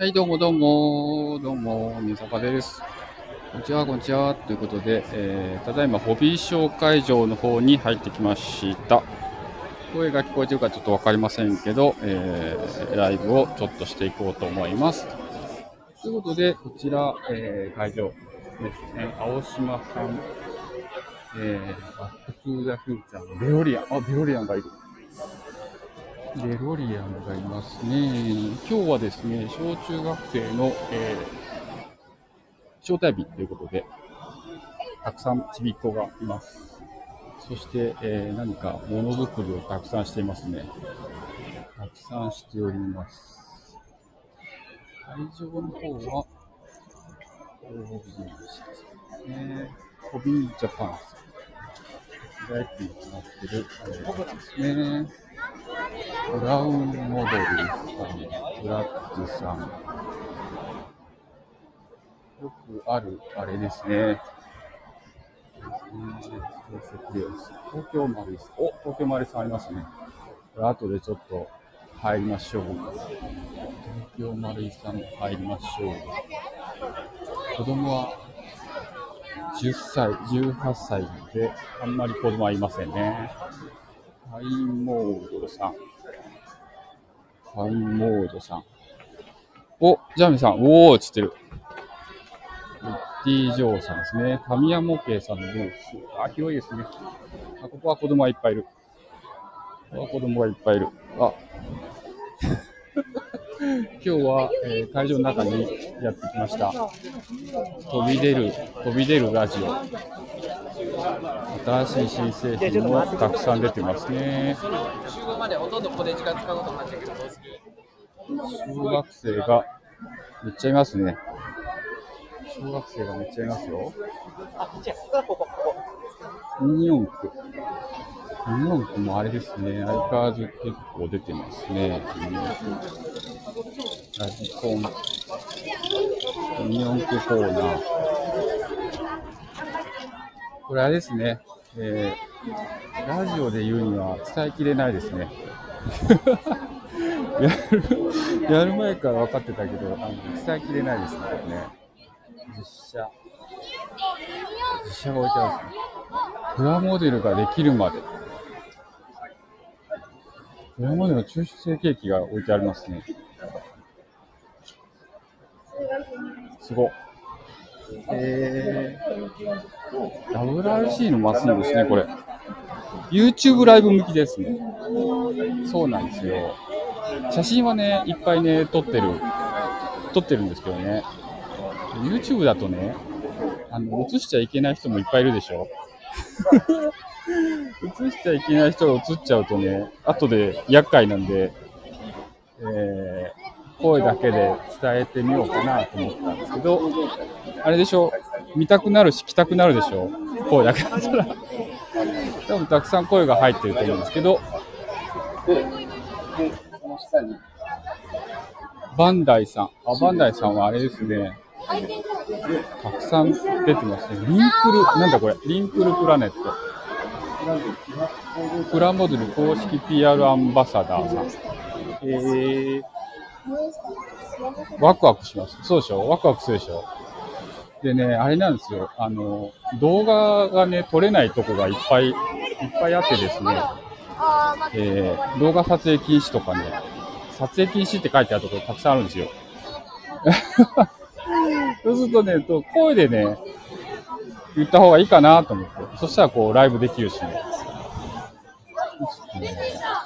はい、どうもどうも、どうも、みさかです。こんにちは、こんにちは。ということで、えーただいまホビーショー会場の方に入ってきました。声が聞こえてるかちょっとわかりませんけど、えーライブをちょっとしていこうと思います。ということで、こちら、えー会場ですね。アオシマさん、えー、バックトゥーザフューチャーのデロリアン。あ、デロリアンがいる。デロリアンがいますね。今日はですね、小中学生の、えー、招待日ということで、たくさんちびっこがいます。そして、えー何かものづくりをたくさんしていますね。たくさんしております。会場の方は、ホビーですね。ホビージャパンさん。大工になってる、えーですね。ブラウンモデルさん、ブラックさん。よくある、あれですね。東京マリさん。お、東京マリさんありますね。これ後でちょっと入りましょう。東京マリさん入りましょう。子供は10歳、18歳で、あんまり子供はいませんね。ハイモードさん。ハイモードさん。お、ジャミさん、おー、つってる。ウッディ・ジョーさんですね。神谷模型さんのブース。あ、広いですね。あ、ここは子供がいっぱいいる。ここは子供がいっぱいいる。あ、今日は、えー会場の中にやってきました。飛び出る、飛び出るラジオ。新しい新製品もたくさん出てますね。集合までほとんどここで時間使うことになっちゃうけど、どうする小学生がめっちゃいますね。小学生がめっちゃいますよ。あ、じゃあ、ここ、ここ。ミニ四駆。ミニ四駆もあれですね。相変わらず結構出てますね。ラジコン。ミニ四駆コーナー。これあれですね。えー、ラジオで言うには伝えきれないですね。やる、やる前から分かってたけど、あの伝えきれないですね。ね実写。実写が置いてあるんですね。プラモデルができるまで。プラモデルの抽出成ケーキが置いてありますね。すごっ。えー、WRC のマシンですね、これ。YouTube ライブ向きですね。そうなんですよ。写真はね、いっぱいね、撮ってる、撮ってるんですけどね。YouTube だとね、あの、映しちゃいけない人もいっぱいいるでしょ映しちゃいけない人が映っちゃうとね、後で厄介なんで、えー声だけで伝えてみようかなと思ったんですけど、あれでしょ？見たくなるし、来たくなるでしょ？声だけだったら。多分たくさん声が入ってると思うんですけど、バンダイさん。あ、バンダイさんはあれですね。たくさん出てますね。リンクル、なんだこれ？リンクルプラネット。プラモデル公式 PR アンバサダーさん。えー、ワクワクします。そうでしょ？ワクワクするでしょ？でね、あれなんですよ。あの、動画がね、撮れないとこがいっぱい、いっぱいあってですね、えー、動画撮影禁止とかね、撮影禁止って書いてあるところたくさんあるんですよ。そうするとね、と声でね、言った方がいいかなと思って。そしたらこう、ライブできるしね。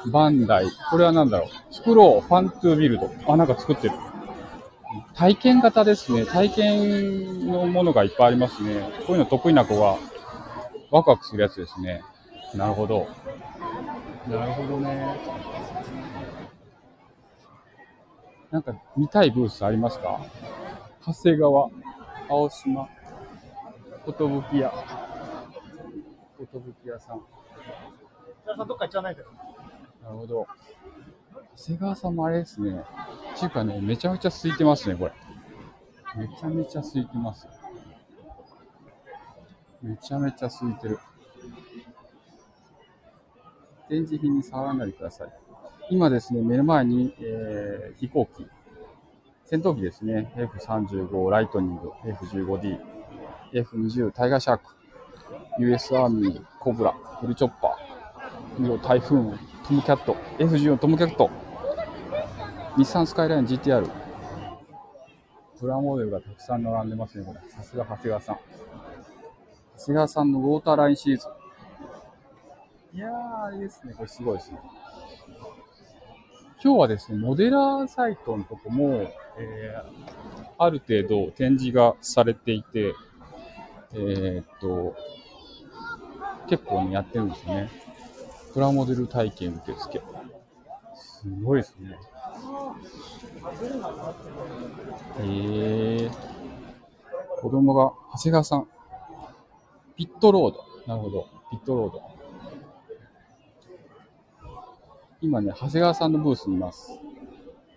バンダイ。これは何だろう。作ろう。ファントゥービルド。あ、なんか作ってる。体験型ですね。体験のものがいっぱいありますね。こういうの得意な子がワクワクするやつですね。なるほど。なるほどね。なんか見たいブースありますか？長谷川、青島、寿屋、寿屋さん。じゃあ、どっか行っちゃわないで。なるほど。長谷川さんもあれですね。っていうかね、めちゃめちゃ空いてますね、これ。めちゃめちゃ空いてます。めちゃめちゃ空いてる。展示品に触らないでください。今ですね、目の前に、えー飛行機。戦闘機ですね。F35 ライトニング、F15D、F20 タイガーシャーク、US アーミーコブラ、ヘルチョッパー、タイフーン、トムキャット、F14 トムキャット、日産スカイライン GTR、プラモデルがたくさん並んでますね、これ。さすが長谷川さん。長谷川さんのウォーターラインシリーズ。いやー、あれですね、これすごいですね。今日はですね、モデラーサイトのとこも、えー、ある程度展示がされていて、えー、っと、結構ね、やってるんですよね。プラモデル体験受付。すごいですね。へえー。子供が、長谷川さん。ピットロード。なるほど。ピットロード。今ね、長谷川さんのブースにいます。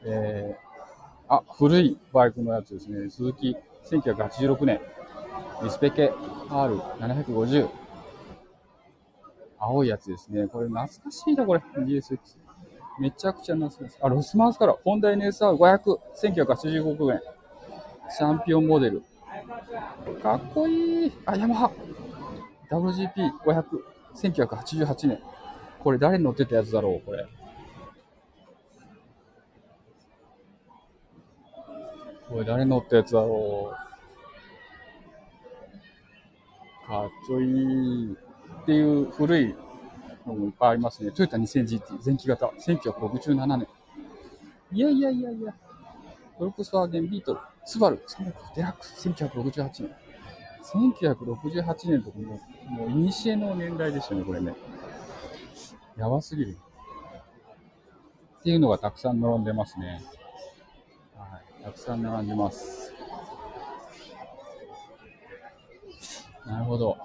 えー、あ、古いバイクのやつですね。鈴木1986年。リスペケ R750。青いやつですね。これ懐かしいな、これ。GSX。めちゃくちゃ懐かしい。あ、ロスマースから、ホンダ NSR500、1985億円。チャンピオンモデル。かっこいい。あ、ヤマハ。WGP500、1988年。これ誰乗ってたやつだろう、これ。これ誰乗ったやつだろう。かっちょいい。っていう古いのもいっぱいありますね。トヨタ 2000GT 前期型、1967年。いやいやいやいや。フォルクスワーゲンビートル、スバル、デラックス、1968年。1968年とかもう、もう、いにしえの年代ですよね、これね。やばすぎる。っていうのがたくさん並んでますね。はい。たくさん並んでます。なるほど。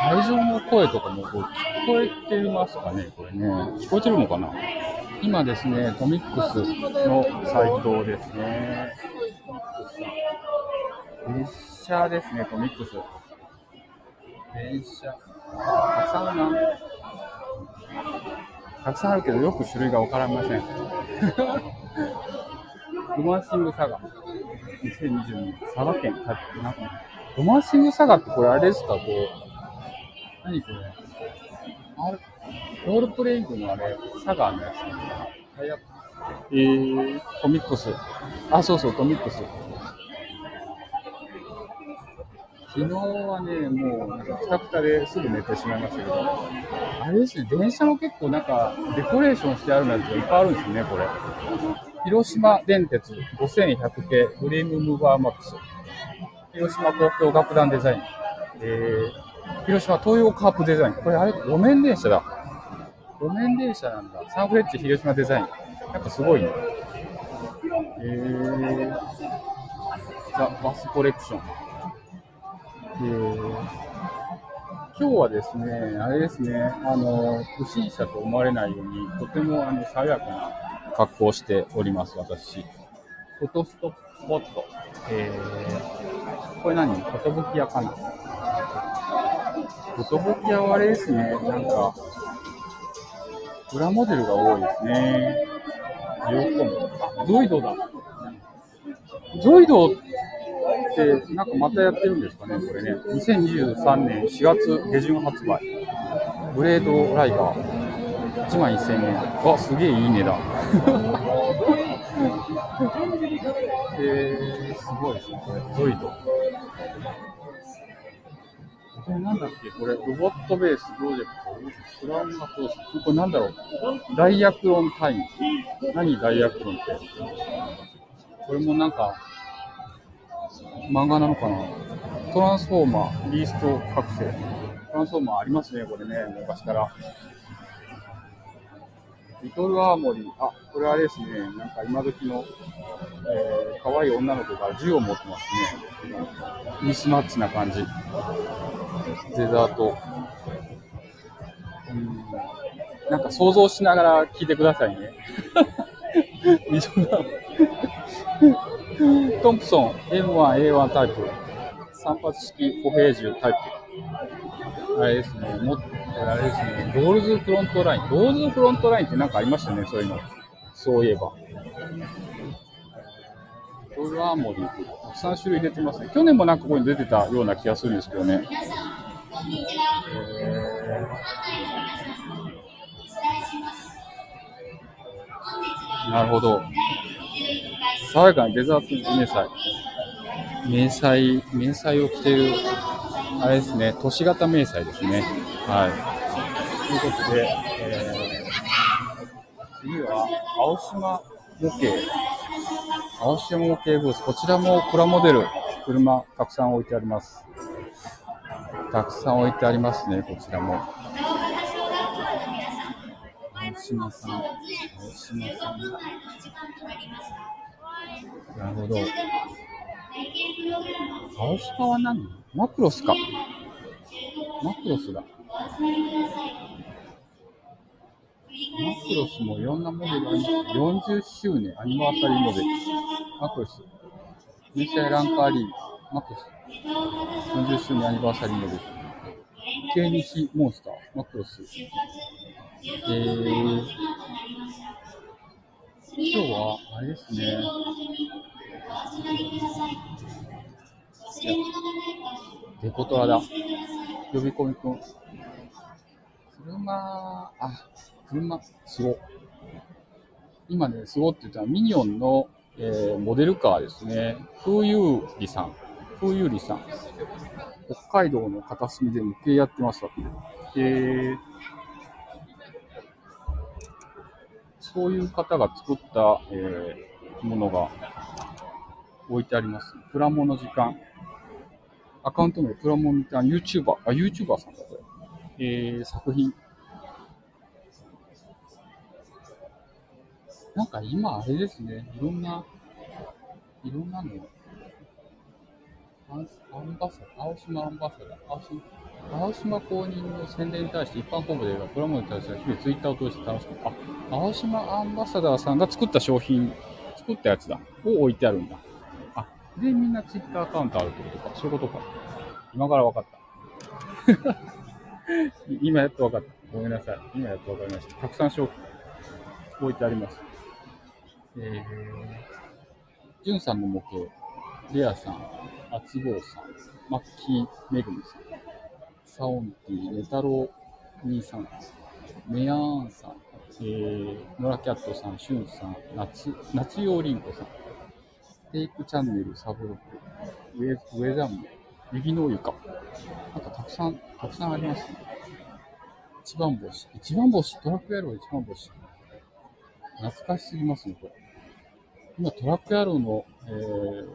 会場の声とかもこう聞こえてますかね？これね。聞こえてるのかな？今ですね、コミックスのサイトですね。列車ですね、コミックス。電車。たくさんあるな。たくさんあるけど、よく種類がわからません。ロマンシングサガ。2022年、佐賀県、たなんかロマンシングサガってこれあれですかこう、何これあれロールプレイングのあれ、サガのやつ。なのかなタイアップえー、コミックス。あ、そうそう、コミックス。昨日はね、もう、なんかくたくたですぐ寝てしまいましたけど、あれですね、電車も結構なんか、デコレーションしてあるやつがいっぱいあるんですよね、これ。広島電鉄5100系ドリームムーバーマックス。広島東京楽団デザイン。えー、広島東洋カープデザイン。これあれ、路面電車だ。路面電車なんだ。サンフレッチェ広島デザイン。やっぱすごいね。えー、ザ・バスコレクション。えー、今日はですね、あれですね、あの、不審者と思われないように、とてもあの爽やかな格好しております、私。フォトストスポット。えー、これ何？フォトブキ屋かな？フォトブキ屋はあれですね、なんか、プラモデルが多いですね。ジオコム。あ、ゾイドだ。ゾイドって、なんかまたやってるんですかね、これね。2023年4月下旬発売。ブレードライガー。1万1000円。わ、すげえいい値段。えー、すごいですね、これ。ゾイド。これなんだっけ？これ、ロボットベースプロジェクト。クラウンハトース。これなんだろうダイアクロンタイム。何ダイアクロンって？これもなんか、漫画なのかな？トランスフォーマー、ビースト覚醒。トランスフォーマーありますね、これね、昔から。リトルアーモリー。あ、これあれですね。なんか今時の、えー、可愛い女の子が銃を持ってますね。ミスマッチな感じ。デザート。うん。なんか想像しながら聞いてくださいね。リトルアーモリートンプソン M1A1 タイプ。三八式歩兵銃タイプ。あれですね。もあれですね、ドールズフロントライン。ドールズフロントラインってなんかありましたね、そういうの。そういえば。リトルアーモリー、たくさん種類出てますね。去年もなんかここに出てたような気がするんですけどね。えーなるほど。爽やかなデザート迷彩。迷彩、迷彩を着てる、あれですね、都市型迷彩ですね。はい。ということで、えー、次は、青島模型。青島模型ブース。こちらもプラモデル、車、たくさん置いてあります。たくさん置いてありますね、こちらも。青島さん、青島さん。なるほど。青島は何？マクロスか。マクロスだ。マクロスもいろんなモデルが。40周年アニバーサリーモデル。マクロス。ミシャエランカーリー。マクロス。40周年アニバーサリーモデル。ケイニシモンスター。マクロス。えー、今日は、あれですね。デコトラだ。呼び込みくん。車、あ、車、すご。今ね、すごって言ったのはミニオンの、えーモデルカーですね。風有里さん。風有里さん。北海道の片隅で模型やってましたって。えー、そういう方が作った、えーものが置いてあります。プラモの時間。アカウント名、プラモの時間、YouTuber。あ、YouTuber さんだ、これ。えー、作品。なんか今、あれですね。いろんな、いろんなの。アンバサダー、青島アンバサダー、青島青島公認の宣伝に対して一般公募ではプラモに対しては日々ツイッターを通して楽しく、あ、青島アンバサダーさんが作った商品、作ったやつだ、を置いてあるんだ。で、みんなツイッターアカウントあるってことか。そういうことか。今から分かった。今やっと分かった。ごめんなさい。今やっと分かりました。たくさん商品置いてあります。えー、ジュンさんの模型、レアさん、アツゴーさん、マッキーメグミさん、サオンティ、ネタロウ兄さん、メヤーンさん、えー、ノラキャットさん、シュンさん、夏、夏用リンコさん、テイクチャンネル、サブロック、ウェウェザム、指の湯か。なんかたくさん、たくさんありますね。一番星。一番星、トラック野郎一番星。懐かしすぎますね、これ。今、トラック野郎の、えー、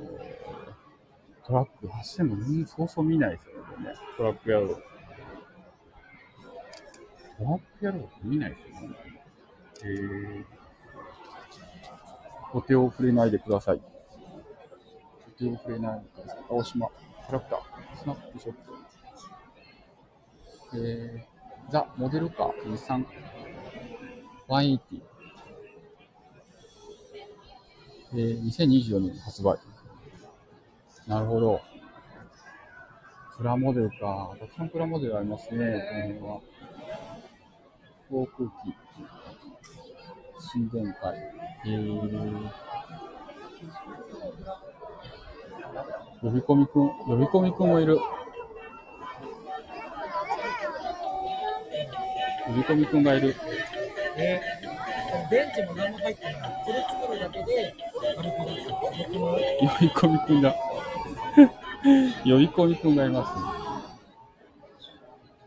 トラック走ってるのうんそうそう見ないですよね、これね。トラック野郎。トラック野郎って見ないですよね。えー、お手を触れないでください。手を触れないでください。青島、キャラクター、スナップショット。えー、ザ・モデルカー、日産、180。えー、2024年発売。なるほど。プラモデルか。たくさんプラモデルありますね。この辺は。航空機。新電界。えー、呼び込みくん。呼び込みくんもいる。呼び込みくんがいる。も何も入ってない。これ作るだけで、呼び込みくんだ。呼び 込みくんがいますね。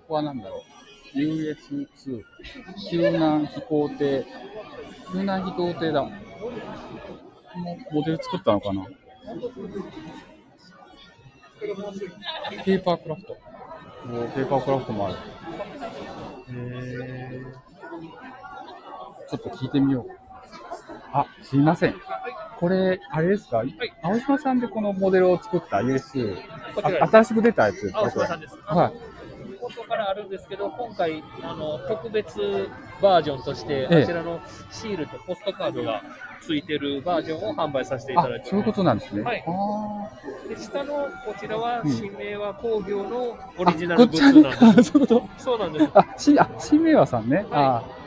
ここは何だろう。US2。救難飛行艇。救難飛行艇だ。モデル作ったのかなペーパークラフト。おーペーパークラフトもある。へーちょっと聞いてみよう。あ、すいません。これ、あれですか、青島さんでこのモデルを作った US、新しく出たやつ青島さんです。はい。元からあるんですけど、今回、あの特別バージョンとして、ええあちらのシールとポストカードがついてるバージョンを販売させていたあだいて、そういうことなんですね。はいあで下のこちらは、うん新明和工業のオーリジナルグッズなんです。あ そうそうなんです。あ、し、あ、新明和さんね。はいあー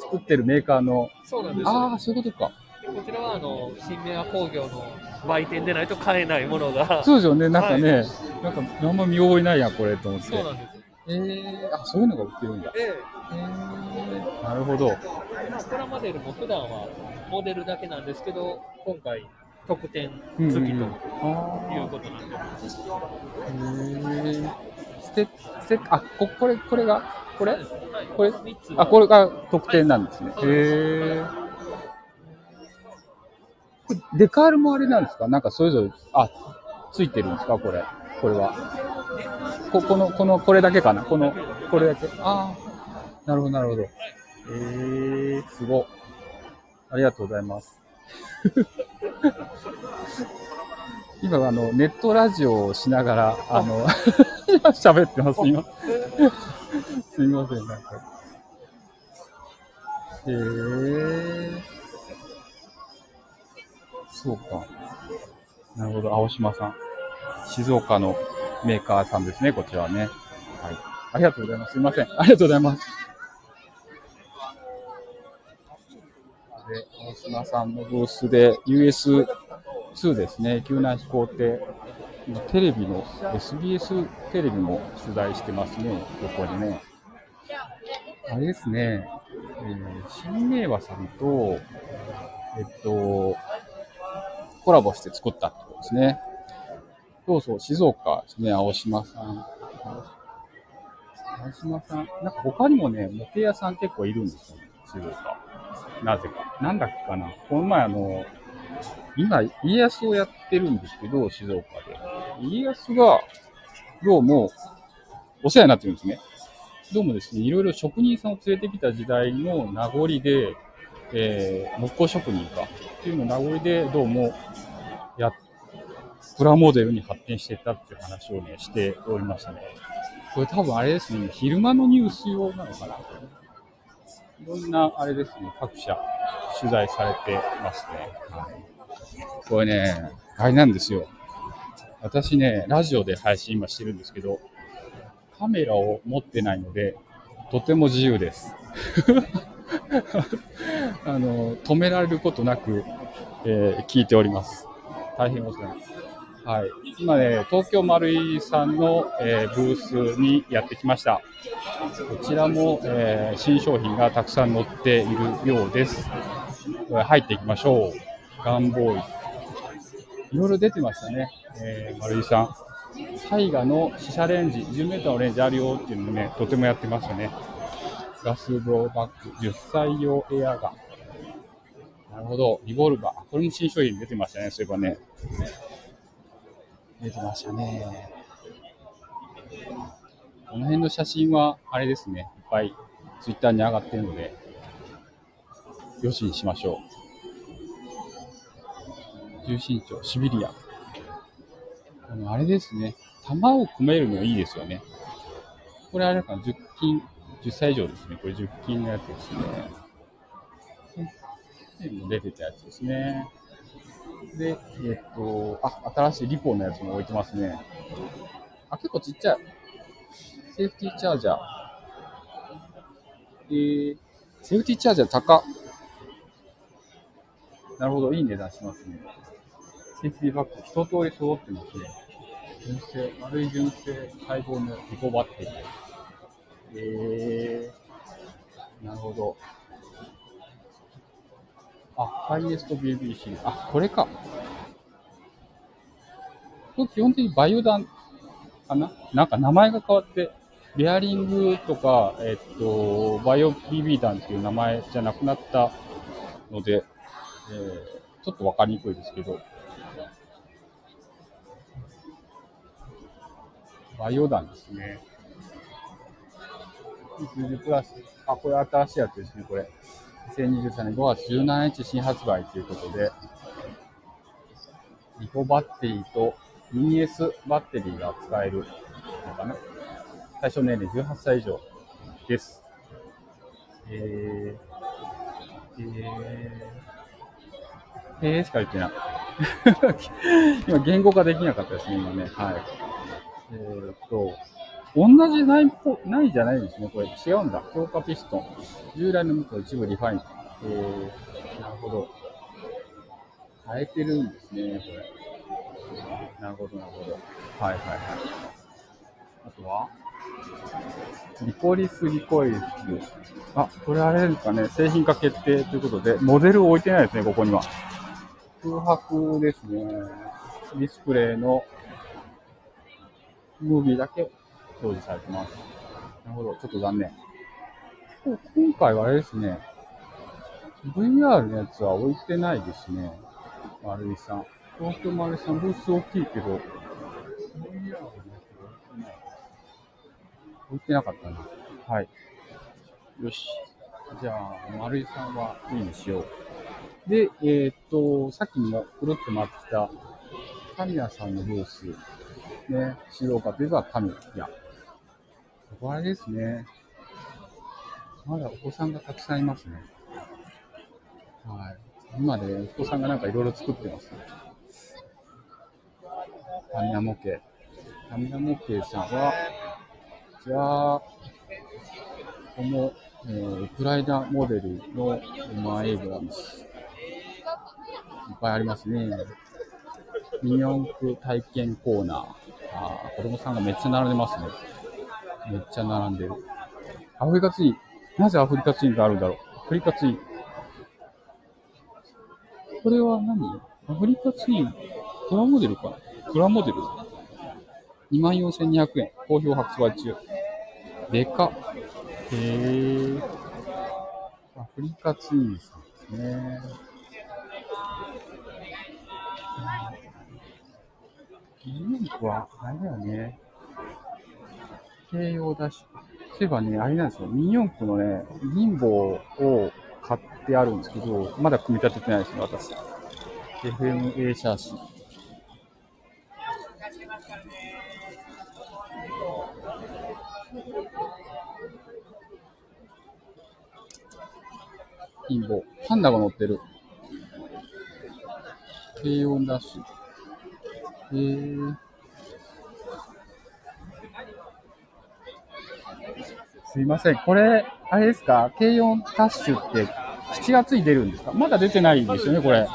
作ってるメーカーの。そうなんです。ああ、そういうことか。でこちらはあの新明和工業の売店でないと買えないものが、そうですよね。なんかね、なんか、あんま見覚えないやん、これ、と思って。そうなんです。えー、あ、そういうのが売ってるんだ。ええー、なるほど。プラモデルも普段はモデルだけなんですけど、今回特典付きというあことなんで、ーへーステステあ、こ、これ、これが、これ？はい、これあ、これが特典なんですね。へそうですえ。これデカールもあれなんですか？なんかそれぞれ、あ、ついてるんですか？これ。これは。こ、この、この、これだけかな？この、これだけ。ああ。なるほど、なるほど。えー、すごい。ありがとうございます。今、あの、ネットラジオをしながら、あの、喋ってます、今。すいません、なんか。へえ。そうか。なるほど、青島さん。静岡のメーカーさんですね、こちらはね。はい。ありがとうございます。すいません。ありがとうございます。で、青島さんのブースで US2 ですね、救難飛行艇。テレビの、SBS テレビも取材してますね、ここにね。あれですね、えー、新明和さんと、えっと、コラボして作ったってことですね。そうそう、静岡ですね、青島さん。青島さん、なんか他にもね、模型屋さん結構いるんですよね、静岡。なぜか。なんだっけかな。この前あの、今、家康をやってるんですけど、静岡で。家康が、どうも、お世話になってるんですね。どうもですね、いろいろ職人さんを連れてきた時代の名残で、えー木工職人かっていうの名残で、どうも、や、プラモデルに発展していったっていう話をね、しておりましたね。これ多分あれですね、昼間のニュース用なのかな。いろんな、あれですね、各社取材されてますね。はい、これね、あれなんですよ。私ね、ラジオで配信今してるんですけど、カメラを持ってないので、とても自由です。あの、止められることなく、えー聞いております。大変お世話になります。はい。今ね、東京丸井さんの、えーブースにやってきました。こちらも、えー新商品がたくさん載っているようです。入っていきましょう。ガンボーイ。いろいろ出てましたね、えー丸井さん。大河の試写レンジ、10メートルのレンジあるよっていうのね、とてもやってましたね。ガスブローバッグ、10歳用エアガン。なるほど、リボルバー。これも新商品出てましたね、そういえばね。出てましたね。この辺の写真は、あれですね、いっぱいツイッターに上がってるので、よしにしましょう。重心長、シビリア。あの、あれですね。玉を組めるのいいですよね。これあれかな、10金、10歳以上ですね。これ10金のやつですね。も出てたやつですね。で、えっと、あ、新しいリポのやつも置いてますね。あ、結構ちっちゃい。セーフティーチャージャー。えー、セーフティーチャージャー高。なるほど、いい値段しますね。セーフティーバッグ、一通り揃ってますね。純正、丸い純正細胞のリコバッテリー。えー、なるほど。あ、ハイエスト BBC。あ、これか。これ基本的にバイオ弾かな？なんか名前が変わって、ベアリングとか、えっと、バイオ BB 弾っていう名前じゃなくなったので、えーちょっとわかりにくいですけど、バイオ弾ですね。90プラス。あ、これ新しいやつですね、これ。2023年5月17日新発売ということで、リコバッテリーと ES バッテリーが使えるのかな？対象年齢18歳以上です。えー、えー、えーしか言ってない。今、言語化できなかったですね、今ね。はい。えーっと、同じないっぽ、ないじゃないですね。これ違うんだ。強化ピストン。従来の向こう一部リファイン。えー、なるほど。変えてるんですね、これ。なるほど、なるほど。はいはいはい。あとは？リコリスリコイル。あ、これあれですかね。製品化決定ということで、モデルを置いてないですね、ここには。空白ですね。ディスプレイのムービーだけ表示されてます。なるほど、ちょっと残念。こ今回はあれですね。VR のやつは置いてないですね。丸井さん。東京丸井さん、ブース大きいけど、VR のやつは置いてない。置いてなかったんです。はい。よし。じゃあ、丸井さんはいいにしよう。で、えーっと、さっきもくるっと回ってきた、神谷さんのブース、ね、資料かといえば神谷。ここあれですね。まだお子さんがたくさんいますね。はい。今ね、お子さんがなんかいろいろ作ってますね。神谷模型。神谷模型さんは、じゃあ、この、えー、ウクライナモデルのマイエグラムス。いっぱいありますね。ミニ四駆体験コーナー。あー子供さんがめっちゃ並んでますね。めっちゃ並んでる。アフリカツイン。なぜアフリカツインがあるんだろう。アフリカツイン。これは何？アフリカツイン。プラモデルかなプラモデル ?24,200 円。好評発売中。でか。へー。アフリカツインさんですね。ミニ四駆は、あれだよね。慶応だし。そういえばね、あれなんですよ。ミニ四駆のね、リンボを買ってあるんですけど、まだ組み立ててないですね、私。FMA シャーシ。リンボ。パンダが乗ってる。低温ダッシュ。へー。すいません。これ、あれですか？軽音ダッシュって7月に出るんですか？まだ出てないんですよね、これ。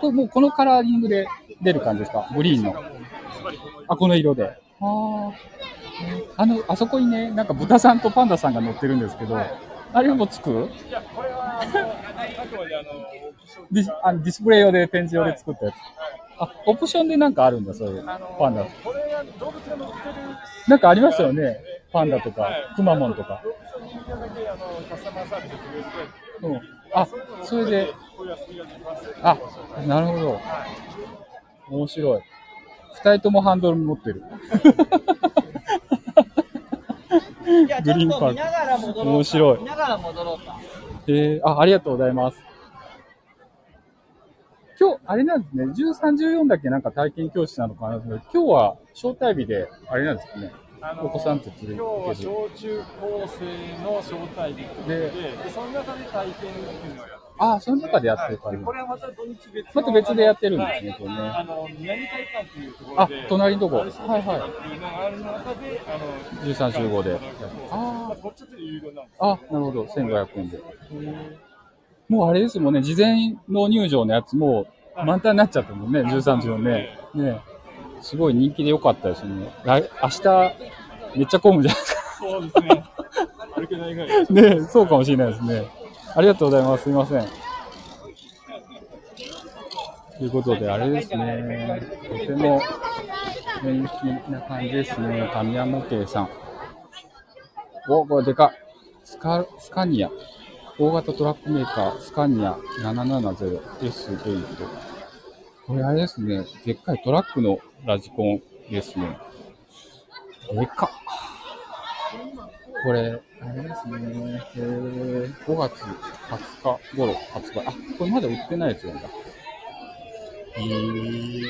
これもうこのカラーリングで出る感じですか？グリーンの。あ、この色で。あーあの、あそこにね、なんか豚さんとパンダさんが乗ってるんですけど、あれもつく？いや、これは、あの、ディスあのディスプレイ用で展示用で作ったやつ。あ、オプションでなんかあるんだ、そういう。パンダ。これは動物が乗ってる、なんかありますよね。パンダとか、くまモンとか。うん。あ、それで。あ、なるほど。面白い。二人ともハンドル持ってる。グリーンパーク。面白い見ながら戻ろうか。えー、あ、ありがとうございます。今日、あれなんですね、13、14だけ？なんか体験教室なのかな？今日は招待日で、あれなんですかね、お子さんと連れて今日は。小中高生の招待日でで、でその中で体験っていうのをやってあ、その中でやってるから、でこれはまた土日別のまた別でやってるんですねはい。これね。あの、南会館っていうところあで、、隣のとこ。はいはい。ある中で、あの、13 15で。あああ、こっちはちょっと有料なんです。い。あ、なるほど、1500円で。もうあれですもんね、事前の入場のやつもう満タンになっちゃったもんね、13、14ね。ね。すごい人気で良かったですね。来明日、めっちゃ混むじゃないですか。そうですね。歩けないぐらい。ねそうかもしれないですね。ありがとうございます。すみません。ということで、あれですね。とても人気な感じですね。神山系さん。お、これでかっ。スカ、スカニア。大型トラックメーカー、スカニア 770S8。これあれですね。でっかいトラックのラジコンですね。でかっ。これ、あれですね。えー、5月20日頃発売。あ、これまだ売ってないやつなんだ。へー。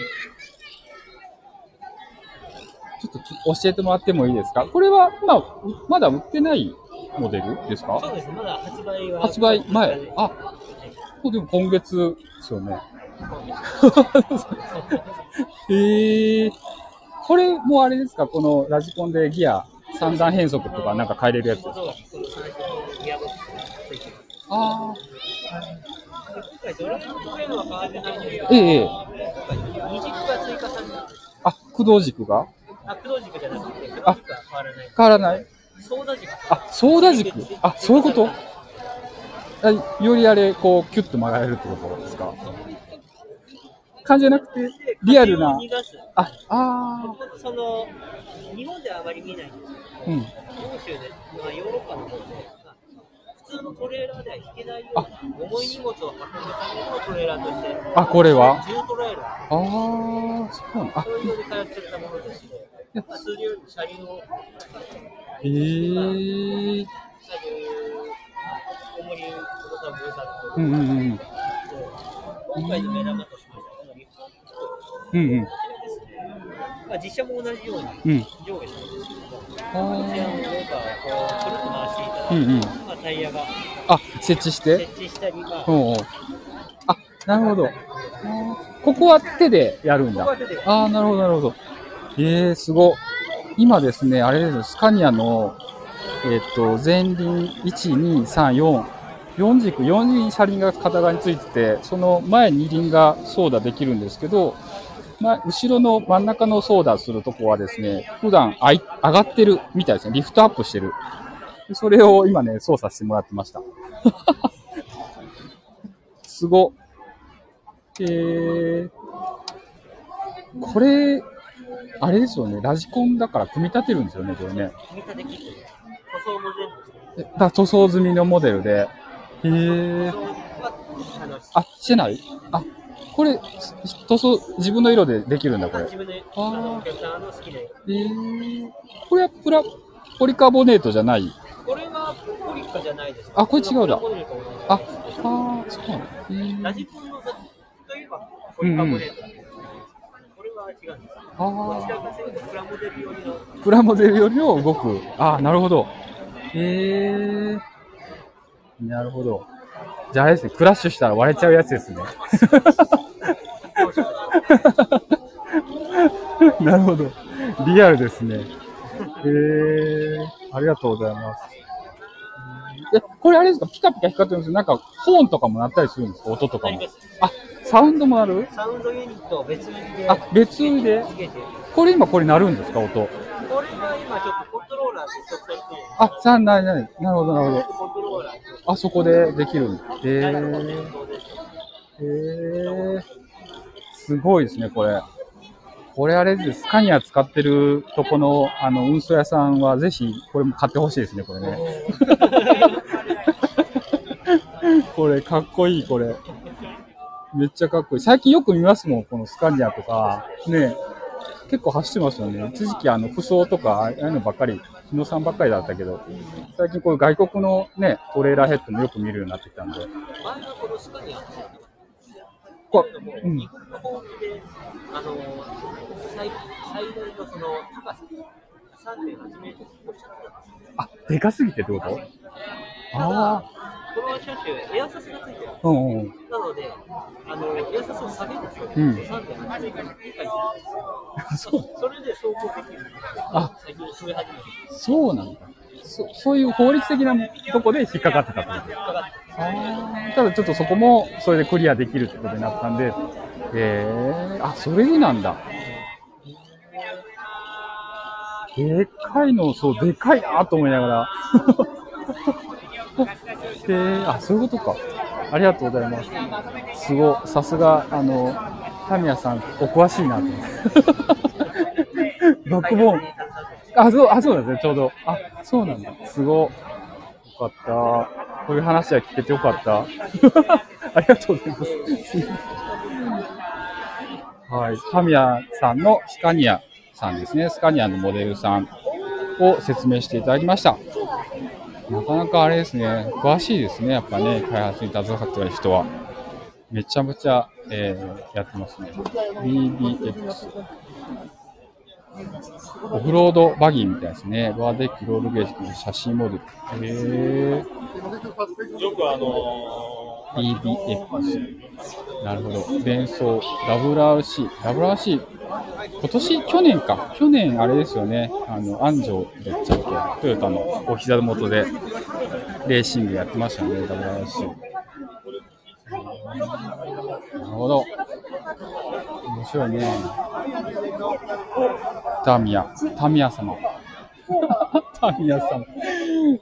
ちょっと教えてもらってもいいですか？これは、まあ、まだ売ってないモデルですか？そうですね、まだ発売は。発売前。あ、もうでも今月ですよね。え ー、これもあれですか？このラジコンでギア三段変速とかなんか変えれるやつですか？あ、あ、ええ今回二軸があ、駆動軸、じゃなくて、黒軸は変わらない。変わらないソーダ軸。あ、ソーダ軸あ、そういうこと。あよりあれ、こう、キュッと曲がれるってことですか？感じじゃなくて、リアルな。風を逃がす。あ、あその、日本ではあまり見ない。んですけど、ー、うん。欧州で、まあ、ヨーロッパの方で、まあ普通のトレーラーでは引けないような重い荷物を運ぶためのトレーラーとして、あ、これは重トレーラああ、そうなんあー、、そういうので開発されたものでして、まあ、数量車輪を、へえ車輪、重り、重さ、分散うんうんうん。今回の目玉としましては、このリフトうんうん。あ、実車も同じようにうん。上下しんですけども、こう、くるっと回していただうんうんまあ、タイヤがあ、設置して？設置したり、まあ、おうおうあ、なるほど。ここは手でやるんだここ。ああ、なるほど、なるほど。ええー、すご。今ですね、あれですよ、スカニアの、えっ、と、前輪1、2、3、4、4軸、4輪車輪が片側についてて、その前2輪が操舵できるんですけど、まあ、後ろの真ん中の操舵するとこはですね、普段あい上がってるみたいですね。リフトアップしてる。でそれを今ね、操作してもらってました。すご。えー、これ、あれですよね、ラジコンだから組み立てるんですよね、これね。組み立て塗装も全部だ塗装済みのモデルで。へえ塗。装は、あの、あ、してない？あ、これ、す塗装、自分の色でできるんだ、これ。自分で、あお客さんの好きな色。えー、これはプラ、ポリカーボネートじゃない？これはポリカじゃないです。あこれ違うだあ、あー、そうなのえーラジコンのといえば、ポリカボネートうんです。こちらあかというと、プラモデル寄りの、ー、プラモデルよりも動く。あー、なるほど。へえー、なるほど。じゃああれですね、クラッシュしたら割れちゃうやつですね。なるほど。リアルですね。へえー、ありがとうございます。え、これあれですか？ピカピカ光ってるんですよ。なんか、ホーンとかも鳴ったりするんですか？音とかも。あ、サウンドも鳴る？サウンドユニットを別売りで、あ、別売りで？これ今これ鳴るんですか？音。これは今ちょっとコントローラーで直接、あ、さあ、な、な、なるほど、なるほど。コントローラーで、あそこでできるんだ。へダイナモー。へーすごいですね、これ。これあれです。スカニア使ってるとこの、あの、運送屋さんはぜひ、これも買ってほしいですね、これね。これ、かっこいい、これ。めっちゃかっこいい。最近よく見ますもん、このスカニアとか。ね結構走ってますよね。一時期、あの、服装とか、ああいうのばっかり、日野さんばっかりだったけど、最近こういう外国のね、トレーラーヘッドもよく見るようになってきたんで。前のん日本の法規で、あの最最大のその高さ、3.8メートル。あ、でかすぎてってことあこの車種、エアサスがついてる。うんうん。なので、あのエアサスを下げると、うん3.8メートル以下になるんですよ。そう、それで走行できる。あ最近増え始めてそうなんだ。そそういう法律的なとこで引っかかってたってことかかってあただちょっとそこもそれでクリアできるってことになったんで、えー、あ、それでなんだ。でっかいの、そう、でかいなと思いながら。えー、あ、そういうことか。ありがとうございます。すごい、さすが、あの、タミヤさん、お詳しいなと。バックボーン。あ、そう、あ、そうなんですね、ちょうど。あ、そうなんだ。すごい。よかった。こういう話は聞けてよかった。ありがとうございます。はい。タミヤさんのスカニアさんですね。スカニアのモデルさんを説明していただきました。なかなかあれですね。詳しいですね。やっぱね、開発に携わってる人は。めちゃめちゃ、えーやってますね。BBX。オフロードバギーみたいですね。ロアデッキ、ロールゲージの写真モデル。へえよくあのー。EBF。なるほど。連想、WRC。WRC。今年、去年か。去年、あれですよね。あの、安城だっちゃっけ？トヨタのお膝元で、レーシングやってましたね。WRC。なるほど。面白いね。タミヤ、タミヤ様。タミヤ様。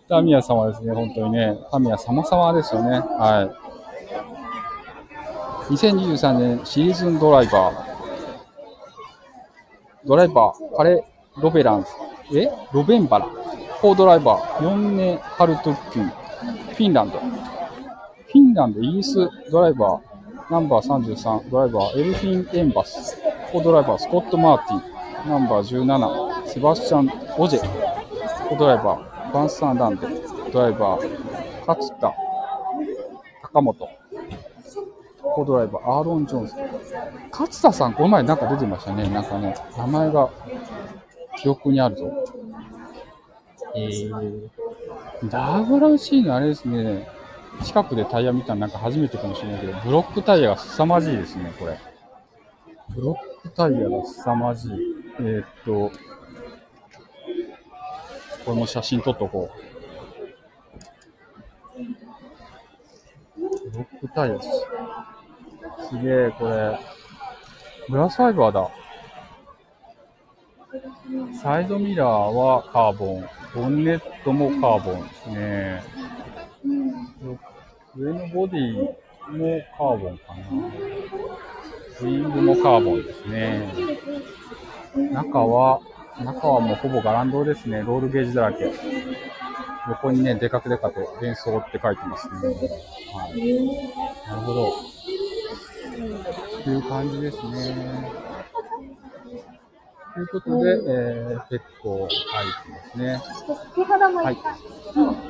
タミヤ様ですね、本当にね。タミヤ様様ですよね。はい。2023年シーズンドライバー。ドライバー、カレ・ロベランス。え？ロベンバラ。コードライバー、ヨンネ・ハルトッキン。フィンランド。ンランド、イギリスドライバー、ナンバー33、ドライバー、エルフィン・エンバス。コドライバー、スコット・マーティン。ナンバー17、セバスチャン・オジェ。コドライバー、バンサン・ランド。ドライバー、勝田、高本。コドライバー、アーロン・ジョーンズ。勝田さん、この前なんか出てましたね。なんかね、名前が記憶にあるぞ。えー、WRC のあれですね、近くでタイヤ見たのなんか初めてかもしれないけど、ブロックタイヤが凄まじいですね、これ。ブロックタイヤが凄まじい。えー、っと、これも写真撮っとこう。ブロックタイヤす。すげえ、これ。グラスファイバーだ。サイドミラーはカーボン。ボンネットもカーボンですね。上のボディもカーボンかな。ウィングもカーボンですね。中は、中はもうほぼガランドですね。ロールゲージだらけ。横にね、でかくでかと、連想って書いてますね。はい。なるほど。という感じですね。ということで、えー、結構入ってますね。はい。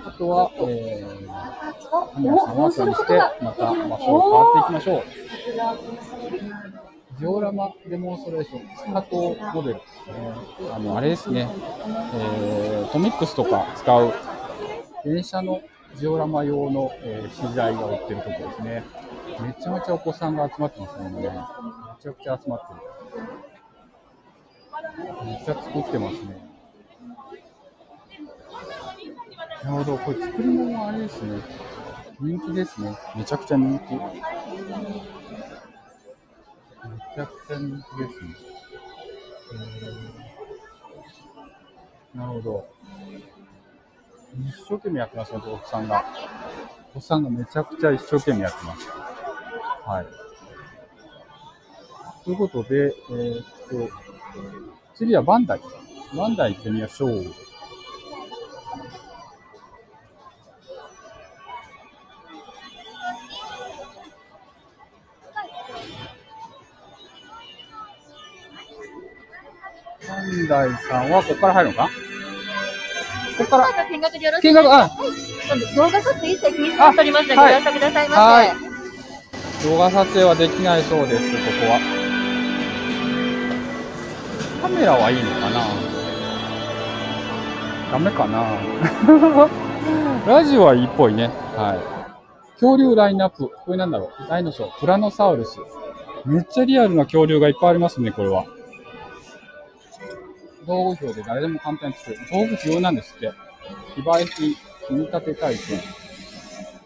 あとは、えー、皆さんはそにして、また場所を変わっていきましょう。ジオラマデモンストレーション、スカートモデルですね。あの、あれですね。えー、コミックスとか使う電車のジオラマ用の、えー、資材が売ってるところですね。めちゃめちゃお子さんが集まってますね。めちゃくちゃ集まってる。めっちゃ作ってますね。なるほど。これ作り物はあれですね。人気ですね。めちゃくちゃ人気。めちゃくちゃ人気ですね。なるほど。一生懸命やってますね、お子さんが。お子さんがめちゃくちゃ一生懸命やってます。はい。ということで、えー、っと、次はバンダイ。バンダイ行ってみましょう。バンダイさんはここから入るのか？ここから。見学でよろしい見学、あ、動画撮影一切禁止になりますので、ごはい了承くださいませ。はい動画撮影はできないそうです、ここは。カメラはいいのかな？ダメかな？ラジオはいいっぽいね。はい。恐竜ラインナップ。これなんだろう？ダイノソー、プラノサウルス。めっちゃリアルな恐竜がいっぱいありますね、これは。道具表で誰でも簡単に作る。道具不要なんですって。非売品、組み立て体験。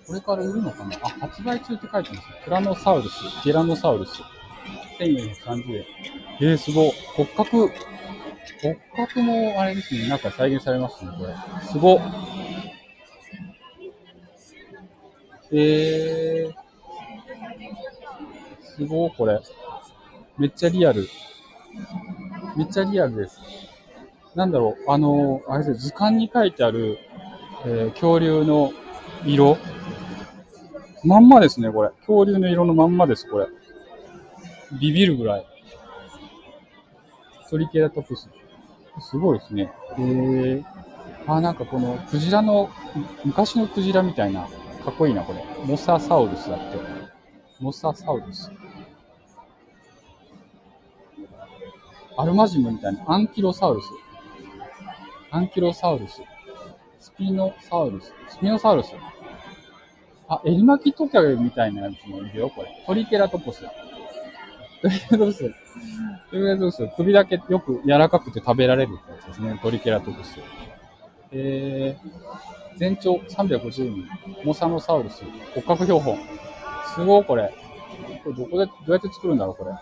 これから売るのかな？あ、発売中って書いてます。プラノサウルス、ティラノサウルス。1430円。えー、すご。骨格、骨格もあれですね、なんか再現されますね、これ。すご。えー、すご、これ。めっちゃリアル。めっちゃリアルです。なんだろう、あの、あれです、図鑑に書いてある、えー恐竜の色。まんまですね、これ。恐竜の色のまんまです、これ。ビビるぐらい。トリケラトプス。すごいですね。へえ。あ、なんかこの、クジラの、昔のクジラみたいな、かっこいいな、これ。モササウルスだって。モササウルス。アルマジムみたいなアンキロサウルス。アンキロサウルス。スピノサウルス。スピノサウルス。あ、エリマキトカゲみたいなやつもいるよ、これ。トリケラトプスだ。トリケラトプス。トリケラトプス。首だけよく柔らかくて食べられるってやつですね。トリケラトプス。えー、全長350ミリ。モサノサウルス。骨格標本。すごい、これ。これどこで、どうやって作るんだろう、これ。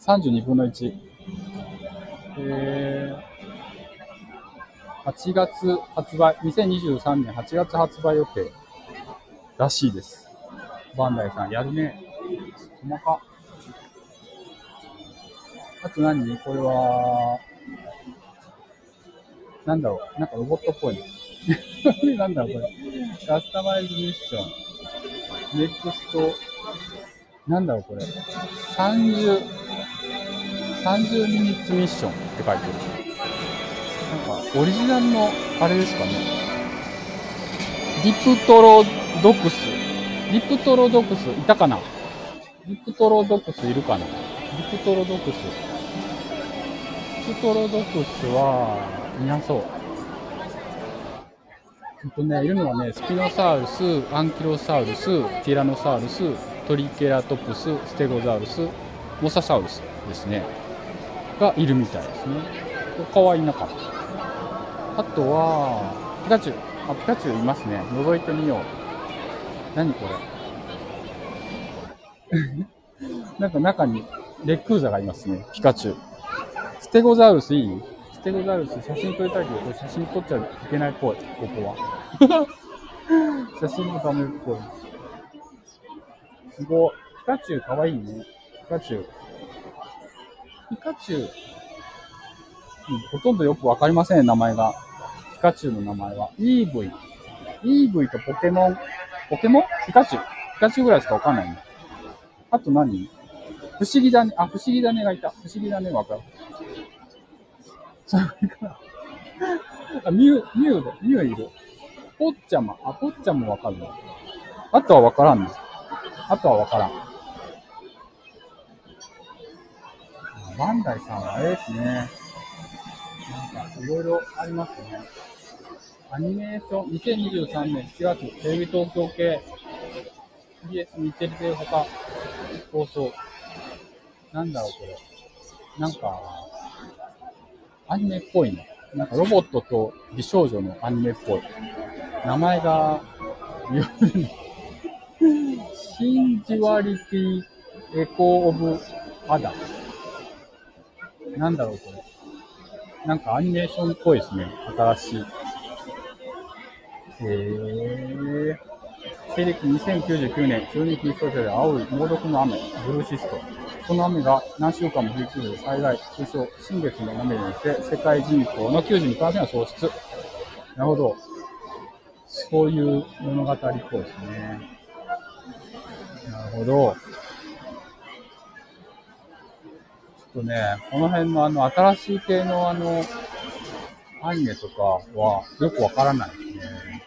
32分の1。えー、8月発売、2023年8月発売予定らしいです。バンダイさん、やるね。細か。あと何？これは、なんだろう？なんかロボットっぽいね。なんだろう、これ。カスタマイズミッション。ネクスト、なんだろう、これ。30、30ミニッツミッションって書いてる。なんか、オリジナルの、あれですかね。リプトロドクス。リプトロドクス、いたかな？リプトロドクスいるかな？リプトロドクス。リプトロドクスは、いなそう。ほんとね、いるのはね、スピノサウルス、アンキロサウルス、ティラノサウルス、トリケラトプス、ステゴザウルス、モササウルスですね。がいるみたいですね。他はいなかった。あとは、ピカチュウ。あ、ピカチュウいますね。覗いてみよう。何これ。なんか中にレックーザがいますね。ピカチュウ。ステゴザウルスいいステゴザウルス写真撮りたいけど、これ写真撮っちゃいけないっぽい。ここは。写真もダメっぽい。すごい。ピカチュウかわいいね。ピカチュウ。ピカチュウ、うん、ほとんどよくわかりません、名前が。ピカチュウの名前は。EV。EV とポケモン。ポケモン？ピカチュウ。ピカチュウぐらいしかわかんないね。あと何？不思議だね。あ、不思議だねがいた。不思議だねわかる？あ、ミュウ、ミュウで、ミュウいる。ポッチャマ。あ、ポッチャもわかるわ。あとはわからんね。あとはわからん。バンダイさんはあれですね。なんか、いろいろありますね。アニメーション、2023年7月、テレビ東京系、TBS 日テレで他、放送。なんだろう、これ。なんか、アニメっぽいね。なんかロボットと美少女のアニメっぽい。名前が、 SYNDUALITY Echo of Ada。なんだろう、これ。なんかアニメーションっぽいですね。新しい。へー。西暦2099年、中日一で青い猛毒の雨、ブルーシスト。その雨が何週間も降り続く災害、通称、新月の雨によって世界人口の92%が喪失。なるほど。そういう物語っぽいですね。なるほど。ちょっとね、この辺のあの、新しい系のあの、アニメとかはよくわからないですね。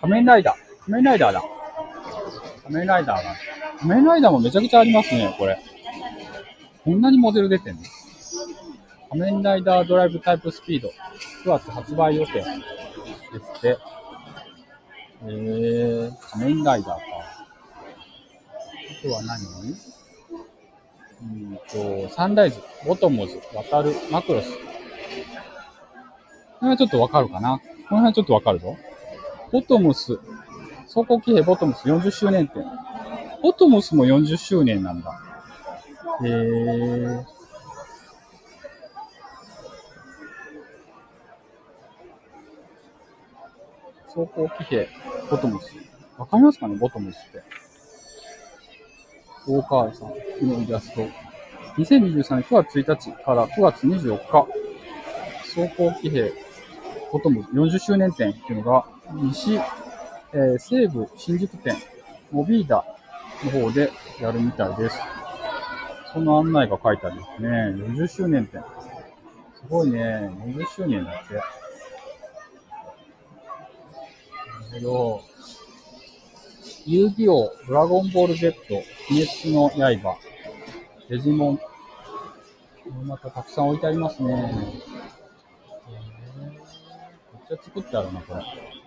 仮面ライダー。仮面ライダーだ。仮面ライダーが。仮面ライダーもめちゃくちゃありますね、これ。こんなにモデル出てんの？仮面ライダードライブタイプスピード。9月発売予定ですって。えー、仮面ライダーか。あとは何？うんと、サンライズ、ボトムズ、渡る、マクロス。これはちょっとわかるかな？この辺はちょっとわかるぞ。ボトムス、走行騎兵ボトムス40周年展。ボトムスも40周年なんだ。へー。走行騎兵、ボトムス。わかりますかねボトムスって。大川さんのイラスト。2023年9月1日から9月24日、走行騎兵、ボトムズ40周年展っていうのが、西、えー西武新宿店、モビーダの方でやるみたいです。その案内が書いてありますね。40周年展。すごいね。40周年だって。なるほど。遊戯王、ドラゴンボール Z、鬼滅の刃、デジモン、またたくさん置いてありますね。めっちゃ作ってあるな、これ。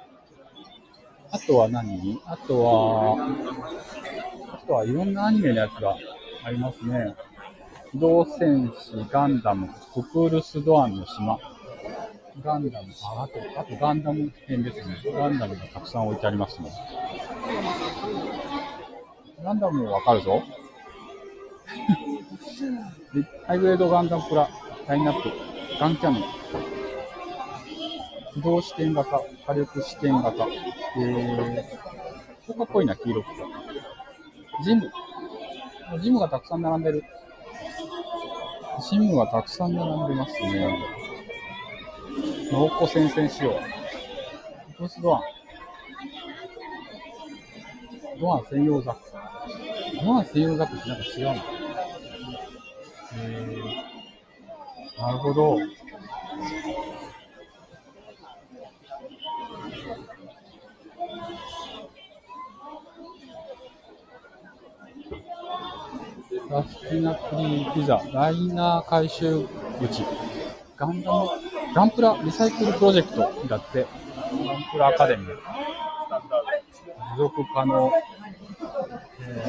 あとは何？あとは、あとはいろんなアニメのやつがありますね。機動戦士ガンダム、ククールスドアンの島。ガンダム、あ、あと、あとガンダム編ですね。ガンダムがたくさん置いてありますね。ガンダムもわかるぞ。ハイグレードガンダムプラ、ラインナップ、ガンキャノン。機動視点型、火力視点型。えー、かっこいいな、黄色くて。ジム。ジムがたくさん並んでる。ジムがたくさん並んでますね。モロッコ戦線仕様。どうすドアン。ドアン専用ザック。ドアン専用ザックってなんか違うのえー、なるほど。ラスティナプリピザ、ライナー回収口、ガンダム、ガンプラリサイクルプロジェクトだって、ガンプラアカデミー、持続可能、え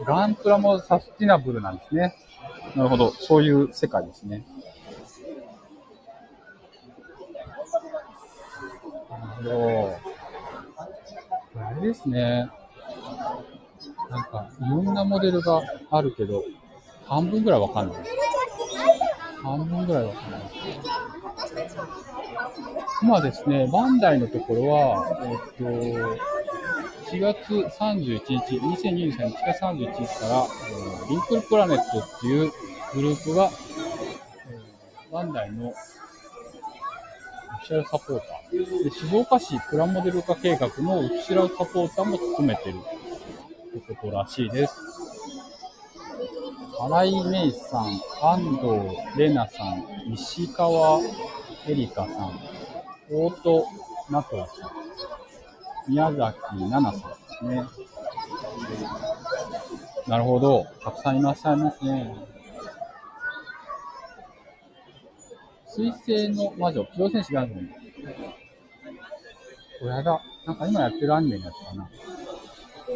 ー、ガンプラもサスティナブルなんですね。なるほど、そういう世界ですね。なるほど。あれですね。なんか、いろんなモデルがあるけど、半分ぐらいわかんない。半分ぐらいわかんない。今ですね、バンダイのところは、えっと、4月31日、2023年4月31日から、えーリンクルプラネットっていうグループが、えバンダイのオフィシャルサポーター。で、静岡市プラモデル化計画のオフィシャルサポーターも務めてるってことらしいです。新井芽衣さん、安藤玲奈さん、石川エリカさん、大戸ナトラさん、宮崎奈々さんですね。なるほど。たくさんいらっしゃいますね。水星の魔女、機動戦士ガンダム。これやだ。なんか今やってるアニメのやつかな。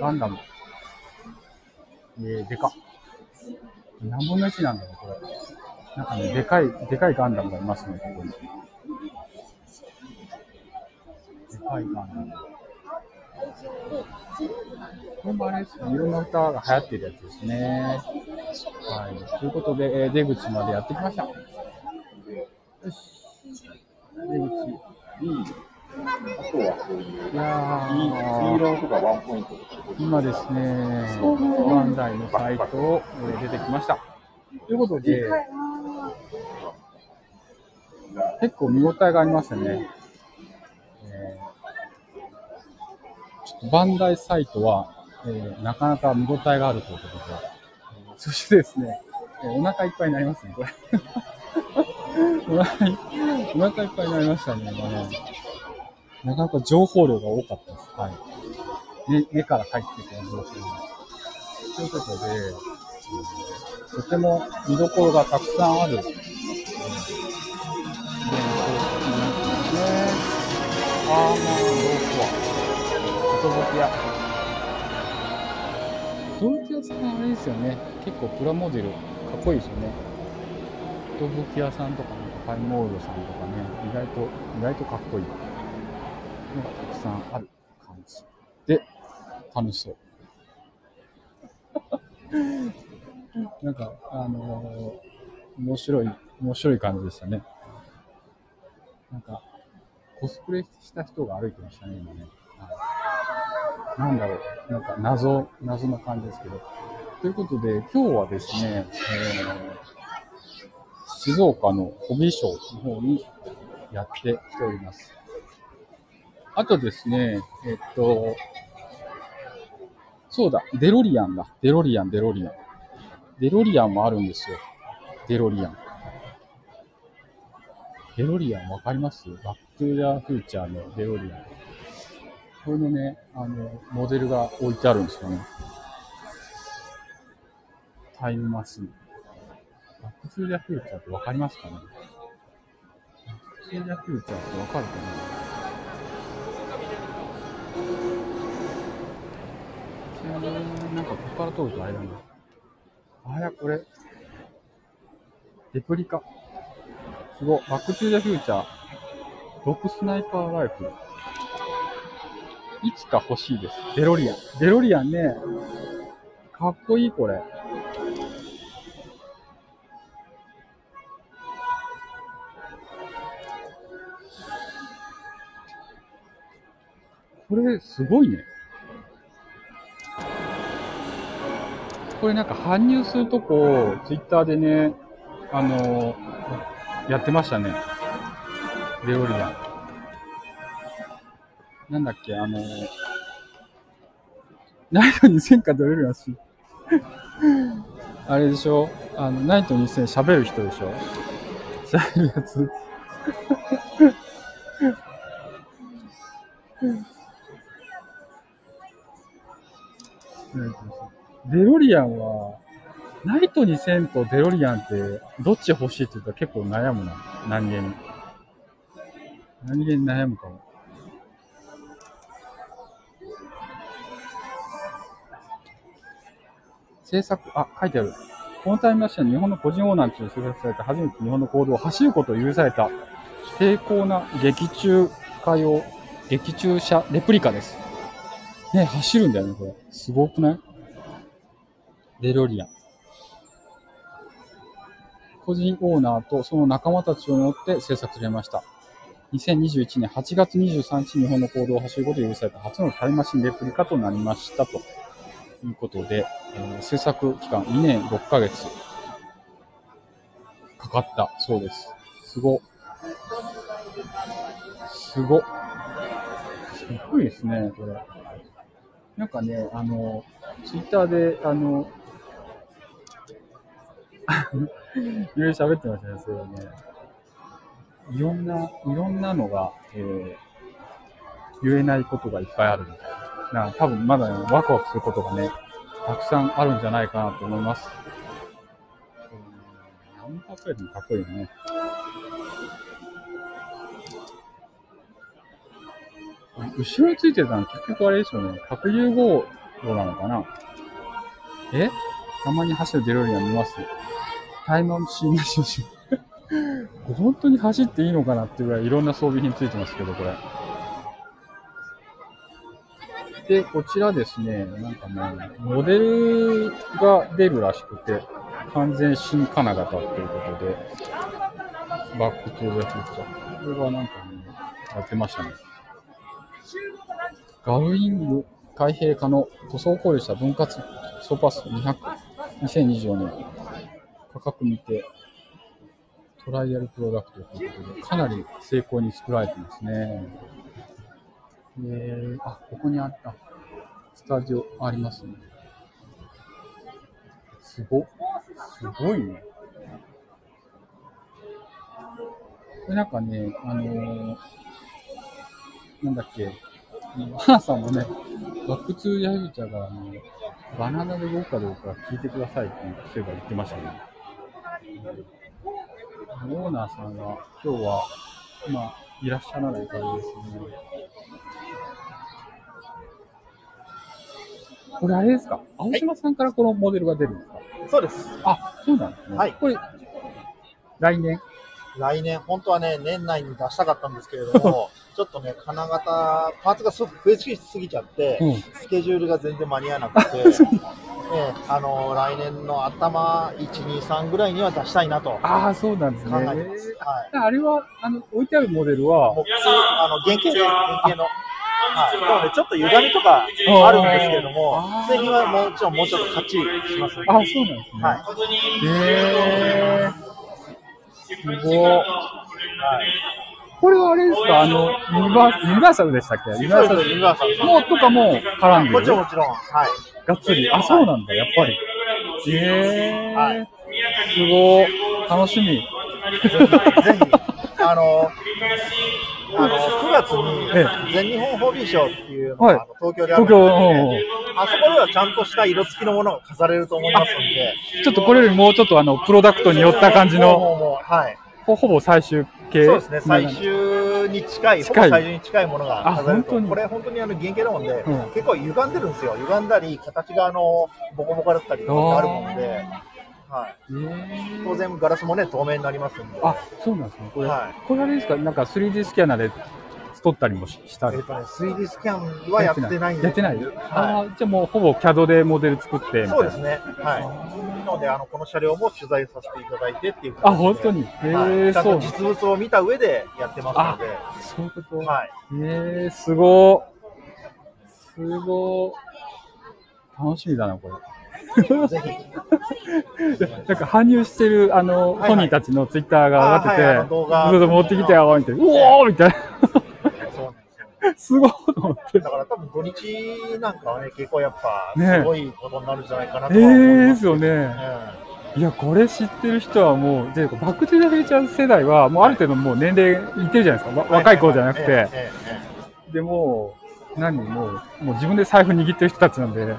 ガンダム。えー、でか。何分の1なんだろう、これ。なんかね、でかい、でかいガンダムがいますね、ここに。でかいガンダム。これもあれですね、いろんな歌が流行ってるやつですね。はい。ということで、えー出口までやってきました。よし。出口。いい。あとはこういう、いや黄ー色とかワンポイントとか、今ですね、バンダイのサイトをえ出てきました。ということで、結構見応えがありましたね。えーちょっとバンダイサイトは、えーなかなか見応えがあるということで、そしてですね、えーお腹いっぱいになりますね、これ。お腹いお腹いっぱいになりましたね、今ね。なかなか情報量が多かったです。はい。目目から入ってくる情報が。ということで、うんとても見どころがたくさんある、うん、えー、そうですね。アーマードコア、ことぼき屋。ことぼき屋さんあれですよね。結構プラモデルかっこいいですよね。ことぼき屋さんとか、なんかファイモールドさんとかね、意外と、意外とかっこいいたくさんある感じで、楽しそう。なんか、あのー面白い、面白い感じでしたね。なんか、コスプレした人が歩いてましたね、今ね。はいなんだろう、なんか謎、謎な感じですけど。ということで、今日はですね、えー静岡のホビーショーの方にやってきております。あとですね、えっと、そうだ、デロリアンだ。デロリアン、デロリアン。デロリアンもあるんですよ。デロリアン。デロリアンわかります？バックトゥザフューチャーのデロリアン。これのね、あの、モデルが置いてあるんですよね。タイムマシン。バックトゥーザフューチャーってわかりますかね？バックトゥーザフューチャーってわかるかな？なんかここから撮るとあれだな。あれ、これ。レプリカ。すごい。バックトゥーザフューチャー。ロックスナイパーライフル。いつか欲しいです。デロリアン。デロリアンね。かっこいい、これ。これ、すごいね。これなんか搬入するとこを、ツイッターでね、あのやってましたね。デロリアン。なんだっけ、あのナイト2000か取れるらしい。あれでしょ？あの、ナイト2000喋る人でしょ？喋るやつ。デロリアンは、ナイト2000とデロリアンって、どっち欲しいって言ったら結構悩むな。何気に。何気に悩むかも。制作、あ、書いてある。このタイムマシンは日本の個人オーナー中制作された初めて日本の行動を走ることを許された精巧な劇中化用、劇中車レプリカです。ね、走るんだよね、これ。すごくない？デロリアン。個人オーナーとその仲間たちを乗って制作されました。2021年8月23日、日本の行動を走ることを許された初のタイムマシンレプリカとなりましたということで、えー制作期間2年6ヶ月かかったそうです。すご。すご。すごいですね、これ。なんかね、あの、ツイッターで、あの、いろいろ喋ってましたね、それはね。いろんな、いろんなのが、えー言えないことがいっぱいあるみたいな。な多分まだね、ワクワクすることがね、たくさんあるんじゃないかなと思います。うんナンバープレートもかっこいいよね。後ろについてたの結局あれですよね。核融合炉なのかなえ？たまに走るデロリアン見ます。タイムマシンなしし。本当に走っていいのかなっていうぐらいいろんな装備品ついてますけど、これ。で、こちらですね、なんかね、モデルが出るらしくて、完全新金型ということで、バックトゥーザフューチャー。これはなんかね、やってましたね。ガルウイング開閉可能塗装考慮した分割総パーツ200、2024年。価格見て、トライアルプロダクトということで、かなり精巧に作られてますね。えー、あ、ここにあった。スタジオありますね。すご、すごいね。これなんかね、あのー、なんだっけ、マーさんもね、バックツーヤフーチャーが、あの、バナナで動くかどうか聞いてくださいって、そういえば言ってましたね。オーナーさんは、今日は、まあ、いらっしゃらない感じですね。これあれですか？青島さんからこのモデルが出るんですか、そうです。あ、そうなんですね。はいこれ、来年？来年、本当はね、年内に出したかったんですけれども、ちょっとね、金型、パーツがすごく増えすぎちゃって、うん。スケジュールが全然間に合わなくて、ええあの来年の頭1、2、3ぐらいには出したいなと考ああ、そうなんですね。えてます。はい。あれは、あの、置いてあるモデルは？あの、原型で、原型の。はい。なので、ちょっと歪みとかあるんですけれども製品はもちろんもうちょっとかっちりしますんで。あ、そうなんですね。はい。へえ。すごい。はい。これはあれですか？あの、ユニバーユニバーサルでしたっけ？ユニバーサルユニバーサルもうとかも絡んでる？もちろん、もちろん。はい。がっつり。あ、そうなんだ、やっぱり。へえ。はいすごい。楽しみ。ぜひ、あの、あの、9月にえ全日本ホビーショーっていうのが、はい東京である東んです京、けあそこではちゃんとした色付きのものが飾れると思いますので、ちょっとこれよりもうちょっとあの、プロダクトに寄った感じの、もうもうもうはい。ほほぼ最終形？そうですね、最終に近い、ほ近い。ぼ最終に近いものが飾れると。これ本当にあの原型なもんで、うん。結構歪んでるんですよ。歪んだり、形があの、ボコボコだったりとかあるもんで、はい。えー。当然ガラスもね、透明になりますんで。あ、そうなんですね。これ、はこれあれですか？なんか 3D スキャナーで撮ったりもししたりえっ、。とね、3D スキャンはやってないんですやってない、はああ、じゃあもうほぼ CAD でモデル作って。そうですね。はい。なので、あの、この車両も取材させていただいてっていうあ、本当に？へえはい、ちゃんそう。と実物を見た上でやってますので、そういうこと？はい。ええすごー。すごー。楽しみだな、これ。ぜひ。なんか搬入してる、あの、はいはい本人たちのツイッターが上がってて、あはいあの動画そうそう持ってきてよ、みたいな。うおーみたいな。すごいと思って。だから多分土日なんかはね、結構やっぱ、ねすごいことになるんじゃないかなえとは思いえまですよね。いや、これ知ってる人はもう、で、バックトゥザフューチャー世代は、もうある程度もう年齢いってるじゃないですか。わ若い子じゃなくて。でもう、何もう、もう自分で財布握ってる人たちなんで。え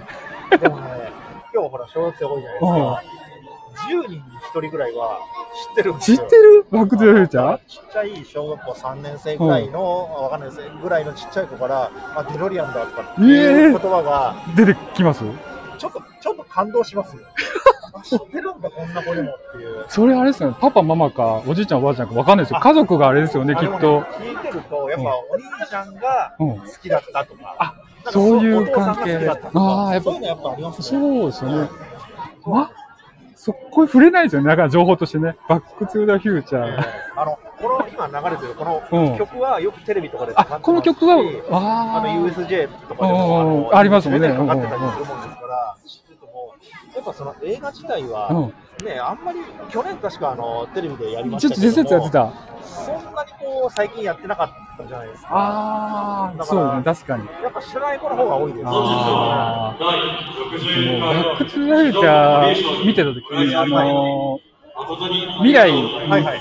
えでもね、今日ほら、小学生多いじゃないですか。10人に1人ぐらいは知ってるんですよ。知ってる？バックトゥザフューチャー？ちっちゃい小学校3年生ぐらいの、わかんないですぐらいのちっちゃい子から、あ、デロリアンだとかっていう言葉が、出てきます？ちょっと、ちょっと感動しますよ。あ知ってるんだ、こんな子でもっていう。それあれですよね。パパ、ママか、おじいちゃん、おばあちゃんかわかんないですよ。家族があれですよね、きっと。聞いてると、やっぱお兄ちゃんがうん。好きだったとか、あなんかそういうお父さんが好きだったとか関係あーやっぱそういうのやっぱありますね。そうですよね。ま、そこれ触れないですよね。だから情報としてね。バックトゥザフューチャー。えーあの、この今流れてるこうんの曲はよくテレビとかであ、この曲は、ああのー USJ とかでうんうんもうんありますもんねかかってたりするもんですから、やっぱその映画自体は、うん。ね、あんまり去年確かあのテレビでやりまちょっとしたけども実際やってた。そんなにこう最近やってなかったじゃないですか。ああ、そうですね、確かに。やっぱ知らない子の方が多いです。ああ。でも、バックトゥザフューチャー見てたときに、あのー未来に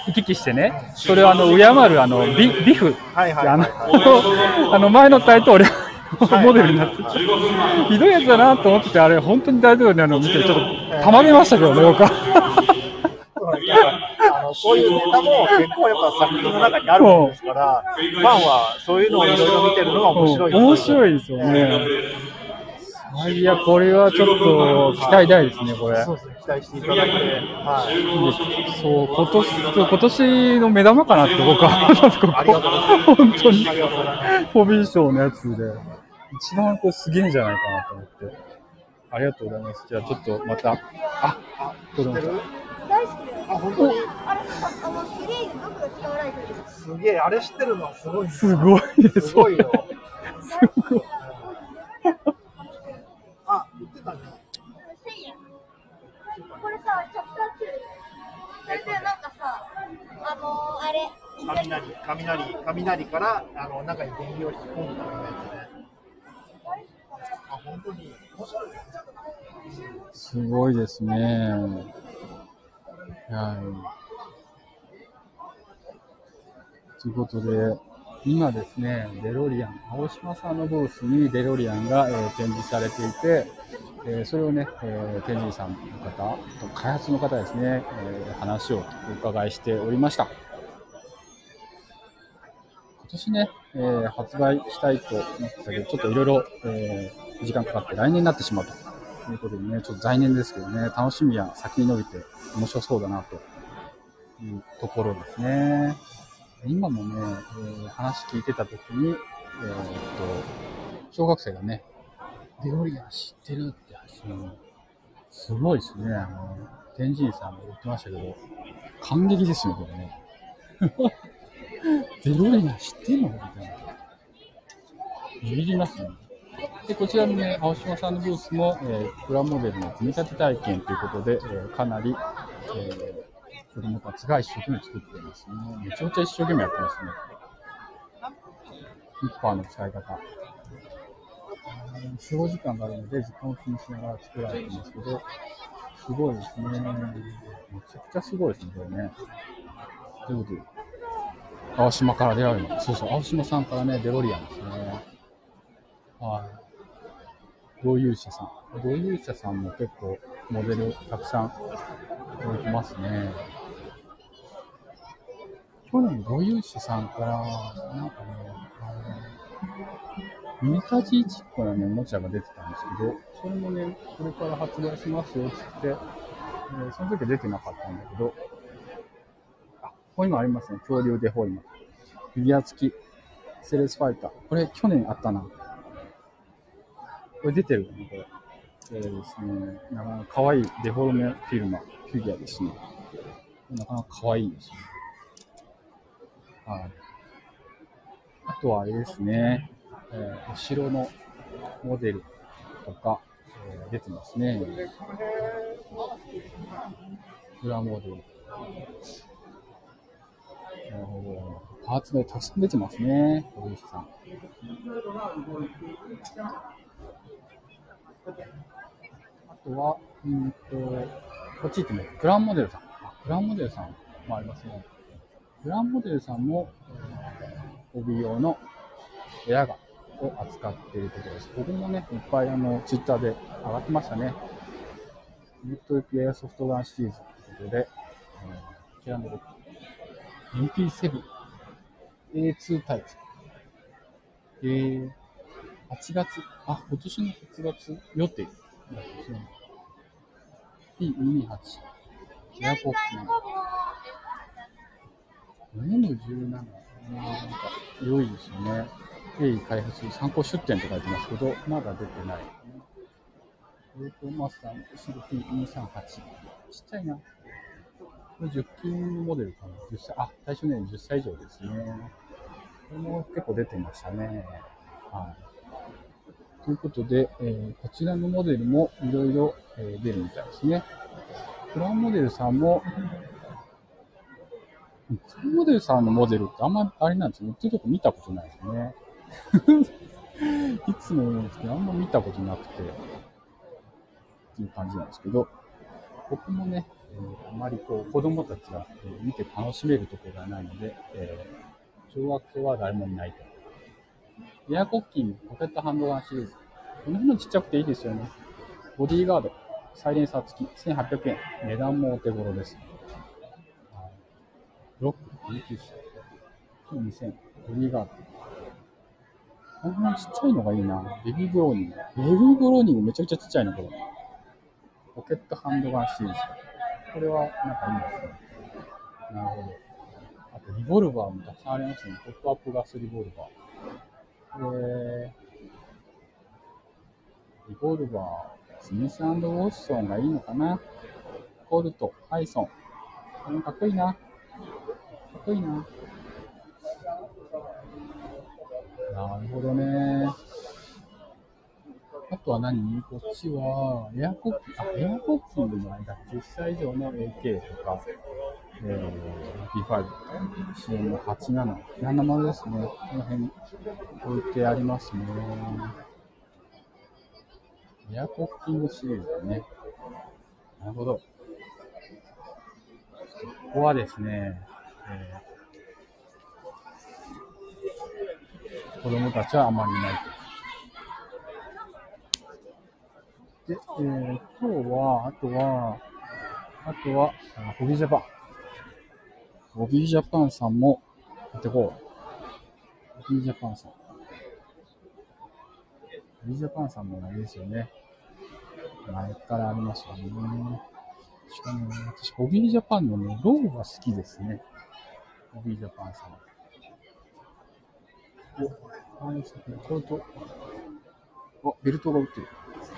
行き来してね、それをあの、敬るあの、ビビフ、はいはいあのはいはい。、あの前の大統領、モデルになって。て、ひどいやつだなと思ってて、あれ、本当に大統領になるのを見て、ちょっと、たまげましたけどね、僕は。あのこういうネタも結構やっぱ作品の中にあるものですから、ファンはそういうのをいろいろ見てるのが面白い面白いですよね。あいや、これはちょっと期待大ですね、これ。そうですね、期待していただいて、はい。そう、今年、今年の目玉かなって僕は、本当に。ホビーショーのやつで、一番これすげえんじゃないかなと思って。ありがとうございます。じゃあちょっとまた、あ、あ、子供大好きです。あ、本当に？あれ、あの、シリーズどこで使われてるんですげえ、あれ知ってるのはすごいすすごいです。すごいよ。すごい。あ、言ってたね。1000円。これさ、チャプター2。それでなんかさ、あのー、あれ、雷、雷、雷から、あの、中に電流を引き込むためのやつね。本当に。面白いすごいですね。はい。ということで、今ですね、デロリアン、青島さんのブースにデロリアンが、えー展示されていて、えーそれをね、えー展示さんの方と開発の方ですね、えー話をお伺いしておりました。今年ね、えー発売したいと思ってたけど、ちょっといろいろ、えー時間かかって来年になってしまうということでね、ちょっと残念ですけどね、楽しみは先に伸びて面白そうだなというところですね。今もね、えー話聞いてたときに、えーっと、小学生がね、デロリアン知ってるって話ね、すごいですね。あの、天神さんも言ってましたけど、感激ですよ、これね。デロリアン知ってんのみたいな。ビビりますね。で、こちらのね、青島さんのブースも、えープラモデルの組み立て体験ということで、えーかなり、えー子供たちが一生懸命作っていますね。めちゃめちゃ一生懸命やってますね。ヒッパーの使い方。うん使用時間があるので、時間を気にしながら作られてますけど、すごいですね。めちゃくちゃすごいですね、これね。ということで、青島から出られるの。そうそう、青島さんからね、デロリアンですね。はい。同友者さん。同友者さんも結構モデルたくさん置いてますね。去年同友者さんから、なんかね、あの、ミニタジーチックなね、おもちゃが出てたんですけど、それもね、これから発売しますよ、つって、えーその時は出てなかったんだけど、あ、ここにもありますね。恐竜デフォイマ。フィギュア付き、セレスファイター。これ去年あったな。これ出てる、これ。えーですね、なかなか可愛いデフォルメフィルマ、フィギュアですね。なかなか可愛いですね。はい。あとはあれですね、えー後ろのモデルとか、えー出てますね。裏モデル。なるほど。パーツがたくさん出てますね、堀内さん。あとは、うんと、こっち行ってみよう。グランモデルさん。あ、グランモデルさんもありますね。グランモデルさんも、帯用のエアガを扱っているところです。ここもね、いっぱいあの、ツイッターで上がってましたね。エレクトリックエアソフトガンシリーズということで、えーこちらの MP7 A2 タイプ。えー、8月、あ、今年の8月予定なんですね。P228。エアコップ胸の17。なんか、良いですよね。鋭意開発参考出展と書いてますけど、まだ出てない、ね。ロートマスターの CP238。ちっちゃいな。これ10金モデルかな。10歳、あ、対象年齢10歳以上ですね。これも結構出てましたね。はい。ということで、えーこちらのモデルもいろいろ出るみたいですね。プランモデルさんも、プランモデルさんのモデルってあんまあれなんですよ。売ってるとこ見たことないですね。いつも思うんですけど、あんま見たことなくて、っていう感じなんですけど、ここもね、えーあまりこう子供たちが、え見て楽しめるところがないので、えー小学生は誰もいないと。エアコッキング、ポケットハンドガンシリーズ。この辺のちっちゃくていいですよね。ボディーガード、サイレンサー付き、1800円。値段もお手頃です。はいロック、19歳。2000、ボディーガード。こんなちっちゃいのがいいな。ベビーブローニング。ベビーブローニングめちゃくちゃちっちゃいな、これ。ポケットハンドガンシリーズ。これはなんかいいですね。なるほど。あと、リボルバーもたくさんありますね。ポップアップガスリボルバー。で、リボルバー、スミスウォッソンがいいのかな？コルト、ハイソン。これもかっこいいな。かっこいいな。なるほどね。あとは何？こっちは、エアコッキング、あ、エアコッキングの間、10歳以上の AK とか、えー、B5、CM87、77ですね。この辺置いてありますね。エアコッキングシリーズだね。なるほど。ここはですね、えー子供たちはあまりいないと。で、えー今日は、あとは、あとは、あホビジャパン。ホビージャパンさんもやってこう。ホビージャパンさん。ホビージャパンさんもあれですよね。前からありますよね。しかも、私、ホビージャパンのね、ロゴが好きですね。ホビージャパンさん。お、あれですね、これと、あ、ベルトが売ってる。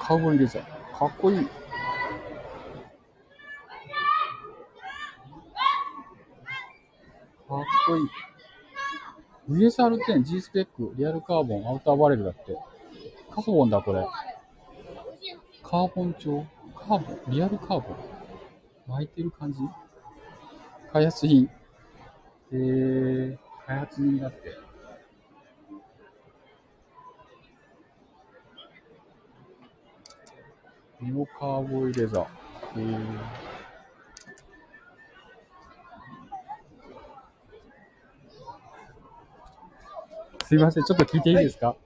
カウボーイレザー。かっこいい。かっこいい。VSR10、G スペック、リアルカーボン、アウターバレルだって。カーボンだ、これ。カーボン調？カーボン？リアルカーボン？巻いてる感じ？開発品。えー、開発人だって。ネオカーボイレザー。えーすいません、ちょっと聞いていいですか？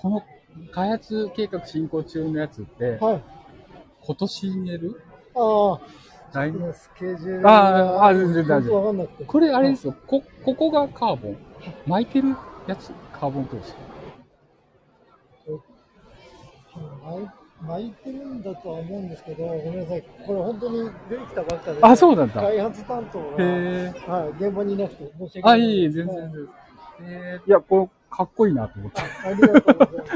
この開発計画進行中のやつって、はい。今年に寝る？あ来年あ、スケジュールあああ全然大丈夫。これあれですよ、こ、ここがカーボン。巻いてるやつ、カーボンクロス。巻いてるんだとは思うんですけど、ごめんなさい。これ本当に出てきたばっかで。あそうなんだ開発担当が。はい、現場にいなくて申し訳なあ、い。いい、いい全然全然。えーいや、これ、かっこいいなと思って。ありがとうございます。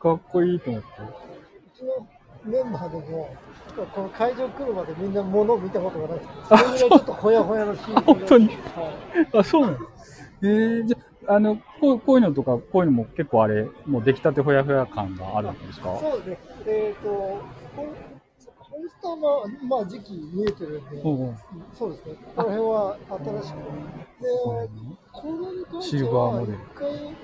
かっこいいと思って。うちのメンバーでも、この会場来るまでみんな物を見たことがなくて、それぐらいちょっとほやほやのシーンあ本当にはいあ、そうなの？えー、じゃあ、あの、こうこういうのとか、こういうのも結構あれ、もう出来たてほやほや感があるんですか？そうですね。えっ、と、イスターは、まあ時期見えてるんで、うんうんそうですね。この辺は新しく。で、これに関しては、一回、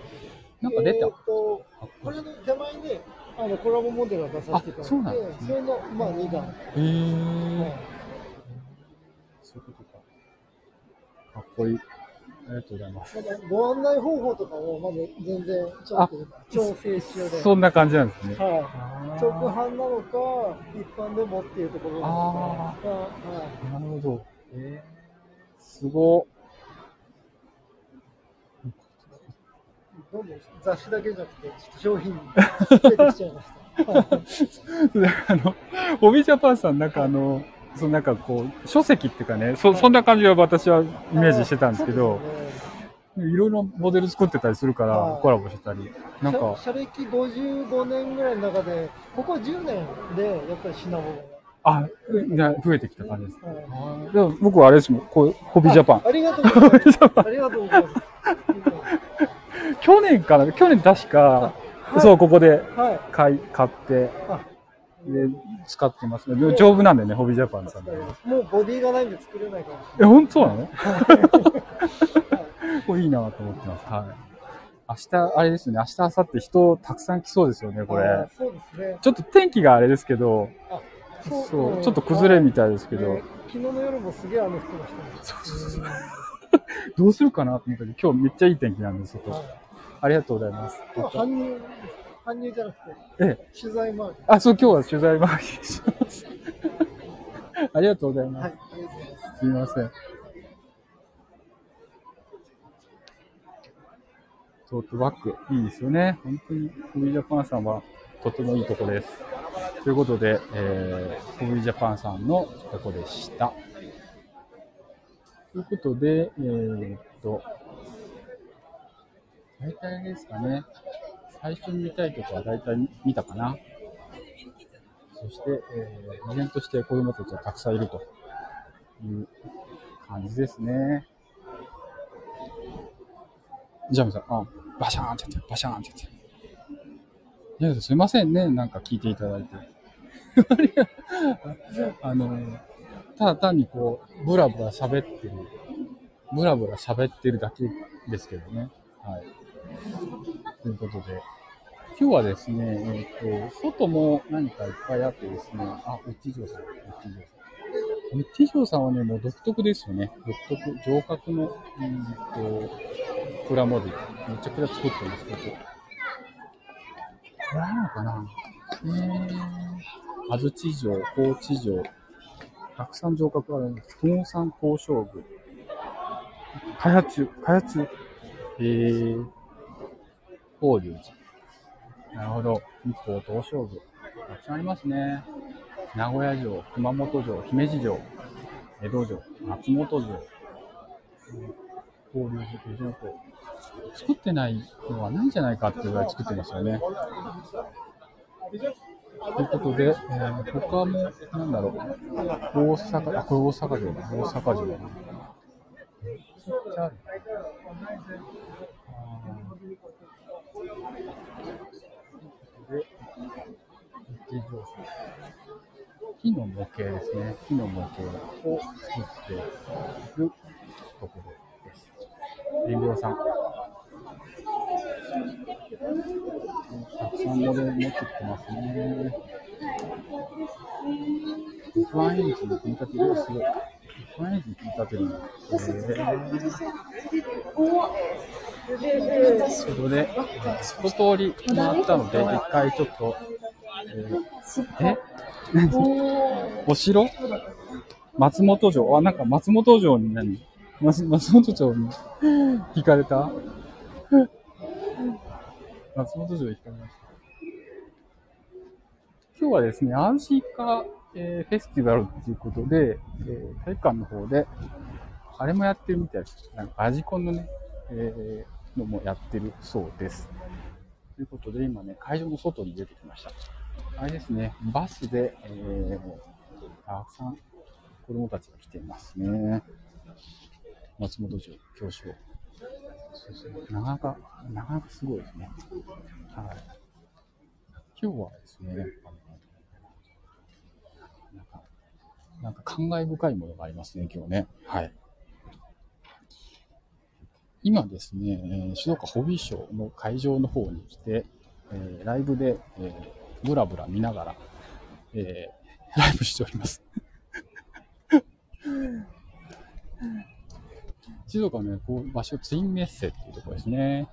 なんか出た？えーとこれの手前で、あの、コラボモデルを出させていただいて、あそねそれの、まあ2弾。へーはいそういうことか。かっこいい。ありがとうございます。まだご案内方法とかもまだ全然ちょっと調整中で。そんな感じなんですね。はい。あ直販なのか、一般でもっていうところなのか。はーなるほど。えー、すごい。どんどん雑誌だけじゃなくて、商品 出てきちゃいました。はい あの、ホビージャパンさん、なんかあの、そのなんかこう、書籍っていうかね、そそんな感じは私はイメージしてたんですけど、いろいろモデル作ってたりするからはいコラボしてたり、なんか、社社歴55年ぐらいの中で、ここ10年でやっぱり品物が。あ、ね増えてきた感じです。はいでも僕はあれですもん、こう、ホビージャパン。ありがとうございます。ありがとうございます。去年かな去年確か、はいそう、ここではい。買い、買って、あで、使ってますね。で丈夫なんでね、ホビージャパンさんで。もうボディがないんで作れないかもしえ、本当なの？これいいなと思ってます。はい。明日、あれですね、明日、明後日人たくさん来そうですよね、これない。あれ。そうですね。ちょっと天気があれですけど、あそう、ちょっと崩れみたいですけどね、昨日の夜もすげえ雨降ってましたね。そうそうそう どうするかなと思ったけど、今日めっちゃいい天気なんで、外。はいありがとうございます。今日搬入、搬入じゃなくて、ええ。取材もある。あ、そう、今日は取材回りします。ありがとうございます。はい、ありがとうございます。すみません。トートバッグ、いいですよね。本当に、ホビージャパンさんはとてもいいとこです。ということで、えー、ホビージャパンさんのとこでした。ということで、えー、っと、大体ですかね。最初に見たいとこは大体見たかな。そして、えー、依然として子供たちがたくさんいるという感じですね。ジャムさん、あ、バシャーンってやって、バシャーンってやって。いや、すいませんね、なんか聞いていただいて。あの、ただ単にこう、ブラブラ喋ってる、ブラブラ喋ってるだけですけどね。はい。ということで、今日はですね、えっ、と、外も何かいっぱいあってですね、あ、ウッディジョーさん、ウッディジョーさん。ウッディジョーさんはね、もう独特ですよね。独特、上角の、うんと、プラモデル。めちゃくちゃ作ってます、ここ。これなのかな？えー、安土城、高知城、たくさん上角があるんです。東山東照宮。開発中、開発中。えー、法隆寺。なるほど。日光東照宮。たくさんありますね。名古屋城、熊本城、姫路城、江戸城、松本城、法隆寺、九条湖。作ってないのはないんじゃないかっていうぐらい作ってますよね。ということで、えー、他も、なんだろう、大阪、あ、これ大阪城だ、大阪城だな。めっちゃある。で、日常木の模型ですね。木の模型を作っているところです。林業さん。たくさんモデル持ってきてますね。F1 エンジンの組み立てるすごい。F1 エンジン組み立てるの。へーとこで、一通り回ったので、一回ちょっと、え？お城？松本城？あ、なんか松本城に何？松松本城に引かれた？松本城に引かれました。今日はですね、アンシーカ、えーフェスティバルということで、えー体育館の方で、あれもやってるみたいです。なんかラジコンのね、えーのもやってるそうです。ということで、今ね、会場の外に出てきました。あれですね、バスで、えー、たくさん子供たちが来ていますね。松本城、教師を。そうそう。なかなか、なかなかすごいですね。はい。今日はですね、なんか、なんか感慨深いものがありますね、今日ね。はい。今ですね、えー静岡ホビーショーの会場の方に来て、えーライブで、えーブラブラ見ながら、えーライブしております。静岡の、ね、こう場所、ツインメッセっていうところですね。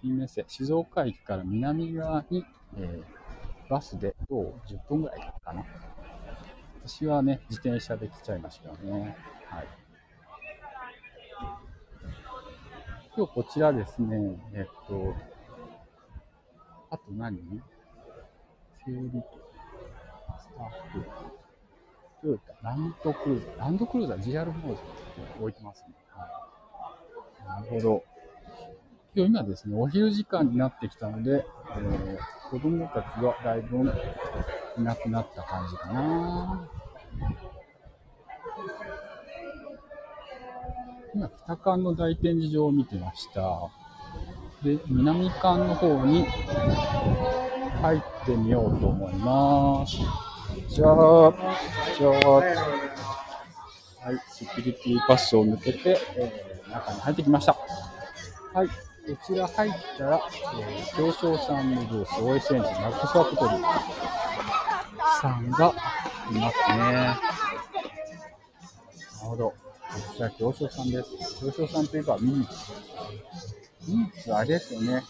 ツインメッセ。静岡駅から南側に、えーバスで、どう10分ぐらいかな。私はね、自転車で来ちゃいましたよね。はい。今日こちらですね、えっと、あと何？整理券、スタッフ、トヨタ、ランドクルーザー、ランドクルーザー GR モードって置いてますね。はい。なるほど。今日今ですね、お昼時間になってきたので、えー、子供たちはだいぶいなくなった感じかな。今、北館の大展示場を見てました。で、南館の方に入ってみようと思います。じゃあ、じゃあ、はい、セキュリティパスを抜けて、えー中に入ってきました。はい、こちら入ったら、えー、表彰さんのブース、OS エンジン、マックスワプトリさんがいますね。なるほど。こちら、表彰さんです。表彰さんといえば、ミニッツ。ミニッツ、あれですよね。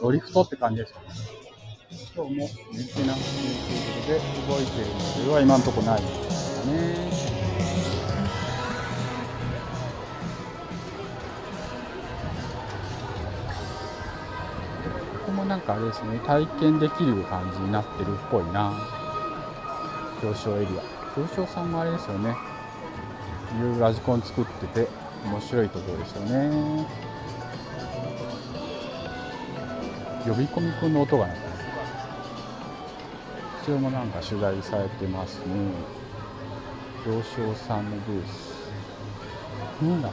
ドリフトって感じですよね。今日もメンテナンスということで動いているのでは今のところないですね。ここもなんかあれですね、体験できる感じになってるっぽいな。表彰エリア。表彰さんもあれですよね。いろいろラジコン作ってて面白いところですよね。呼び込みくんの音がなんかこちらもなんか取材されてますね。表彰さんのブース。なんだあ、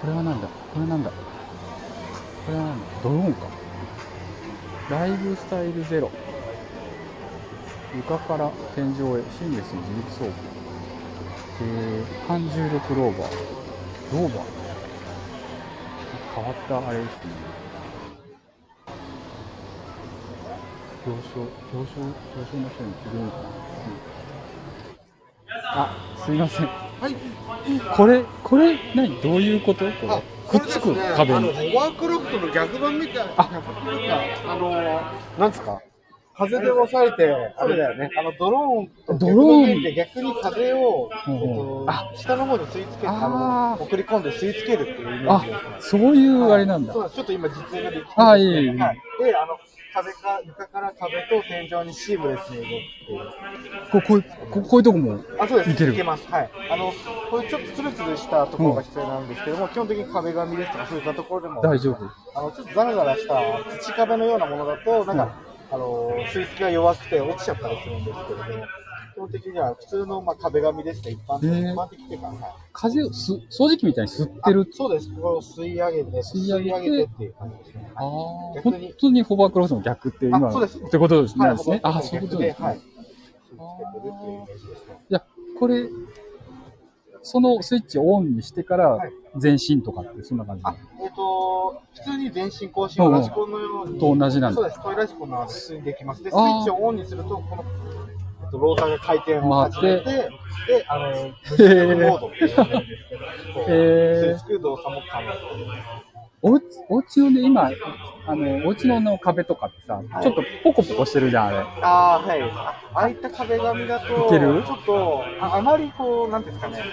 これはなんだこれなんだこれはなんだドローンか。ライフスタイルゼロ。床から天井へシームレスに自力走行。えー、半重力ローバー。ローバー変わったあれですね。表彰、表彰、表彰の人に聞るかな。あ、すいません。はい。これ、これ、何？どういうこと？これ。くっつく壁に。あの、ワークロフトの逆版みたいな、あの、なんですか？風で押さえて、あれだよね。あの、ドローンとドローンで逆に風を、うんうんえっとあ下の方に吸い付けて、あの、送り込んで吸い付けるっていうイメーあジですね。、そういうあれなんだそ。うちょっと今実演ができてあいいはい。で、あの、風が、床から壁と天井にシームレスに動くっていう。ここういう、ここういうとこも。あ、そうです。いける？ます。はい。あの、こういうちょっとツルツルしたところが必要なんですけども、基本的に壁紙ですとか、そういったところでも、大丈夫。あの、ちょっとザラザラした土壁のようなものだと、なんか、あの、吸い付きが弱くて落ちちゃったりするんですけれども、基本的には普通の、まあ、壁紙ですね、一般的、へー一般的っていうか、はい。風をす、掃除機みたいに吸ってるあ。そうです。これを吸い上げて、吸い上げててっていう感じですね。ああ、本当にホバークロスの逆って今、あそうですってことですね。はい、ですねあ、そういうことですね。はい。吸い付けてるっていうイメージですね。いや、これ、そのスイッチをオンにしてからはい前進とかってそんな感じあ、えっ、と、普通に全身更新はラジコンのように、と同じなんだそうです。トイラジコンの普通にできます。で、スイッチをオンにすると、この、と、ローターが回転を始めて、で、あの、無重力モードでるんですけど、こうへー。吸い付く動作も可能。おうち、お家のね、今、あの、お家のの壁とかってさ、ちょっとポコポコしてるじゃん、あれ。ああ、はい。ああいった壁紙だと、いける？ちょっと、ああまりこう、なんですかね、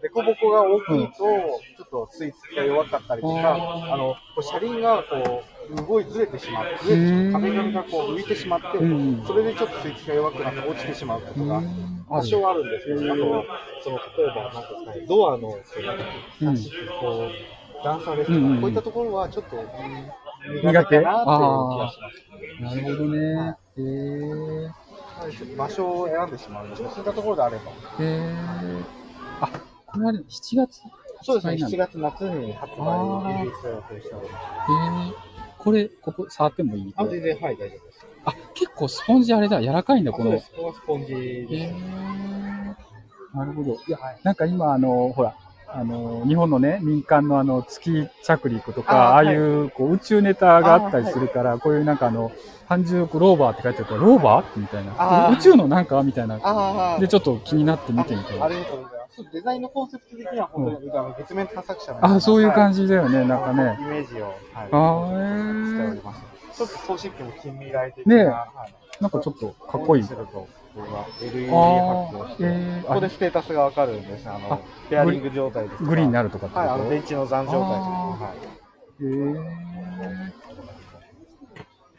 凸凹が大きいと、ちょっと吸い付きが弱かったりとか、ああの、こう車輪がこう、動いずれてしまって、壁紙がこう浮いてしまって、うんそれでちょっと吸い付きが弱くなって落ちてしまうことがうん多少あるんですけど、あとは、その、例えば、なんですかね、ドアの、こう、段差ですとか、こういったところはちょっと、うん苦手かなっていう気がします。なるほどね。へえ。場所を選んでしまうんですそういったところであれば。へえ。あ、これあれ、7月そうですね、発売7月夏に発売、リリースを予定しております。これ、ここ触ってもいい？あ、全然、はい、大丈夫です。あ、結構スポンジあれだ、柔らかいんだ、この。ここはスポンジえです。。なるほど。いや、なんか今、あの、ほら、あの、日本のね、民間のあの、月着陸とか、ああいう、こう、宇宙ネタがあったりするから、こういうなんかあの、半熟ローバーって書いてあるから、ローバー？みたいな。宇宙のなんか？みたいな。ああ、で、ちょっと気になって見てみたい。ありがとうございます。デザインのコンセプト的には本当に、あの月面探索者のあ、そういう感じ。じだよね、なんかね。イメージを、はい、あしておーります。ちょっと送信機も近未来的ねえな、はいなんかちょっとかっこいい。すると、ここが LED あ発光して、ーえーここでステータスがわかるんですね。あのあ、ペアリング状態ですグリーンになるとかってこはい、とあの、電池の残状態とか。あはい。へー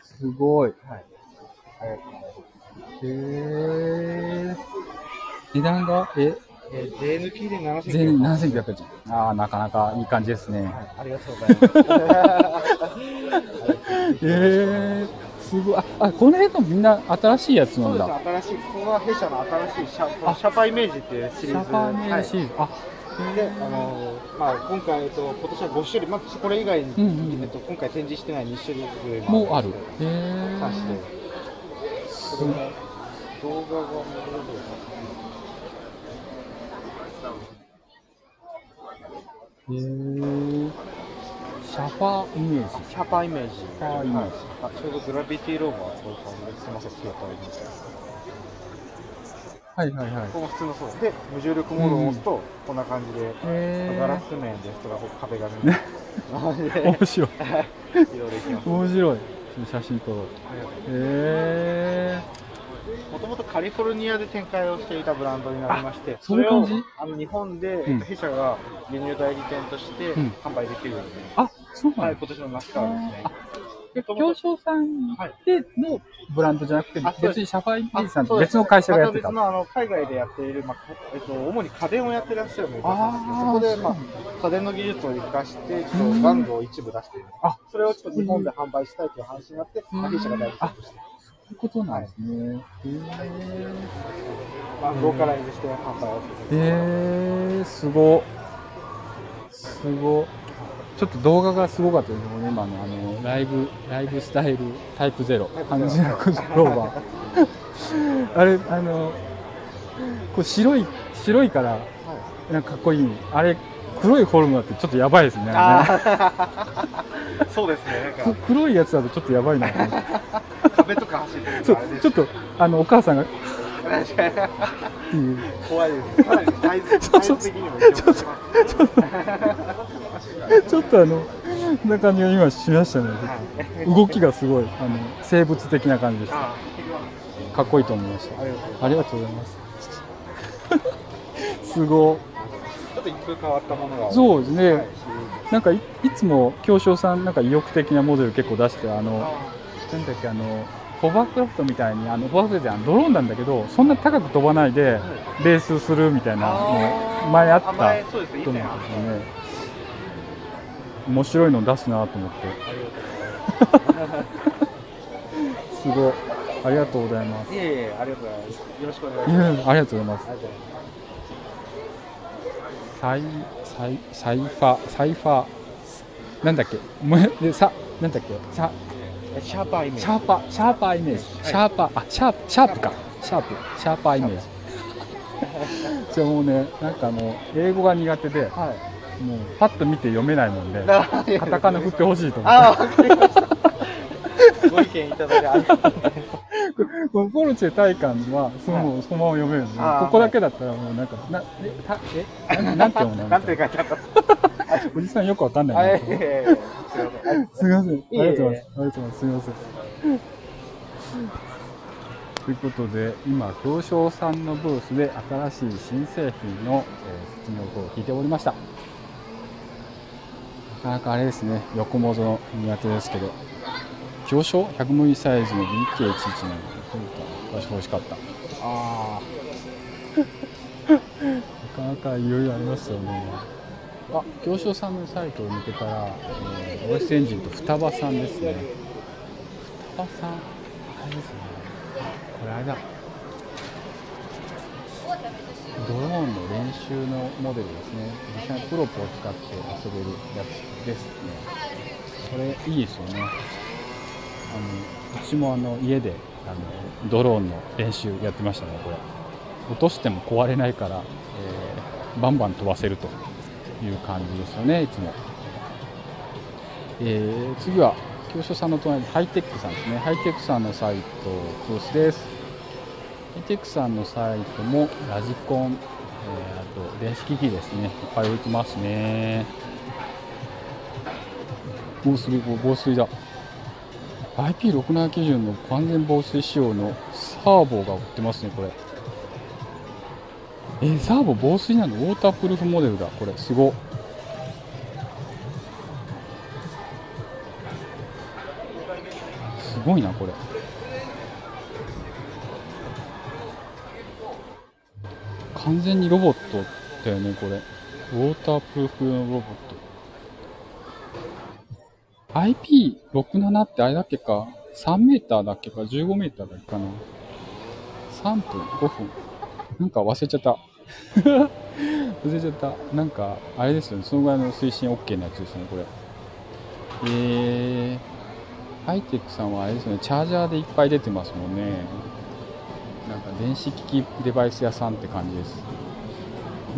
すごい。はい。へー値段が、え、えー、JNP で7900全員7900円。ああ、なかなかいい感じですね。はい、ありがとうございます。えー、すごい。あ、あこの辺のみんな新しいやつなだ。そうんですね、新しい、ここが弊社の新しいシャシャパイメージっていうシシリーズ。ャパーメーシはいーズ。あ、で、あのーまあ、今回、えっと、今年は5種類、まあ、これ以外に、うんうんえっと、今回展示してない2種類もうある。へ3種類。動画が見れるへー。シャパーイメージ。シャパイメージ。シャパイメージあ、ちょうどグラビティローバーそういう感じです。すみません、気が足りません。はいはいはい。ここも普通のそうで、無重力モードを押すと、こんな感じで、へガラー。ス面ですとか、壁紙に。い 面白い。ろいろできます。面白い。写真撮ろう。へもともとカリフォルニアで展開をしていたブランドになりまして、それをあの日本で、うん。弊社が輸入代理店としてうん。販売できるように、ー。あ、そうなはい、の今年の夏からですね。え行商さんでのブランドじゃなくて別にシャファイメージさんと別の会社がやってた。また別。のあの海外でやっている、まあえっと、主に家電をやってらっしゃるメーカーなんですけど、あー。そこで、まあ、家電の技術を生かして、ちょうん。っと玩具を一部出している。あそれをちょっと日本で販売したいという話になって、弊社が代理店として、いうことなんですね。へまあ、ローカライズして販売をー。する。へー、すご。すご。ちょっと動画がすごかったですよね、今のあの、ライブ、ライブスタイルタイプゼロタイ、プ半ゼ熟ロローバー。あれ、あの、こう白い、白いから、なんかかっこいい。あれ、黒いフォルムだってちょっとやばいですね。ね そうですね、なんかく黒いやつだとちょっとやばいな。壁とか走ってるちょっと、あの、お母さんが。怖いです。サイズ、サイズ的にも異常します。ちょっとあの、な感じが今しましたね。はい動きがすごい、あの、生物的な感じです。あかっこいいと思いました。ありがとうございます。す。すごちょっと一風変わったものが。そうですねはいなんかい、いつも、京商さん、なんか意欲的なモデル結構出して、あの、あなんだっけ、あの、ホバークラフトみたいに、あの、ホバークラフトじゃんドローンなんだけど、そんな高く飛ばないで、レースするみたいなの、前あったと思うんですよね。面白いの出すなと思って。すごい。ありがとうございます。いえいえ、ありがとうございます。よろしくお願いいします。やありがとうございます。ありがとうございます。サイ、サイ、サイファ、サイファ、なんだっけ、もうで、さ、なんだっけ、さ、えシャーパーイメージ。シャーパー、シャーパーイメージ、シャーパー、あ、シャープ、シャープか、シャープ、シャーパーイメージ。じゃあもうね、なんかもう、英語が苦手で、はい。もう、パッと見て読めないもんで、カカタカナ振ってほしいと思ああ、って。ご意見いただいてありがとうございます。このポルチェ大観は、その、そのまま読めるんでここだけだったらもうなんか、な、え、た、え、ななんて読むの？なんて書いてあったおじさんよくわかんなはいい、な。えーすいません。すみません。ありがとうございます。ありがとうございます。すみません。ということで、今、表彰さんのブースで新しい新製品の、えー説明を聞いておりました。なかなかあれですね、横文字の苦手ですけど、表彰 ?100 ミリサイズの BK11 の私欲しかった。ああ。なかなかいろいろありますよね。あ、行商さんのサイトを抜けたら、えー、OS エンジンと双葉さんですね。双葉さん、あれですね。これあれだ。ドローンの練習のモデルですね。実際にプロポを使って遊べるやつですね。これいいですよね。あの、うちもあの家であのドローンの練習やってましたね、これ。落としても壊れないから、えーバンバン飛ばせるという感じですよね、いつも。えー次は、教所さんの隣ハイテックさんですね。ハイテックさんのサイト、ブースです。ハイテックさんのサイトもラジコン、えーあと電子機器ですね。いっぱい置いてますね。防水、防水だ。IP67 基準の完全防水仕様のサーボが売ってますね、これ。えーサーボ防水なの？ウォータープルーフモデルだ。これ、すご。すごいな、これ。完全にロボットだよね、これ。ウォータープルーフ用のロボット。IP67 ってあれだっけか ?3 メーターだっけか ?15 メーターだっけかな ?3 分 ?5 分なんか忘れちゃった。忘れちゃった。なんか、あれですよね。そのぐらいの推進 OK なやつですね、これ。えー、ハイテックさんはあれですね、チャージャーでいっぱい出てますもんね。なんか電子機器デバイス屋さんって感じです。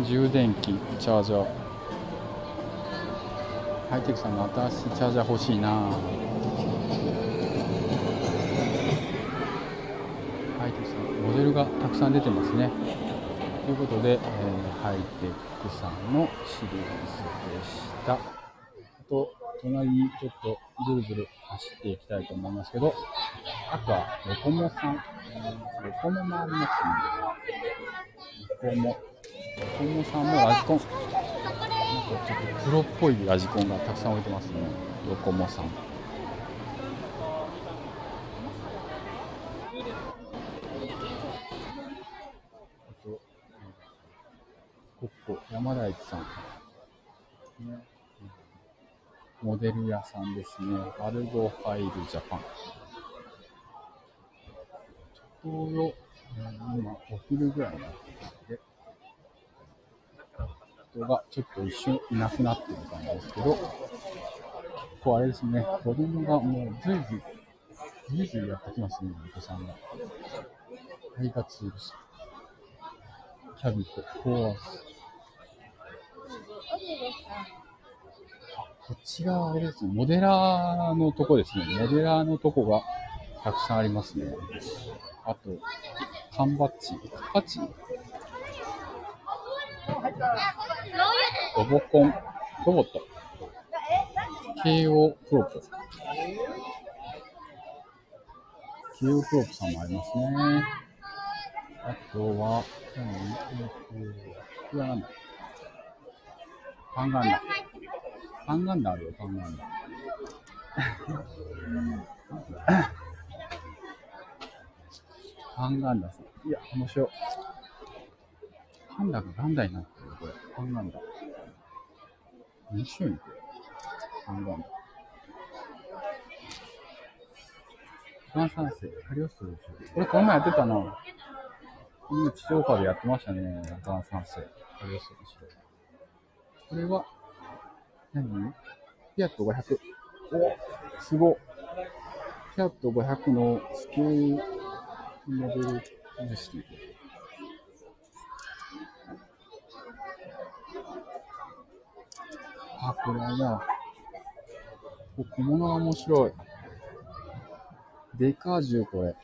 充電器、チャージャー。ハイテクさんの新しいチャージャー欲しいなハイテクさん、モデルがたくさん出てますね。ということで、えーハイテクさんのシリーズでした。あと、隣にちょっとずるずる走っていきたいと思いますけど、あとは、ロコモさん。ロコモもありますね。ロコモ。ロコモさんもラジコン。ちょっとプロっぽいラジコンがたくさん置いてますね。ロコモさん。あと、コッコ、山田一さん。ねモデル屋さんですね。バルゴファイルジャパン。ちょうど、今、お昼ぐらいになってきて、人がちょっと一瞬いなくなってる感じですけど、結構あれですね、子供がもうずいずい、ずいずいやってきますね、お子さんが。配達です。キャビット、コアス。こっちがあれですね、モデラーのとこですね。モデラーのとこがたくさんありますね。あと、缶バッジ、バッジ？ロボコン、ロボット。慶応プロポ。慶応プロポさんもありますね。あとは、何？えっと、これはなんだパンガンダ。パンガンダあるよ、パンガンダ。パンガンダさん。いや、面白い。パンダがガンダになってるよ、これ。パンダ。面白いね、これ。パンダ。ガン三世、カリオストロこれ、この前やってたな。今、地上波でやってましたね。ガン三世、カリオストロこれは、何？フィアット500。おすごっ。フィアット500のスケールモデルですね。あ、これあれだ。こ小物が面白い。デカージュこれ。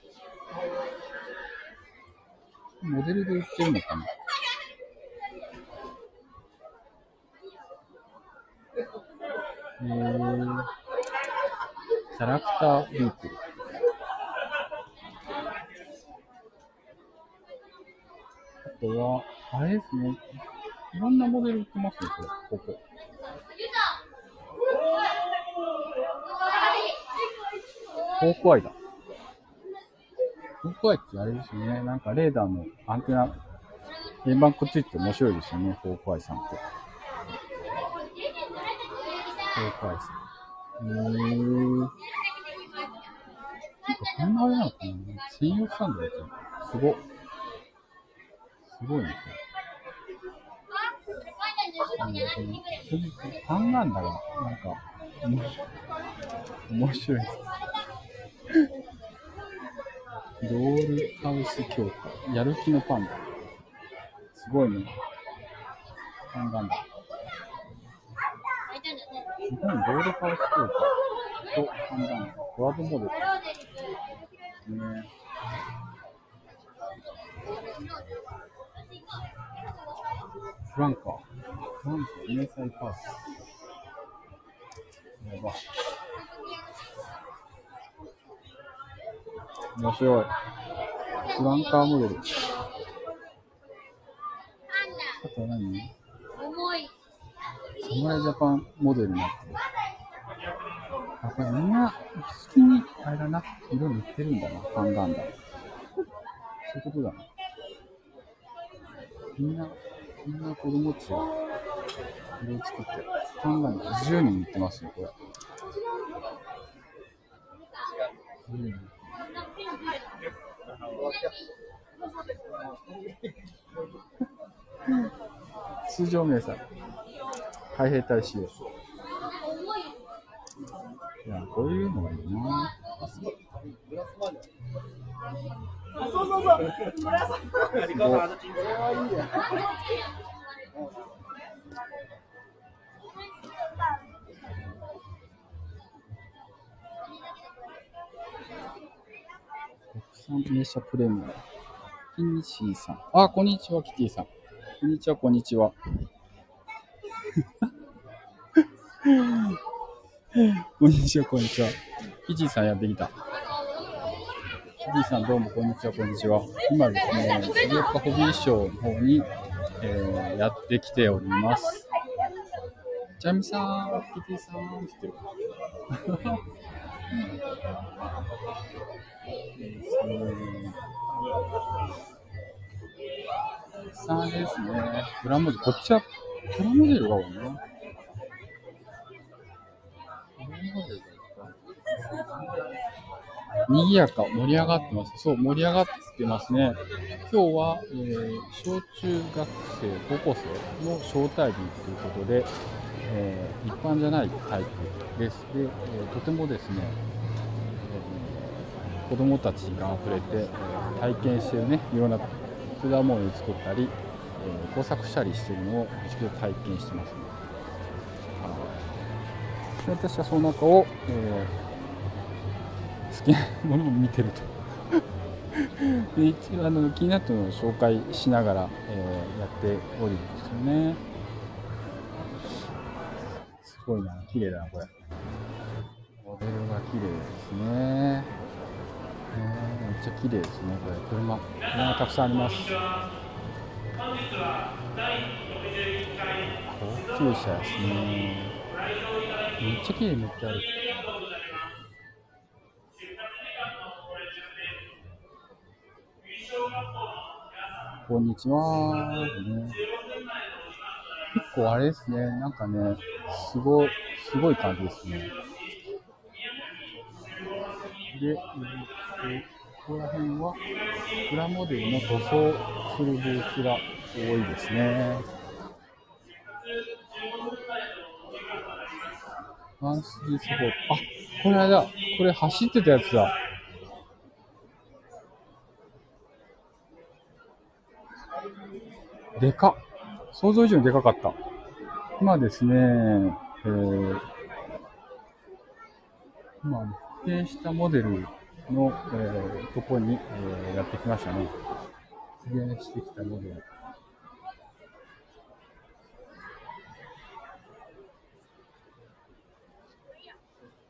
モデルで売ってるのかな？えー、キャラクターループ。あとは、あれですね。いろんなモデル売ってますね、これ、ここ。ホークアイだ。ホークアイってあれですよね。なんかレーダーのアンテナ、円盤くっついて面白いですよね、ホークアイさんって。ホークアイさん。へぇー。こんなあれなのかな専用スタンドだったすご。すごいね、これ。なんだこのファンなんだが、なんか、おも面白い。ドールハウス強化。やる気のパンダ。すごいね。ファンなんだ。日本ドールハウス強化とファンなんだ。コラボモデル。ねフランカー。フランカー、迷彩パース。やば。面白い。フランカーモデル。あとは何？侍ジャパンモデルになってる。あ、これみんな好きに、あれだな、色塗ってるんだな、ファンガンダ。そういうことだな。みんな、みんな子供っちが色を作って、ファンガンダ自由に塗ってますよ、これ。自由に通常名産。海兵隊仕様。いや、こういうのがいいな。すごい国産名車プレミアム。キニシーさん。あ、こんにちは、キティさん。こんにちは、こんにちは。こんにちは、こんにちは。キティさんやってきた。キティさんどうもこんにちは、こんにちは。今ですね、盛岡ホビーショーの方に、えー、やってきております。ジャミさん、キティさんって言ってる。さあですね。プラモデル、こっちはプラモデルが多いね。プラモデルがいっぱい賑やか、盛り上がってます。そう、盛り上がってますね。今日は、えー小中学生、高校生の招待日ということで、えー一般じゃないタイプです。で、えーとてもですね、えー子供たちが溢れて、体験してるね、いろんな果物を作ったり、えー工作したりしてるのを一度体験してますね。で私はその中を、えー好きなものを見てると。で一応あの気になったのを紹介しながら、えーやっておるんですよね。すごいな、綺麗だな、これ。モデルが綺麗ですね。めっちゃ綺麗ですね、これ。車、車がたくさんあります。高級車ですね。めっちゃ綺麗に塗ってある。こんにちは、ね。結構あれですね、なんかね、すごい、すごい感じですね。で、えーここら辺は、プラモデルの塗装するブースが多いですね。ワンスリーサポー。あ、これあれだ。これ走ってたやつだ。でかっ。想像以上にでかかった。今ですね、えー、今、定したモデルの、えー、とこに、えーやってきましたね。実現してきたモデル。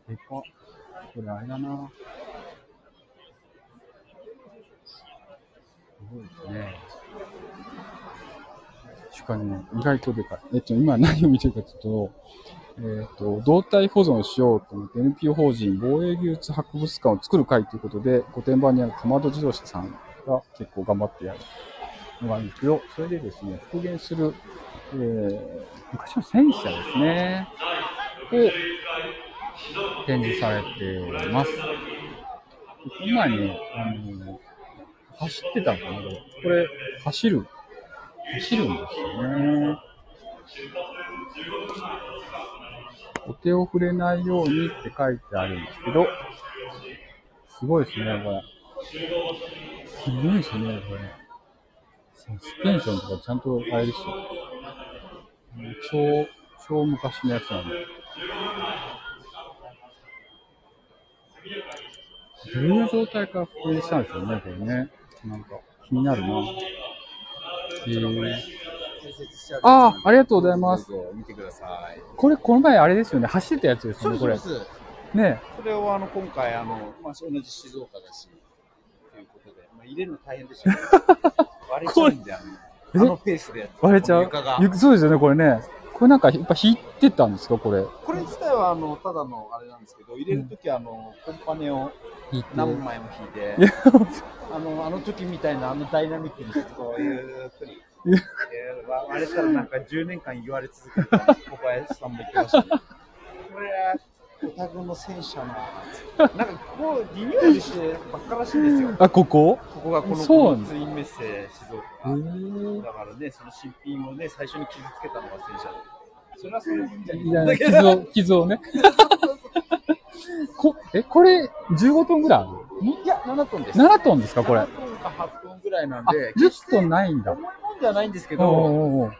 でか。これあれだな。すごいですね。しかも、意外とでかい。えっと、今何を見てるかというと、えっと、動体保存しようと思って NPO 法人防衛技術博物館を作る会ということで、御殿場にあるかまど自動車さんが結構頑張ってやるのがあるんですけど、それでですね、復元する、えー、昔の戦車ですね、を展示されています。でこの前ね、あの、走ってたのかなこれ、走る、走るんですよね。お手を触れないようにって書いてあるんですけど、すごいですね、これ。すごいですね、これ。サスペンションとかちゃんとあれですよ。超、超昔のやつなんで。どういう状態から復元したんでしょうね、これね。なんか、気になるな。えー、ああ、ありがとうございます。見てください。これ、この前あれですよね。走ってたやつですよね、これ。そうです。ねそれをあの今回あの、まあ、同じ静岡だし、ということで、まあ、入れるの大変でしたけど、割れちゃうんで、あえの、あのペースでやって割れちゃうそうですよね、これね。これなんか、やっぱ引いてたんですか、これ。これ自体はあのただのあれなんですけど、入れるときはあのコンパネを。何枚も引いてあのあの時みたいなあのダイナミックにこうゆっくり。ゆっえーわ割れたらなんか10年間言われ続けるから小林さんも言ってましたね。こ？れはおタグの戦車な。なんかここリニューアルしてばっからしいんですよ。あ、ここここがこのそうなんだツインメッセ静岡へが。ーだからね、その新品をね、最初に傷つけたのが戦車で。それはそれでいいんじゃないいや、傷を、傷をね。こ、え、これ、15トンぐらいある？いや、7トンです。7トンですか、これ？7トンか8トンぐらいなんあで、、10トンないんだ。んじゃないんですけど、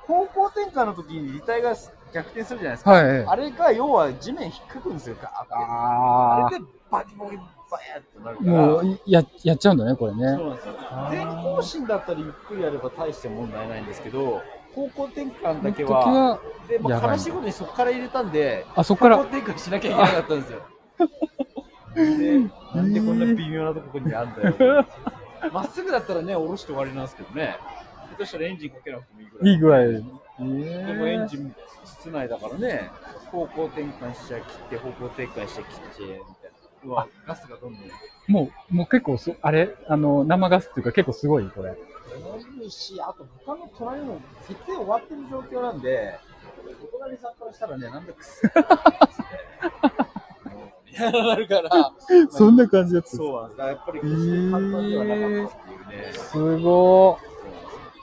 方向転換の時に履帯が逆転するじゃないですか。はい。あれが要は地面引っかくんですよ、ガーって。ああれでバキバキバヤーってなるあ、から。もう、や、やっちゃうんだね、これね。そうなんですよ。前方針だったらゆっくりやれば大して問題ないんですけど、方向転換だけ時は、は、で、もうやばい悲しいことにそこから入れたんで、あ、そっから？方向、転換しなきゃいけなかったんですよ。で、なんでこんな微妙なとこにあんだよ。まっすぐだったらね、下ろして終わりなんですけどね。下手したらエンジンかけなくてもいいぐらい。いい具合で。でもエンえジン室内だからね、方向転換しちゃ切って、方向転換して切って、みたいな。うわ、ガスがどんどん。ー、もう、もう結構そ、あれあの、生ガスっていうか結構すごい、これ。いいし、あと他の隣の設定終わってる状況なんで、お隣さんからしたらね、なんだくす。やらるから、そんな感じだった。そうなんです。やっぱり決して簡単ではなかったっていうね。すごー。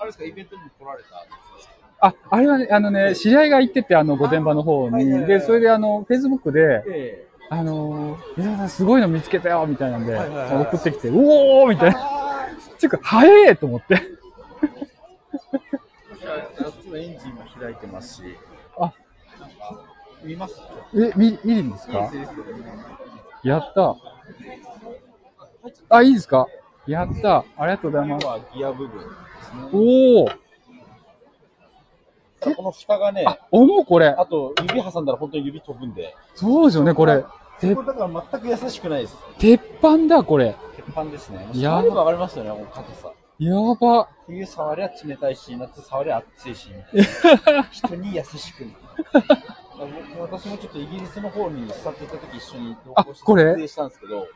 あれですか、イベントにも来られたんですか？あ、あれはね、あのね、知り合いが行ってて、あの、御殿場の方に。で、それであの、Facebook で、えあのー、皆さんすごいの見つけたよ、みたいなんで、送ってきて、おーみたいな。ていうか、早えと思って。エンジンも開いてますし。あ、見ますえ、見、見るんですか？やった。あ、いいですか？やった。ありがとうございます。はギア部分おーこの蓋がね、あ、重うこれ。あと指挟んだら本当に指飛ぶんで。そうですよね、これ。てこれだから全く優しくないです。鉄板だ、これ。鉄板ですね。いやばわかりますよね、この硬さ。やば。冬触りゃ冷たいし、夏触りゃ熱いし、人に優しく。僕私もちょっとイギリスの方に視察行った時一緒に同行してあこれ？撮影したんですけど、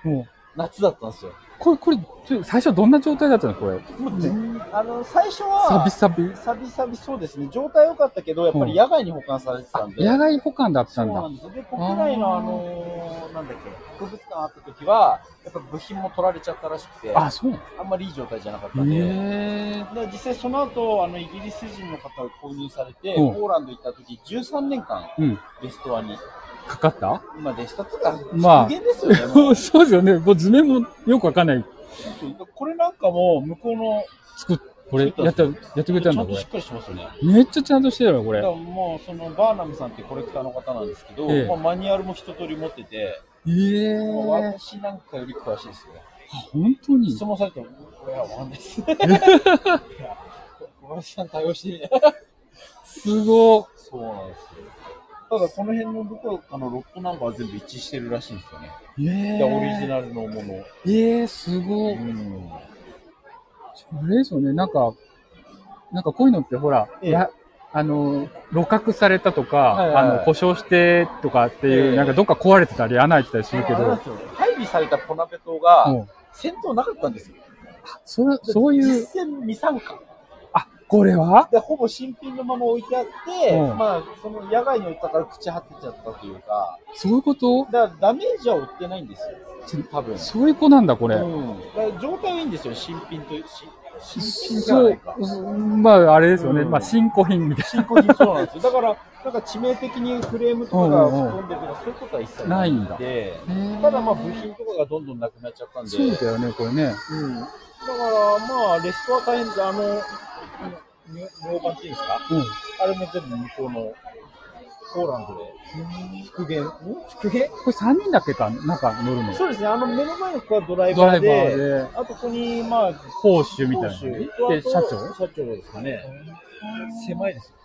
夏だったんですよ。これ、これ、ちょ最初どんな状態だったの？これ。もうぜあの、最初サはビ、サビ？サビサビそうですね。状態良かったけど、やっぱり野外に保管されてたあん、で。野外保管だったんだそうなん。ですよ。で、国内のあのーなんだっけ、博物館あった時は、やっぱ部品も取られちゃったらしくて、あ、そうなの？あんまりいい状態じゃなかったんで。で実際その後、あの、イギリス人の方が購入されて、うんポーランド行った時、13年間、うん。レストアに、かかった？まあ、レストアっていうか、まあですよね。もう そうですよね。もう図面もよくわかんない。これなんかも、向こうの、作っ、これ、やった、やってくれたんだ、これちゃんとしっ。かりしてますよね。めっちゃちゃんとしてるよ、これもう、その、バーナムさんってコレクターの方なんですけど、ええまあ、マニュアルも一通り持ってて、ええまあ私なんかより詳しいですよ。本当に？質問されても、これはわかんないです。小林さん対応してね。すごそうなんですよ。ただこの辺のどこかのロットナンバーは全部一致してるらしいんですよね。えでオリジナルのもの。ええすごい。うん。あれですよね、なんか、なんかこういうのってほら、ええやあの、露獲されたとか、はいはいはいあの、故障してとかっていう、ええなんかどっか壊れてたり穴開いてたりするけど配備されたコナベ島がうん戦闘なかったんですよ。それ、そういう、実戦未参加。あ、これは？で、ほぼ新品のまま置いてあって、うんまあ、その野外に置いたから朽ち果てちゃったというか、そういうこと？だからダメージは負ってないんですよ。多分。そういう子なんだ、これ。うん。だ状態はいいんですよ、新品と、し新品じゃそうないか。、まあ、あれですよね。うんまあ、新古品みたい新古品そうなんですよ。だから、なんか致命的にフレームとかが吹っ飛んでるとか、そういうことは一切ないんで、な。ただまあ部品とかがどんどんなくなっちゃったんで、そうだよね、これね。うん。だから、まあ、レストは大変です。あの、明板っていうんですか？うん。あれも全部向こうの、ポーランドで、復元、ん？復元？これ3人だけか、なんか乗るの？そうですね、あの目の前の子はドライババーで、あとここに、まあ、報酬みたいなで、社長？社長ですかね。狭いですよ。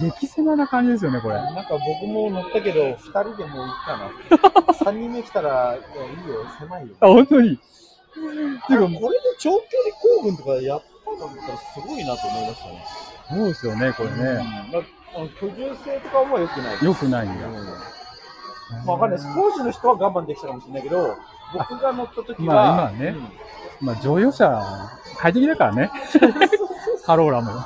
激狭な感じですよね、これ。なんか僕も乗ったけど、二人でもういいかな。三人目来たら、いや、いいよ、狭いよ。あ、本当に。てか、これで長距離行軍とかやったんだったらすごいなと思いましたね。そうですよね、これうんね。まあ居住性とかは良くない。良くないんだ。うんまあ、わかんないです。当時の人は我慢できたかもしれないけど、僕が乗った時は、まあ今はねまあ、乗用車、快適だからね。カローラも。うん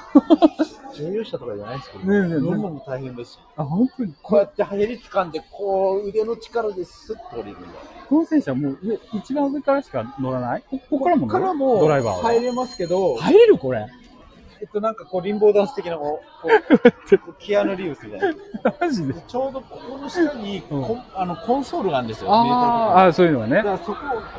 乗用車とかじゃないですけど、ね乗るのも大変ですし、あ、本当に。こうやってヘリ掴んで、こう腕の力でスッと降りるんだ。この戦車もう上、一番上からしか乗らない？こここからも乗る？ここからもドライバーは？入れますけど、入れるこれ？えっと、なんかこう、リンボーダンス的なこう、こう こうキアヌ・リーブスみたいな。マジで？ちょうどここの下にコン、うんあのコンソールがあるんですよ。ああー、そういうのがねだか。らそこ、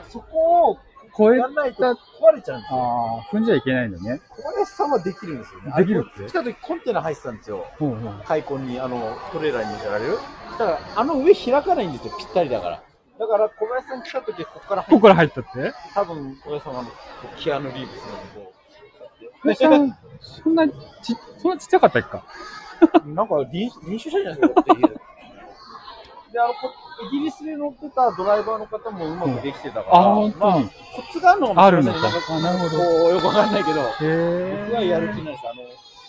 そこを超えや、んないと壊れちゃうんですよ。ああ、踏んじゃいけないんだね。小林さんはできるんですよね。できるって？来た時コンテナ入ってたんですよ。ほうほう。開墾に、あの、トレーラーに乗せられる。だから、あの上開かないんですよ。ぴったりだから。だから、小林さん来た時ここから入っここから入ったって？多分、小林さんはキアヌ・リーブスのここれさん、そんなち、そんなちっちゃかったっけか？う、なんか臨臨床者じゃないですか、で、あの、こイギリスで乗ってたドライバーの方もうまくできてたから、あ、本当まあ、に。コツがあるのかあるのかあなるほどこう、よくわかんないけど。僕はやる気ないです。あの、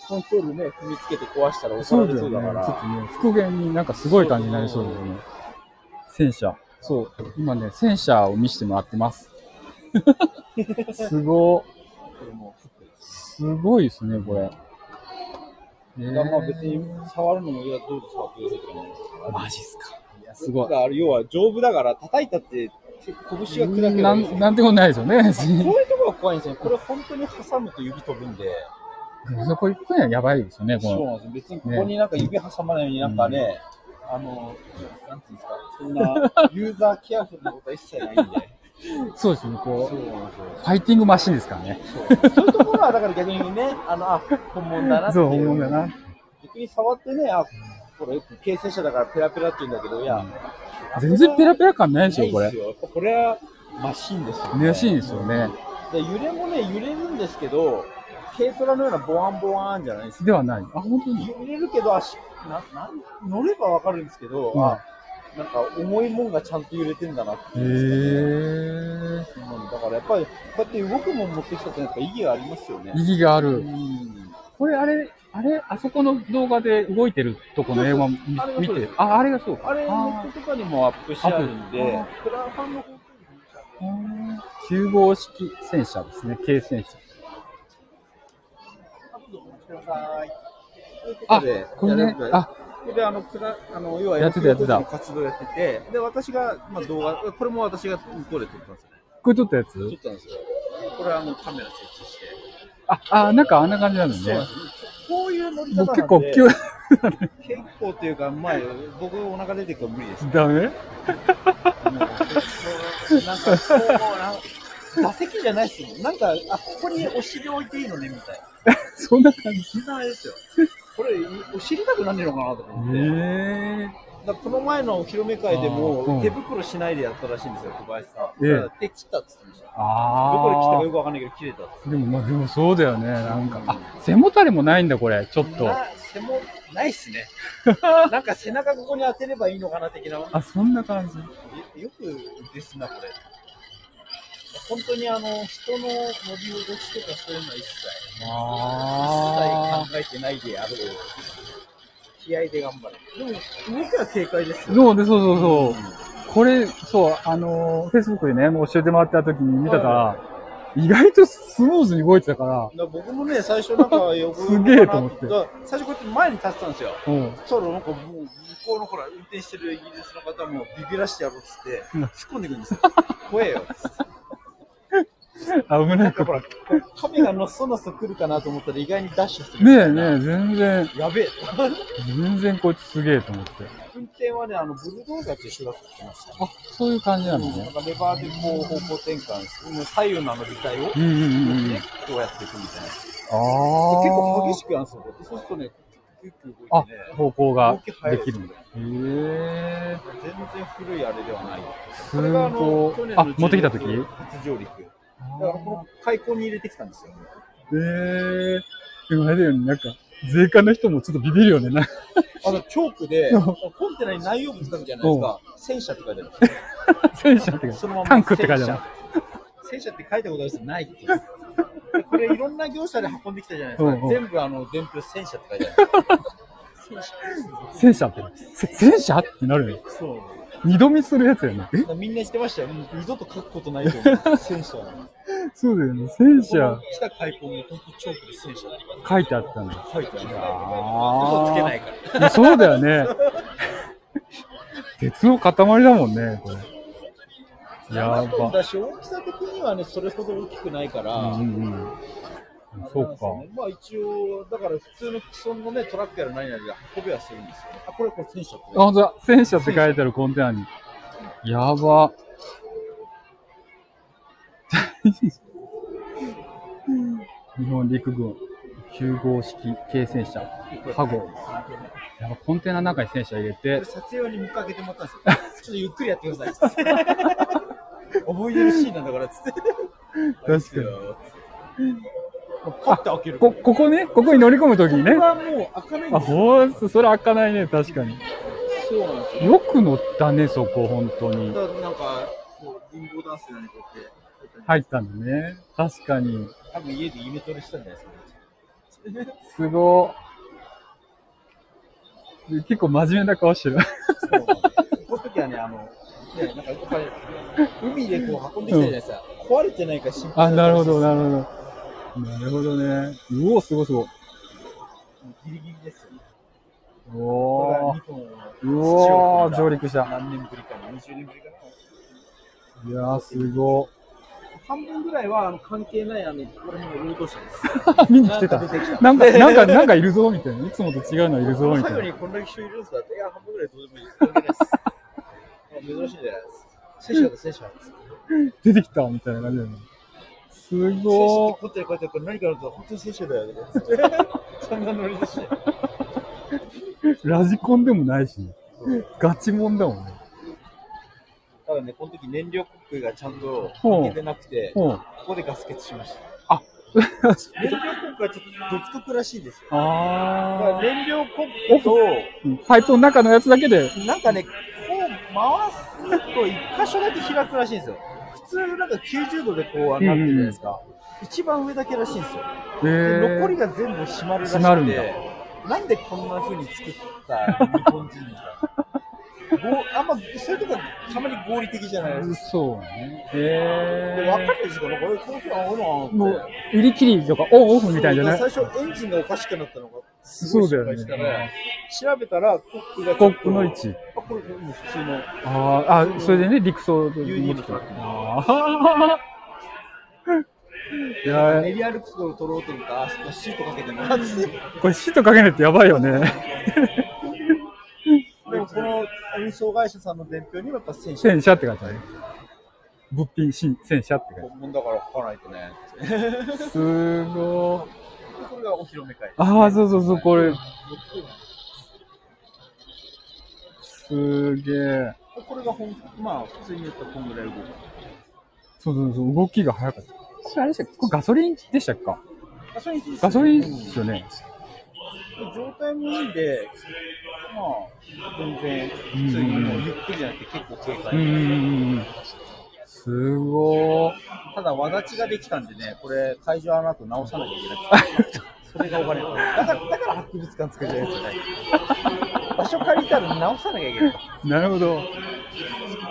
コンソールね、踏みつけて壊したら怒そうだよね。られそうだから。ちょっとね、復元になんかすごい感じになりそうだよね。戦車。そう。今ね、戦車を見せてもらってます。すごすごいですね、これ。えだからまあ別に触るのもいやどうぞ触ってくださいマジっすか。いや、すごい。だから要は丈夫だから叩いたって拳が砕けるなんんなんてことないですよね、別 そうに。いうところが怖いんですよ。これ本当に挟むと指飛ぶんで。そこ行くのはやばいですよね、この。そうなんですよ。別にここになんか指挟まないようになんかね、あの、なんていうんですか、そんなユーザーケアフルなことは一切ないんで。そうですね、こう。ファイティングマシンですからね。そうそういうところはだから逆にね、あの、あ、本物だなってそ、いうう。本物だな。逆に触ってね、あ、これ、形成者だからペラペラって言うんだけど、いや、全然ペラペラ感ないでしょ、これ。これはマシンですよね。らしいですよね。で揺れもね、揺れるんですけど、軽トラのようなボワンボワンじゃないですではない。あ、本当に？揺れるけど、足、な、なん、乗ればわかるんですけど、うんあ、なんか重いもんがちゃんと揺れてんだなってへいう。ー。うんだからやっぱり、こうやって動くもん持ってきたってやっぱ意義がありますよね。意義があうる。ん。これ、あれ、あれ、あそこの動画で動いてるとこの映画見て？あ、あれがそうか。あれ、ネットとかにもアップしてあるんであ、クラファンの方向9号式戦車ですね、軽戦車。ださい。あこ、これねあ、であの、くらあの要はやってたやってた活動やってて、で、私が、まあ、動画、これも私が向こうで撮ったんですよ。これ撮ったやつ？撮ったんですよ。これはあの、カメラ設置して。あ、あ、なんかあんな感じなのねそうなんです。こういう乗り方なんで僕結構、急、結構というか、まあ、僕お腹出てくる無理です。ダメ？もうなんか、こう、なんか、座席じゃないっすよ。なんか、あ、ここにお尻置いていいのね、みたいな。そんな感じ。あれですよ。これ、お尻たくなんねえのかなと思って。だこの前のお披露目会でも手袋しないでやったらしいんですよ、小林さん。え手切ったって言ってました。どこで切ったかあよくわかんないけど、切れたって。あ。でも、まあ、でもそうだよね。なんか、あ、背もたれもないんだ、これ。ちょっと。な背もないっすね。なんか背中ここに当てればいいのかな的な。あ、そんな感じ。よくですな、これ。本当にあの、人の乗り心地とかそういうのは一切、あ一切考えてないでやろう。気合で頑張る。でも、動きは軽快ですあ。よ。そうで、そうそうそう。これ、そう、あの、Facebook でね、もう教えてもらった時に見たら、意外とスムーズに動いてたから、だから僕もね、最初なんか よくすげえと思って最初こうやって前に立ってたんですよ。うん。そしたらなんかもう、向こうのほら、運転してるイギリスの方もビビらしてやろうっつって、うん突っ込んでくるんですよ。怖えよっつって。危ないこと。ほら、亀がのそのそ来るかなと思ったら意外にダッシュする。ねえねえ、全然、やべえ。全然こいつすげえと思って。運転はね、あの、ブルドーザーと一緒だって言ってました。あ、そういう感じなのなんね。かレバーでこう方向転換する。左右のあの履帯を、うんうんうんうん。ね、こうやっていくみたいな。ああ。結構激しくやるんですよ。そうするとね、キュッキュッキュあ動いてね、、方向ができるんだ。へえ。全然古いあれではない。すごの、いあ、持ってきた時初上陸。だからこの開口に入れてきたんですよ。ええ。でもあれだよね、なんか、税関の人もちょっとビビるよね。なあの、チョークで、コンテナに内容物書くじゃないですか。戦車って書いてある。戦車ってか、そのままタンクって書いてある。戦車って書いたことあるんですよないって言うんですでこれいろんな業者で運んできたじゃないですか。うんうん全部あの、伝票戦車って書いてある。戦車。って。せ戦車ってなるよね。そう。二度見するやつやね。え？みんな言ってましたよ。もう二度と書くことないと思う。戦車。そうだよね。戦車来た開口に本当チョークで戦車書いてあったんだ。書いてある。あ嘘つけないから。そうだよね。鉄の塊だもんね、これ。や7トンば。だし、大きさ的にはね、それほど大きくないから。うんうんうん。そうか。まあ一応、だから普通の既存のね、トラックやら何やらで運べはするんですよね。あ、これこれ戦車ってあ、ほんとだ。戦車って書いてあるコンテナに。やば。日本陸軍9号式軽戦車、ハゴ。やば、コンテナの中に戦車入れこてれ、撮影用に向かけてもらったんですよ。ちょっとゆっくりやってください。覚えてるシーンなんだから、つって。確かに。こ、ここね、ここに乗り込むときにねこれ。はもう開かないんあ、ほん、それ開かないね、確かに。そうなんですよ。よく乗ったね、そこ、本当に。なんか、こう、リンゴダンスのようにこうやって。入ったんだね。確かに。多分家でイメトレしたんじゃないですか、ね。すごい。結構真面目な顔してる。そうこの時はね、あの、ね、なんかやっぱり、海でこう運んできたじゃないですか。壊れてないか心配あ、なるほど、なるほど。なるほどね。うお、すごいすごい。ギリギリですよね。おこー。れが日本をうおー、上陸した。何年ぶりかな、20年ぶりかな？いやー、すご半分ぐらいはあの関係ないあのここら辺の労働者です。い。見に来てた なんか。なんか、なんか、いるぞ、みたいな。いつもと違うのいるぞ、みたいな。最後にこんだけ人いるんですか？いや、半分ぐらいどうでもいいです。珍しいんじゃないですか。戦車だ、戦車。出てきた、みたいな感じだよね。すごってこってこうやってこれ何かあると本当に戦車だよね。そんなノリだし。ー。ラジコンでもないし、ガチモンだもんね。ただね、この時燃料コックがちゃんとほう開けてなくて。ここでガス欠しました。あ、燃料コックはちょっと独特らしいんですよ。だからあ燃料コックと、ー。パイプの中のやつだけで、なんかね、こう回すと一箇所だけ開くらしいんですよ。普通なんか90度でこうなってるじゃないですか。一番上だけらしいんですよ。えでー、残りが全部閉まるらしくて、閉まるんだなんでこんな風に作った日本人が？ごあんま、そういうとこたまに合理的じゃないですか。そうね。でえ分かるんですかなんか、えこういうふうに合うもう、売り切りとか、オンオフみたいじゃない？最初エンジンがおかしくなったのが、すごいそうだよね失敗したら調べたら、コップがちコップの位置。あ、これもう普通の。あーあ、それでね、陸送で UD 持ってきたのトラックあー いや練り歩くところを取ろうと思ったら、あそこシートかけてもらって。ーこれシートかけないとやばいよね。でもこの運送会社さんの伝票にはやっぱ戦車。戦車って書いてある。物品新戦車って書いて本物だから書かないとね。ある。すごい。これがお披露目会です、ああ、そうそうそう、これ。すげえ。これがほん、まあ、普通に言ったらこんぐらい動く。そうそうそう、動きが速かった。これあれでしたっけこれガソリンでしたっけか？ガソリンですガソリンですよね。状態もいいんで、まあ、全然、普通にもうゆっくりじゃなくて結構軽快。うん。うん。うん。うん。すごー。ただ、わだちができたん。でね、これ、会場あの後直さなきゃいけなくて。それがお金。だから、だから博物館作りたいですよね。場所借りたら直さなきゃいけない。なるほど。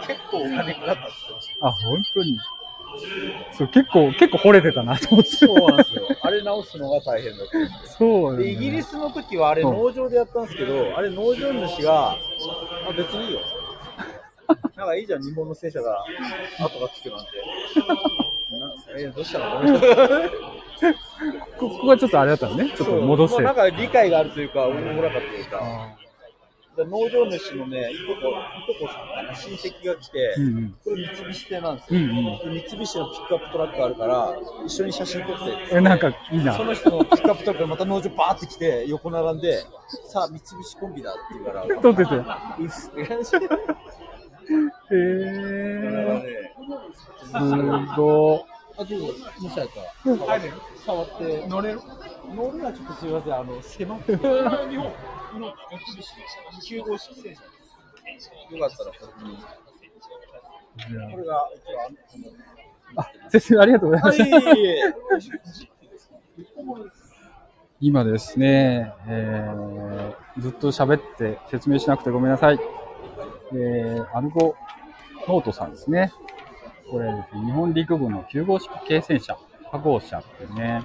結構お金かかったって言ってました。あ、本当に。そう、結構、結構惚れてたなと思って。そうなんですよ。あれ直すのが大変だった。そう、で、イギリスの時はあれうん農場でやったんですけど、あれ農場主が、あ、別にいいよ。なんかいいじゃん、日本の戦車が後がつくなんて。なえ、どうしたの？こここがちょっとあれだったのね。ちょっと戻して。まあ、なんか理解があるというか、おもろかったというか。で農場主のね、いとこ、いとこさんかな、親戚が来て、うんうん。これ三菱製なんですよ。うんうん。で三菱のピックアップトラックがあるから、一緒に写真撮って、え、なんかいいなそ。の人のピックアップトラックがまた農場バーって来て、横並んで、さあ、三菱コンビだって言うから、撮ってて。うっすって感じへれはー。ね、すごあ、ちょっと、もしあったら、触って、乗れる？乗るのはちょっとすみません、あの、狭くて。日本、日本、三菱、9号式戦車です。よかったら、これに。これが、一応、あ、先生ありがとうございま、した。はい、今ですね、えー、ずっと喋って説明しなくてごめんなさい。えー、アルゴノートさんですね。これですね、日本陸軍の9号式軽戦車、加号車ってね、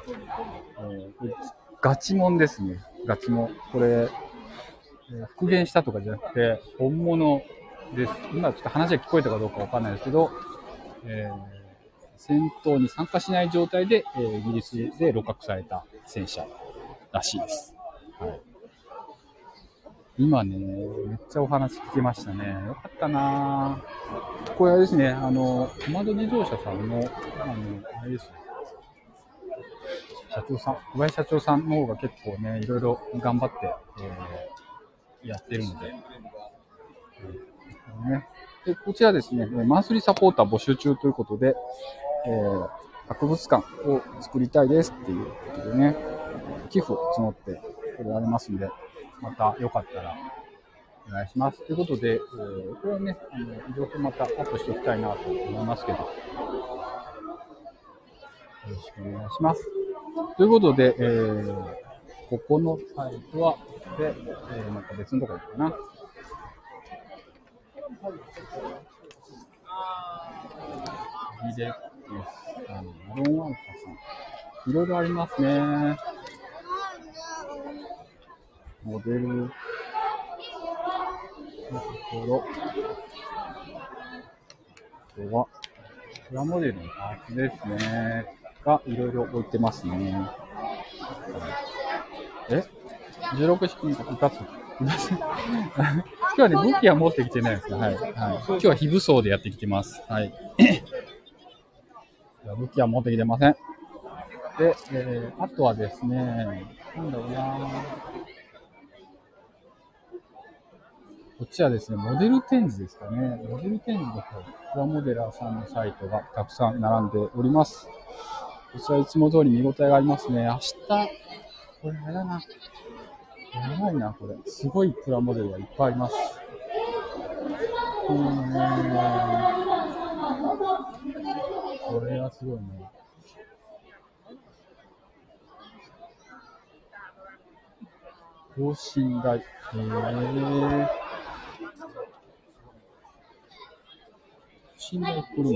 えーガチモンですね。ガチモン。これ、復元したとかじゃなくて、本物です。今ちょっと話が聞こえたかどうかわかんないですけど、えー戦闘に参加しない状態で、えーイギリスで露獲された戦車らしいです。はい。今ね、めっちゃお話聞きましたね。よかったなぁこれあれですね、あの、トマト自動車さんの、あの、あれですね。社長さん、小林社長さんの方が結構ね、いろいろ頑張って、えーやってるので、うんね。で、こちらですね、マンスリーサポーター募集中ということで、えー博物館を作りたいですっていうことでね、寄付を募ってこれますんで、またよかったらお願いします。ということで、えーこれはね、あの、情報またアップしておきたいなと思いますけど、よろしくお願いします。ということで、えーここのサイトは、で、えー、なんか別のとこ行くかな。リレックスさん、マロンワンサさん。いろいろありますね。モデルのところ。あとは、プラモデルのパーツですね。が、いろいろ置いてますね。え？?16 式に2つ。今日はね、武器は持ってきてないですよ。はい。はい、今日は非武装でやってきてます。はい。武器は持ってきてません。で、えー、あとはですね、なんだろうなこっちはですね、モデル展示ですかね。モデル展示の方、プラモデラーさんのサイトがたくさん並んでおります。こちらいつも通り見応えがありますね。明日、これあれだな。やばいな、これ。すごいプラモデルがいっぱいあります。うん。これはすごいね。等身大。へえ。等身大作るの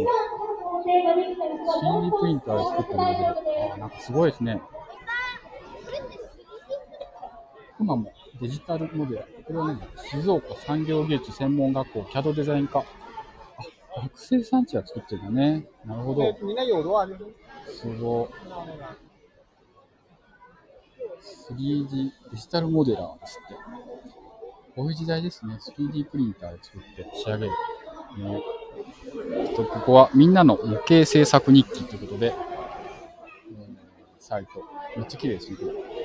?3D プリンターで作ったモデル。あなんかすごいですね。今もデジタルモデル。これはね、静岡産業技術専門学校 CAD デザイン科。あ、学生さんちが作ってるのね。なるほど。すごい。3D デジタルモデラーですって。こういう時代ですね。3D プリンターで作って仕上げる。ね。とここはみんなの模型制作日記ということで、うんサイト。めっちゃ綺麗ですね、これ。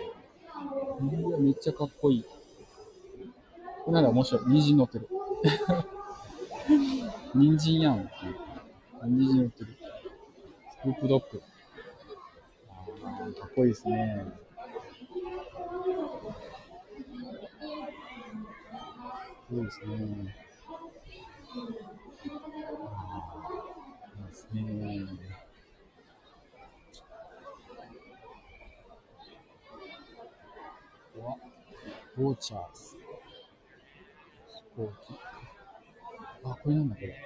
うんめっちゃかっこいい。この間面白い。虹に乗ってる。人参やん。人参売ってる。スクープドッグ。あーかっこいいですね。そうですね。あいいですね。ここは、ウォーチャーズ。飛行機。あ、これなんだこれ。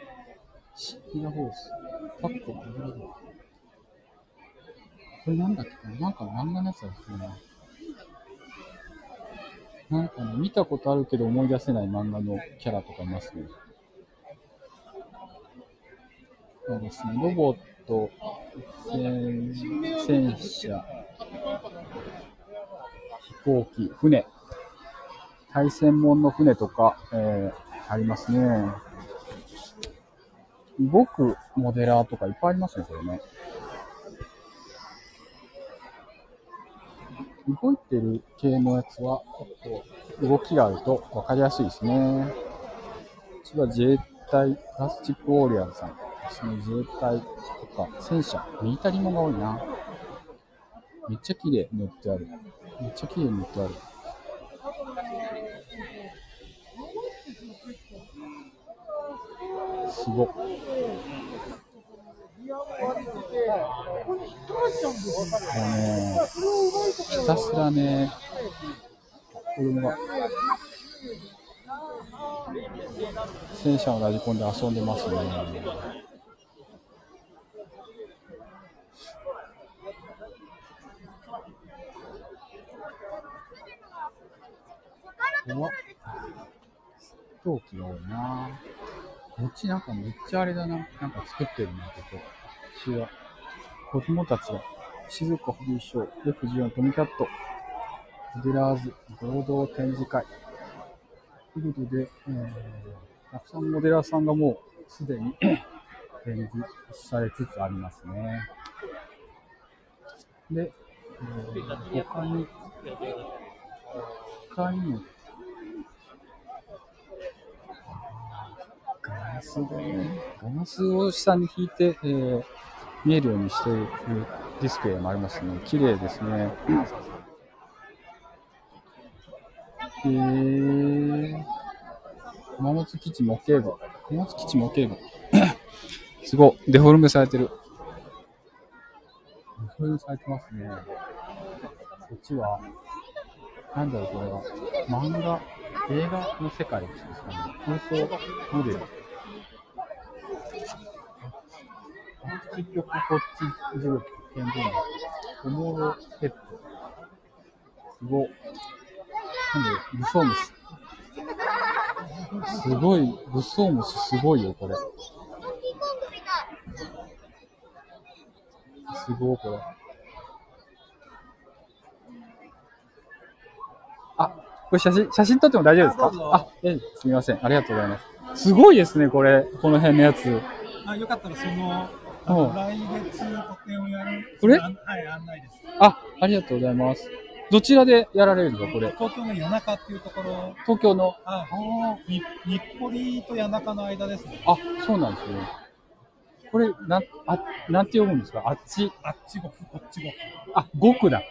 シーラホース。パックマグロだ。これなんだっけな？んか漫画のやつだっけな？なんかね、見たことあるけど思い出せない漫画のキャラとかいますね。そうですね、ロボット、戦戦車、飛行機、船、対戦門の船とか、えー、ありますね。動くモデラーとかいっぱいありますね、これね。動いてる系のやつは、ちょっと動きがあると分かりやすいですね。こちら自衛隊、プラスチックウォーリアーズさんですね。自衛隊とか、戦車、ミリタリーもが多いな。めっちゃ綺麗塗ってある。めっちゃ綺麗塗ってある。すごっ。もうね、ひたすらね、子供が、戦車をラジコンで遊んでますね。怖っ。陶器が多いなこっちなんかめっちゃあれだな。なんか作ってるな、ここ。こちら。子供たちが、静岡ホビーショー、F14 トミキャット、モデラーズ合同展示会。ということで、えー、たくさんモデラーさんがもうすでに 展示されつつありますね。で、えー、他に、他にも、ガラスでね、ガラスを下に引いて、えー、見えるようにしているディスプレイもありますね。綺麗ですね。えー、熊本基地模型部。熊本基地模型部。すごい。デフォルメされてる。デフォルメされてますね。こっちは、なんだろう、これは。漫画、映画の世界ですかね。放送モデル。結局、こっち、ずっと天井おもろヘッド。すごい。なんで、武装虫。すごい、武装虫すごいよ、これ。すごい、これ。あ、これ写真、写真撮っても大丈夫ですか？あええ、すみません。ありがとうございます。すごいですね、これ。この辺のやつ。あよかったらその来月個展をやる。これはい、案内です。あ、ありがとうございます。どちらでやられるんですか、これ？東京の谷中っていうところ、東京の。はい、に日暮里と谷中の間ですね。あ、そうなんですね。これ、なん、あ、なんて読むんですか？あっち？あっちごく、こっちごく。あ、5区だ。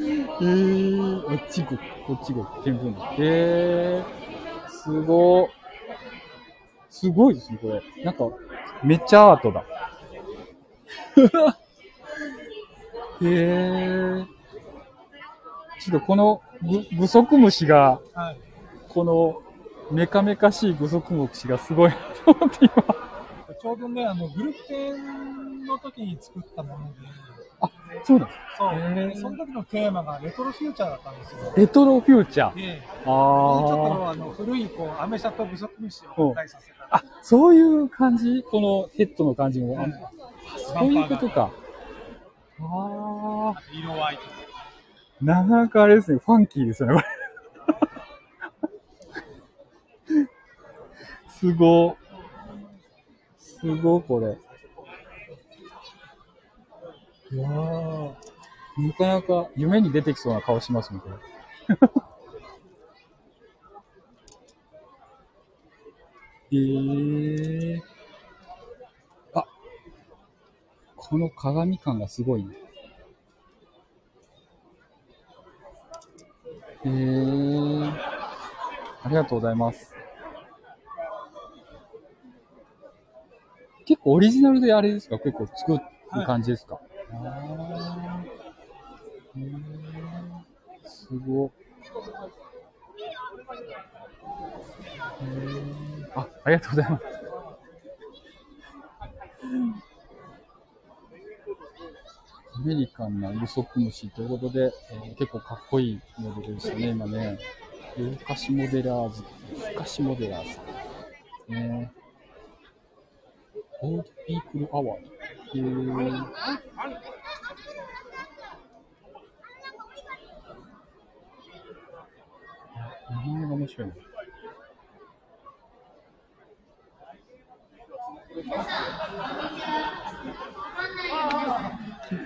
えー、あっち5区、こっち5区、見聞だ。えー、すごー。すごいですね、これ。なんか、めっちゃアートだ。へえー。ちょっとこのぐ、グソクムシが、はい。この、メカメカしいグソクムシがすごいなと思って今。ちょうどね、あの、グループ展の時に作ったもので、あ、そうなんですそう。その時のテーマがレトロフューチャーだったんですよ。レトロフューチャー。で、ちあょっー。とあの古いこうアメ車と不足虫を合体させた。あ、そういう感じ？このヘッドの感じも？あうんそういうことか。ああ。色合いとか。なかなかあれですね、ファンキーですよね、これ。すご。すご、これ。いやー。なかなか夢に出てきそうな顔しますね、これ。へ え。あ、この鏡感がすごいね。へえ。ありがとうございます。結構オリジナルであれですか？結構作る感じですか、あーへーすごい。へーあ、ありがとうございます。アメリカンなウソクムシということで、えー結構かっこいいモデルでしたね、今ね。夜更かしモデラーズ、夜更かしモデラーズ。ね。オールピープルアワード。へーあ日本語が面白いな。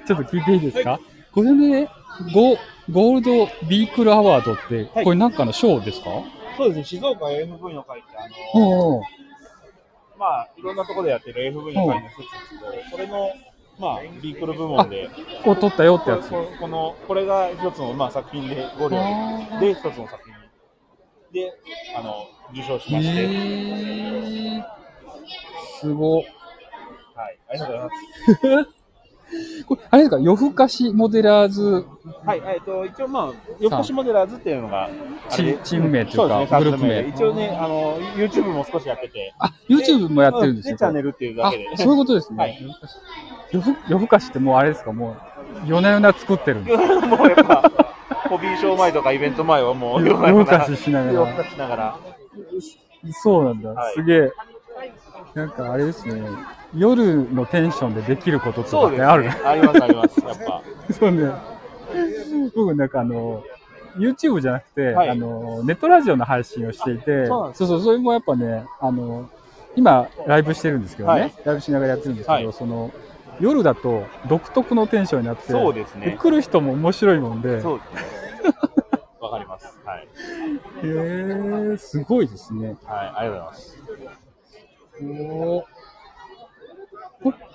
ちょっと聞いていいですか、これね、ゴゴールドビークルアワードって、はい。これなんかの賞ですか？そうですね、静岡 AFV の会って、あの、おうおうまあ、いろんなところでやってる AFV の会の一つですけど、それの、まあ、ビークル部門で、こう取ったよってやつ。ここの、これが一つの、まあ、作品で、ゴリラで一つの作品で、あの、受賞しまして、へーすご。はい、ありがとうございます。これ、あれですか、夜更かしモデラーズ？はい、えっ、と、一応まあ、よこしモデラーズっていうのが、チチーム名というかそうね、グループ名。一応ね、あの、YouTube も少しやってて、あ、YouTube もやってるんですよ。チャンネルっていうだあけで。、そういうことですね。はい。夜更かし夜更かしってもうあれですか、もう、夜な夜な作ってるんですもうやっぱ、ホビーショー前とかイベント前はもう、夜更かししながら。夜更かしながら。そうなんだ、はい。すげえ。なんかあれですね、夜のテンションでできることと。かってある？あります、あります。やっぱ。そうね。僕なんかあの、YouTube じゃなくて、はいあの、ネットラジオの配信をしていて、そうそうそう、それもやっぱね、あの、今、ライブしてるんですけどね、はいライブしながらやってるんですけど、はいその、夜だと独特のテンションになって、そうですね。来る人も面白いもんで、そうですね。わかります。はい。へー、すごいですね。はい、ありがとうございます。おー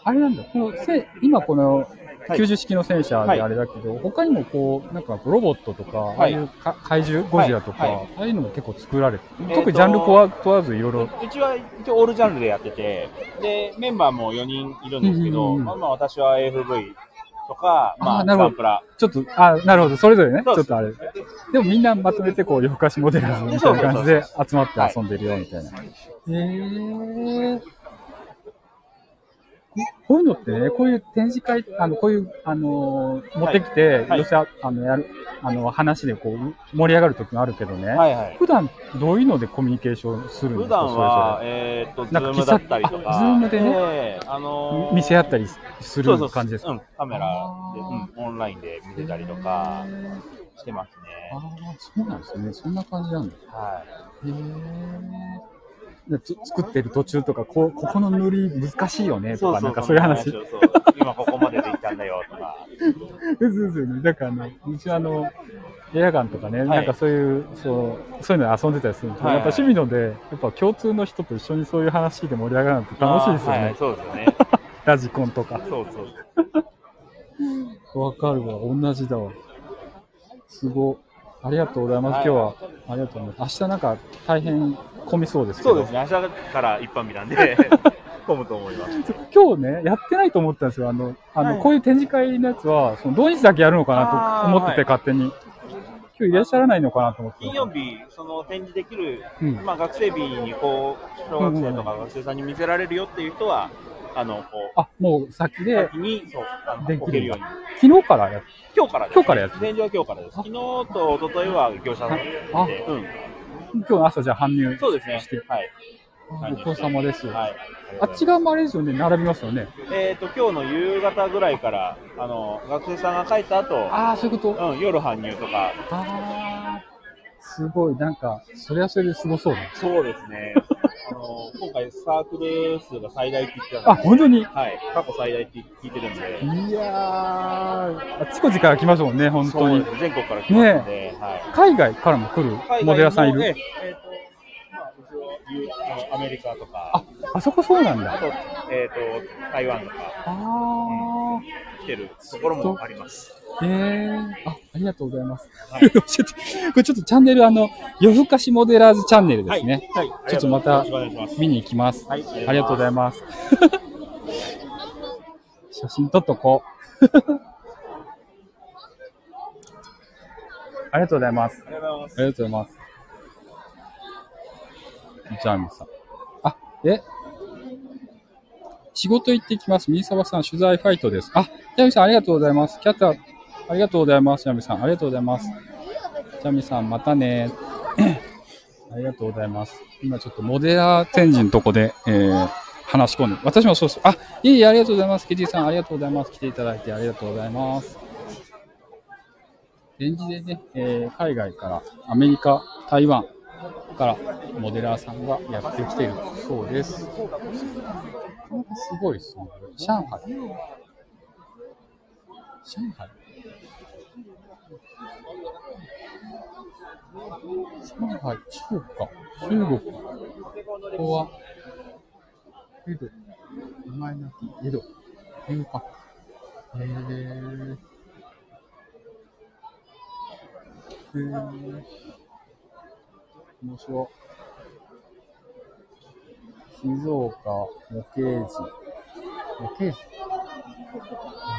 あれなんだ、このせ今このはい。90式の戦車であれだけど、他にもこう、なんかロボットとか、ああいうか怪獣、ゴジラとか、はい。はい。ああいうのも結構作られて、特にジャンル問わ問わずいろいろ、うちは一応オールジャンルでやってて、で、メンバーも4人いるんですけど、うんうんうんまあ、まあ私は AFV とか、まあ、なるほど。ガンプラ。ちょっと、あ、なるほど、それぞれね、ちょっとあれ。でもみんなまとめてこう、夜更かしモデルみたいな感じで集まって遊んでるよ、みたいな。へー。ここういうのってね、こういう展示会、あの、こういう、あのー持ってきて、はい寄せあ、あの、やる、あの、話でこう、盛り上がる時もあるけどね、はいはい。普段どういうのでコミュニケーションするんですか？普段は、そえーっと、ズなんかームだったりとか。あズームでねええあれぞのーれ見せ合ったりする感じですか？うん、カメラで、うん、オンラインで見せたりとかしてますああね。、そうなんですね。そんな感じなんだ。はい。へえ。でつ作ってる途中とか、こうここの塗り難しいよねとか、なんかそういう話。そうそう。今ここまでできたんだよとか。そうですよね。だからあの、うちはあの、エアガンとかね、いなんかそういう、そう、そういうので遊んでたりするんですけど、はいやっぱ趣味ので、やっぱ共通の人と一緒にそういう話で盛り上がるのって楽しいですよね。はい、そうですよね。ラジコンとか。そうそう。わかるわ。同じだわ。すごい。ありがとうございます。今日は、ありがとうございます。明日なんか大変混みそうですけど。そうですね。明日から一般日なんで、混むと思います。今日ね、やってないと思ったんですよ。あの、あの、はいこういう展示会のやつは、その土日だけやるのかなと思ってて、はい勝手に。今日いらっしゃらないのかなと思って。金曜日、その展示できる、うんまあ学生日にこう、小学生とか学生さんに見せられるよっていう人は、あの、こあ、もう先う、で、先に、そう、あのできるんだ置けるように。昨日からやっ今日からです、今日からやってる展示は今日からです。昨日と一昨日は業者さんで、あうん。今日の朝じゃあ搬入そうですねして。。はい。あご苦労様です。はい。あっち側もあれですよね、並びますよね。えっ、と、今日の夕方ぐらいから、あの、学生さんが帰った後、ああ、そういうこと？うん、夜搬入とか、ああ、すごい、なんか、それはそれですごそうだ。そうですね。あの、今回サークル数が最大って言ってたあ、ので、本当に？はい。過去最大って聞いてるんで、いやー、あっちこっちから来ますもんね、本当にそうで。す全国から来ますので、はい。海外からも来る？モデラーさんいる？えっ、と、まあ、うちはゆあのアメリカとか、あ、あそこそうなんだ。あと、えっ、と、台湾とかあ来てるところもあります。え。あ、ありがとうございます。はい。これちょっとチャンネル、あの、夜更かしモデラーズチャンネルですね。はい。ちょっとまた。見に行きます。はいありがとうございます。写真撮っとこう。ありがとうございます。ありがとうございます。ありがとうございます。ジャーミンさん。あ、え？仕事行ってきます。ミーサバさん、取材ファイトです。あ、ジャミさん、ありがとうございます。キャッター、ありがとうございます。ジャミさん、ありがとうございます。ジャミさん、またね。ありがとうございます。今ちょっとモデラー展示のとこで、えー、話し込んで、私もそうです。あ、いいえ、ありがとうございます。ケティさん、ありがとうございます。来ていただいてありがとうございます。展示でね、えー海外から、アメリカ、台湾からモデラーさんがやってきているそうです。なかなかすごいですね。上海。上海上海、中華、中国。ここは、江戸、名前なき江戸、遊郭。へー。へー。面白い。静岡模型寺。模型寺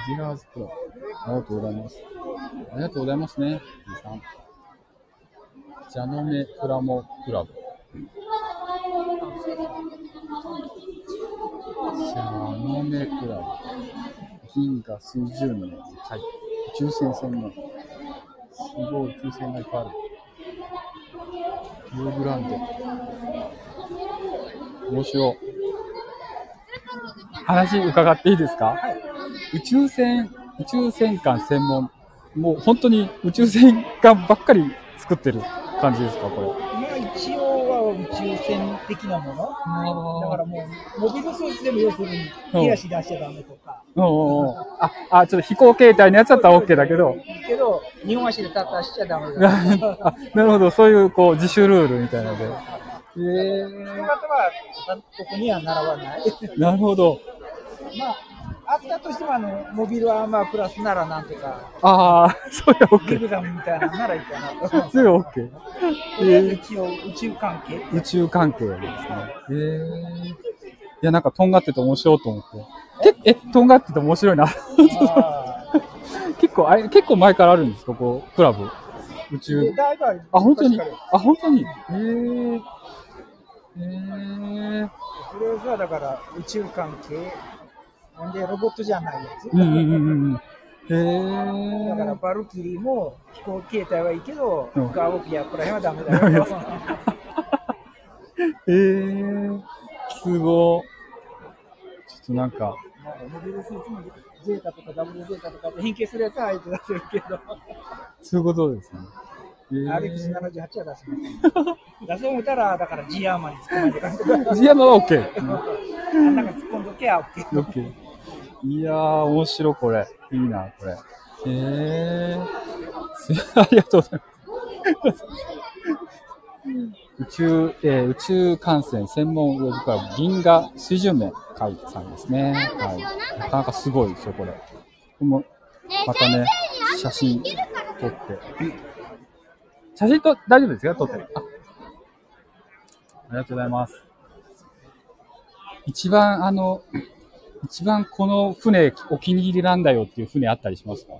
ジラーズクラブ。ありがとうございます。ありがとうございますね、T さん。ジャノメプラモクラブ。ジャノメクラブ。銀河数十年の回。宇宙船専門。すごい宇宙船がいっぱいある。リオグランデ。面白い。話伺っていいですか、宇宙船、宇宙戦艦専門。もう本当に宇宙戦艦ばっかり作ってる感じですかこまあ一応は宇宙船的なもの。だからもう、モビルスーツでも要するに、うん手足出しちゃダメとか。れ。うんうんうん。あ、あ、ちょっと飛行形態のやつだったら OK だけど。けど、日本足で立たしちゃダメだ。あなるほど、そういうこう自主ルールみたいなので。え その方は、ここには習わない。ー、なるほど。まあ、あったとしても、あの、モビルアーマープラスならなんとか、ああ、それはビ OK。グダムみたいなのならいいかなと。それは OK。えず一応宇宙関係。宇宙関係ですね。えー。いや、なんかとんがってて面白いと思って。けえ、とんがってて面白いな。あ結構、あれ、結構前からあるんですか？こう、クラブ。宇宙あ本当にあ、本当に？えー。えー。とりあえずはだから宇宙関係。ほんで、ロボットじゃないやつ。うんうんうんうん。えだからー。バルキリーも飛行形態はいいけど、うんガーオピアこら辺はダメだよ。えー。すごい。ちょっとなんか、まあモビルスーツもゼータとかダブルゼータとかで変形するやつは相手出せるけど、そういうことですね。えー RX78 は出せません。出そう思ったら、だからジアーマンに突っ込まれてジアマは OK。あんなが突っ込んどけや OK。オッケー。いやー、面白い、これ。いいな、これ。へえ ありがとうございます。宇宙、えー宇宙観戦専門ウェブクラブ、銀河水準面会さんですね。はい。なかなかすごいですよ、これ。これも、またね、写真撮って。写真と、大丈夫ですか？撮って。あありがとうございます。一番、あの、一番この船お気に入りなんだよっていう船あったりしますか？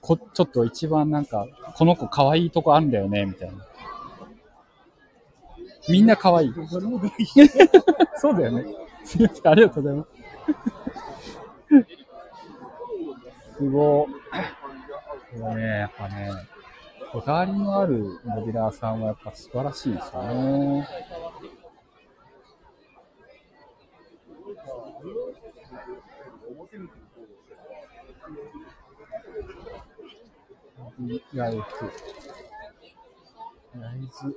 こ、ちょっと一番なんか、この子可愛いとこあるんだよね、みたいな。みんな可愛い。そうだよね。すみません、ありがとうございます。すごい。これね、やっぱね、こだわりのあるモディラーさんはやっぱ素晴らしいですよね。焼く。焼津。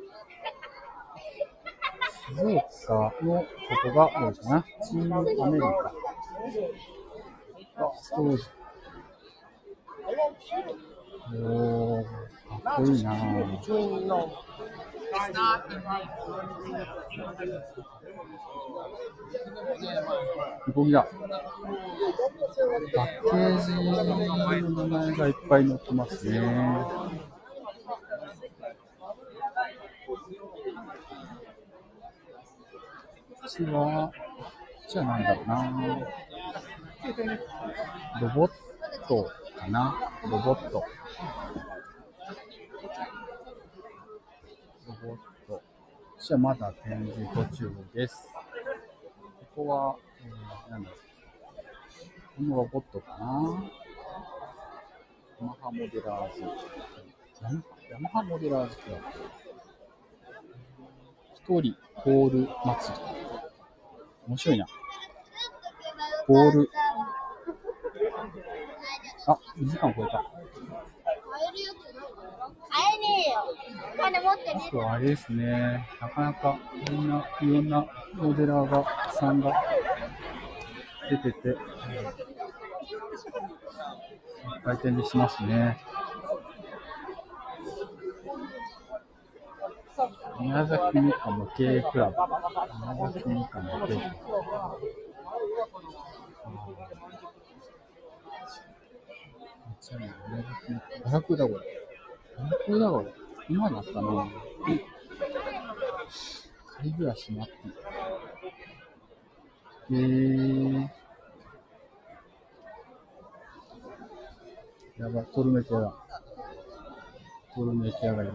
静岡のここが多いかな。チームアメリカ。あ、ストージ。おー、かっこいいなぁ。こぎだ。パッケージの名前がいっぱい載ってますね。こっちは、こっちはなんだろうな。ロボットかな？ロボット。ロボット。こっちはまだ展示途中です。ここは、えー、なんだ。このロボットかな。ヤマハモデラーズ。ヤマハモデラーズクラブ。一人ホール祭り。面白いな。ホール。あ、2時間超えた。お金持ってねあれですね、なかなかいろんな、いろんなモデラーが、さんが出てて、回転でしますね。宮崎メカ模型クラブ。宮崎メカ模型クラブ。めっちゃいい宮崎メカ。500だこれ。500だこれ。今だったな。仮暮らし待って。えー。やばい、トルメキアだ。トルメキアがいる。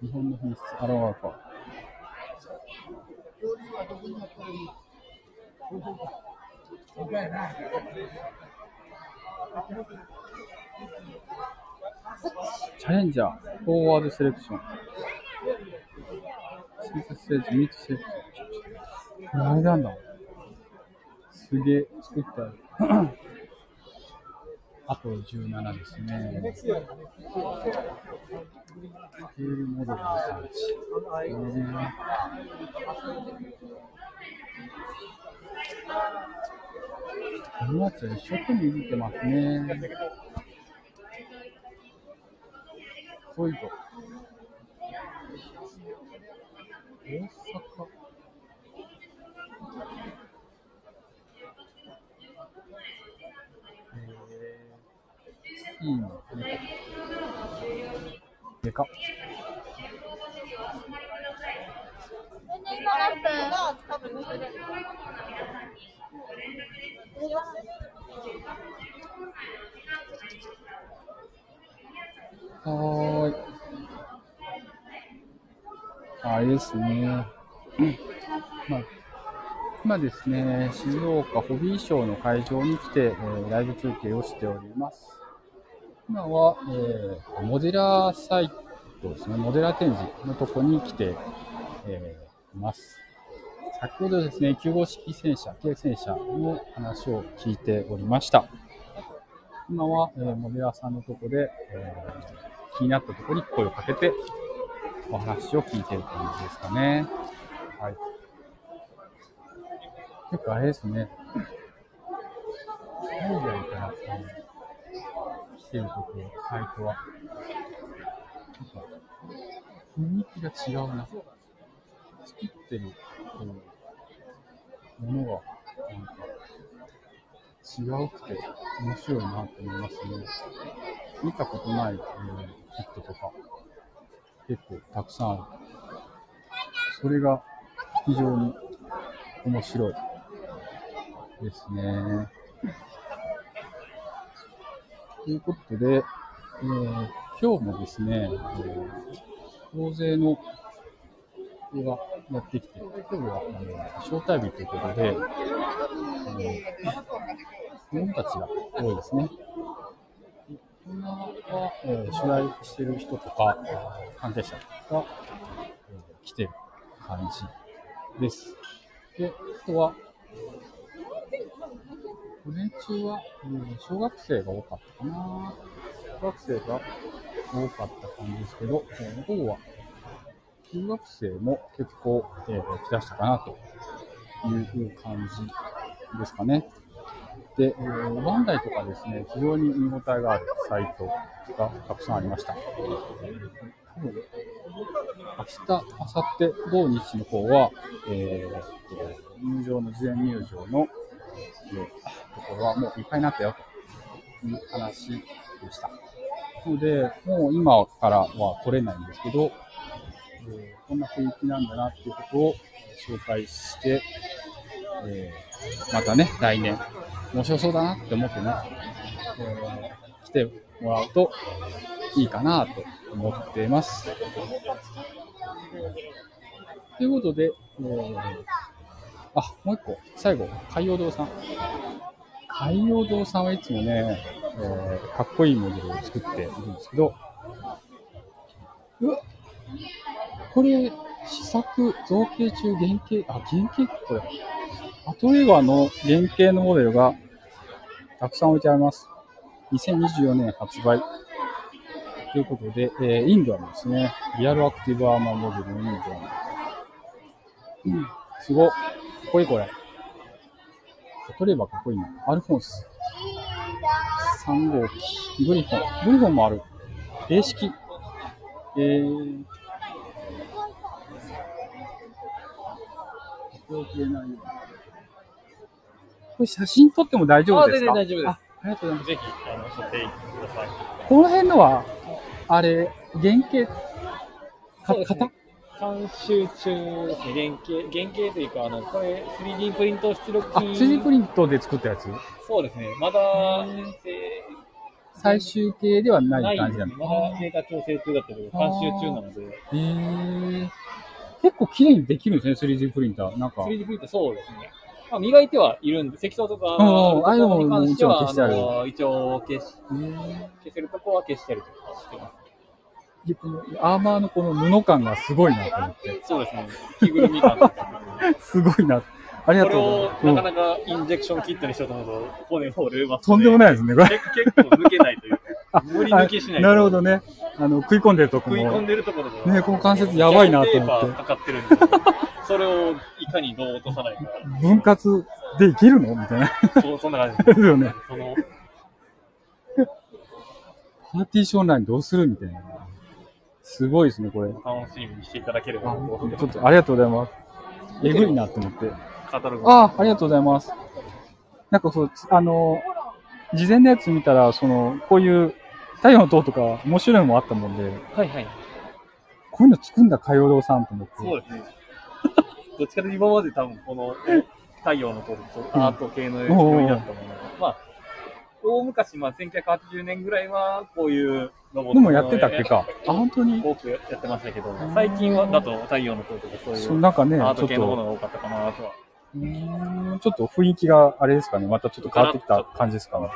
日本の品質、アラワーか。ここやなチャレンジャー、フォーワードセレクション。シーズステージ、ミートセレクション。あれなんだ。すげえ、作ってある。あと17ですね。スケールモデルの産地。えーこのやつ一生懸命見てますね。そういうと。大阪。えー、いいのね。でか。はーい。あれですね。うんまあ、今ですね、静岡ホビーショーの会場に来て、えーライブ中継をしております。今は、えーモデラーサイトですね、モデラー展示のとこに来て、えーいます。先ほどですね、9号式戦車、軽戦車の話を聞いておりました。今は、えーモデラーさんのとこで、えー気になったところに声をかけて、お話を聞いてる感じですかね。はい。結構あれですね。海外から、えー来てるとこ、サイトは、なんか、雰囲気が違うな。作ってる、こう、ものが、なんか、違うくて面白いなと思いますね。見たことない、えーキットとか、結構たくさんある。それが非常に面白いですね。ということで、えー今日もですね、えー大勢の人がやってきて、今日はあの招待日ということで、あの子供たちが多いですね。大人は、えー取材してる人とか、関係者が、えー来てる感じです。で、あとは、午前中は、うん小学生が多かったかな。小学生が多かった感じですけど、え午後は中学生も結構、えー来だしたかなという感じですかね。で、えーバンダイとかですね、非常に見応えがあるサイトがたくさんありました。多分明日、明後日、土日の方は、えー入場の、事前入場の、えーところはもういっぱいになったよ、という話でした。なので、もう今からは取れないんですけど、えーこんな雰囲気なんだなっていうことを紹介して、えーまたね、来年、面白そうだなって思ってね、えー来てもらうといいかなと思っています。ということで、えーあ、もう一個、最後、海洋堂さん。海洋堂さんはいつもね、えーかっこいいモデルを作っているんですけど、うわこれ、試作、造形中、原型、あ、原型これ。アトレーバーの原型のモデルがたくさん置いてあります。2024年発売。ということで、えーインドアのですね、リアルアクティブアーマーモデルのインドアの。うん、すごっ。かっこいいこれ。アトレーバーかっこいいな。アルフォンス。3号機。グリフォン。グリフォンもある。英式。えー、これ写真撮っても大丈夫ですか？あ全然大丈夫ですあありがとうございます。ぜひ、あの、撮ってください。この辺のは、あれ、原型、かそうですね型監修中ですね、原型、原型というか、あの、これ、3D プリント出力あ、金 3D プリントで作ったやつ？そうですね、まだ、最終形ではなないい感じなんだ。ですね。まだデータ調整中だったけど、監修中なので、へー結構綺麗にできるんですね、3D プリンター。なんか。3D プリントそうですね。まあ、磨いてはいるんで、積層とか、ああいうのももちろん消してあるの一応消し、消せるとこは消したりとかしてます。このアーマーのこの布感がすごいなと思って。そうですね。着ぐるみ感で すごいな。ありがとうございます。これをなかなかインジェクションキットにしようと思うと、骨も折れますとんでもないですね、これ。結結構抜けないというか、無理抜きしないとなるほどね。あの、食い込んでるとこも。食い込んでるところとね、この関節やばいなと思って。かかってるんで、それをいかにどう落とさないか、分割でいけるの？みたいな。そうそんな感じですよね。そのパーティションラインどうする？みたいな。すごいですね、これ。楽しみにしていただければちょっとありがとうございます。えぐいなと思って。カタログああ、ありがとうございます。なんかそう、つあの、事前のやつ見たら、その、こういう太陽の塔とか面白いのもあったもんで、はいはい。こういうの作んだ海洋堂さんと思って。そうですね。どっちかというと今まで多分この 太陽の塔とかアート系の寄りだったものが、まあ、大昔、まあ、1980年ぐらいはこういうロボットでもやってたっけか。あ、本当に？多くやってましたけど、最近はだと太陽の塔とかそういそううなんかねアート系ちょっとのものが多かったかなとは。うーんちょっと雰囲気があれですかね。またちょっと変わってきた感じですか？ね。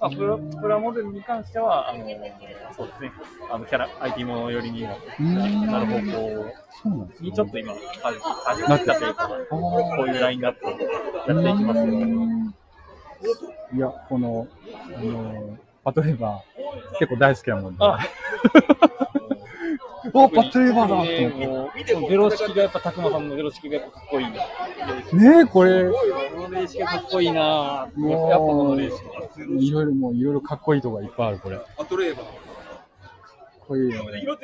まあ、プラプラモデルに関しては、あの、そうですね、あの、キャラ、IT もの寄りになる方向にちょっと今、始始まったというか、こういうラインナップをやっていきますよ。いや、この、あの、パトレーバー、結構大好きなもんで。パ トレーバーだとって。もう、でもベロ式がやっぱ、たくまさんのベロ式がやっぱかっこいいな。ねえ、これ、このレー式がかっこいいなもうやっぱこのレー式。いろいろもういろいろかっこいいとこがいっぱいある、これ。かパトレーバー。っこいいよね。ちょっ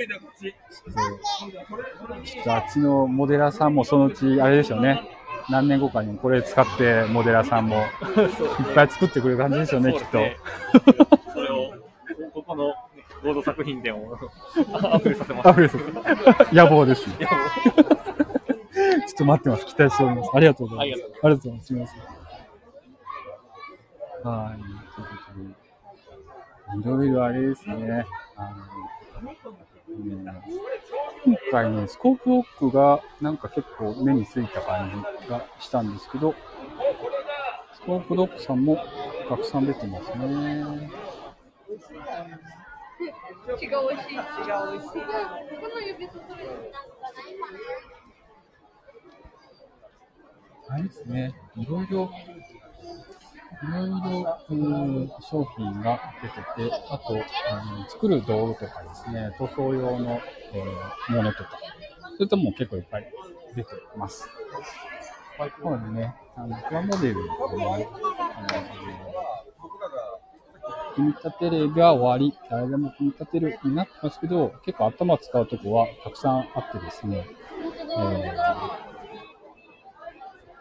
とあっちのモデラーさんもそのうち、あれですよね。何年後かにこれ使ってモデラーさんもいっぱい作ってくれる感じですよね、きっと。それを、ここの、ね、合同作品展をアプリさせます。アプリさせ野望ですね。ちょっと待ってます。期待しております。ありがとうございます。ありがとうございます。すみません。はい。いろいろあれですね。あのうん今回ね、スコープロックがなんか結構目についた感じがしたんですけど、スコープロックさんもたくさん出てますね。血が美味しい血が美味しいこの指とそれあれですね、いろいろ、ろいろ、うん商品が出てて、あと、あの作る道具とかですね、塗装用の、えーものとか、そういったも結構いっぱい出てます。ホワイトボードね、あの、プラモデルをね、あの、組み立てれば終わり、誰でも組み立てるになってますけど、結構頭使うとこはたくさんあってですね、えー、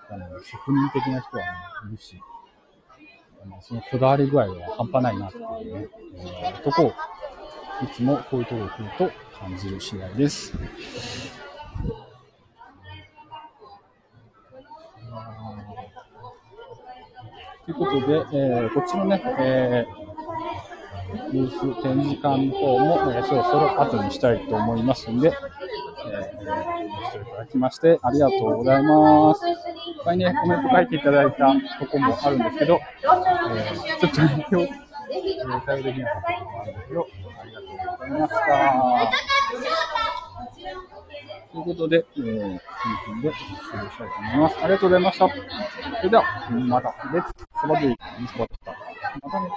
あの職人的な人はね、いるし、あのそのこだわり具合は半端ないなっていうね、えとこを、いつもこういうところに来ると感じる次第です。ということで、えーこっちのね、えーブース展示館の方も、えーそろそろ後にしたいと思いますんで、えご視聴いただきましてありがとうございます。いっぱいね、コメント書いていただいたとこもあるんですけど、えーちょっとね、今日、えー対応できなかったとこもあるんですけど、ありがとうございました。ということで、えー、この辺で終了したいと思います。ありがとうございました。それでは、また、レッツ、そばでいい、そばでした。またね。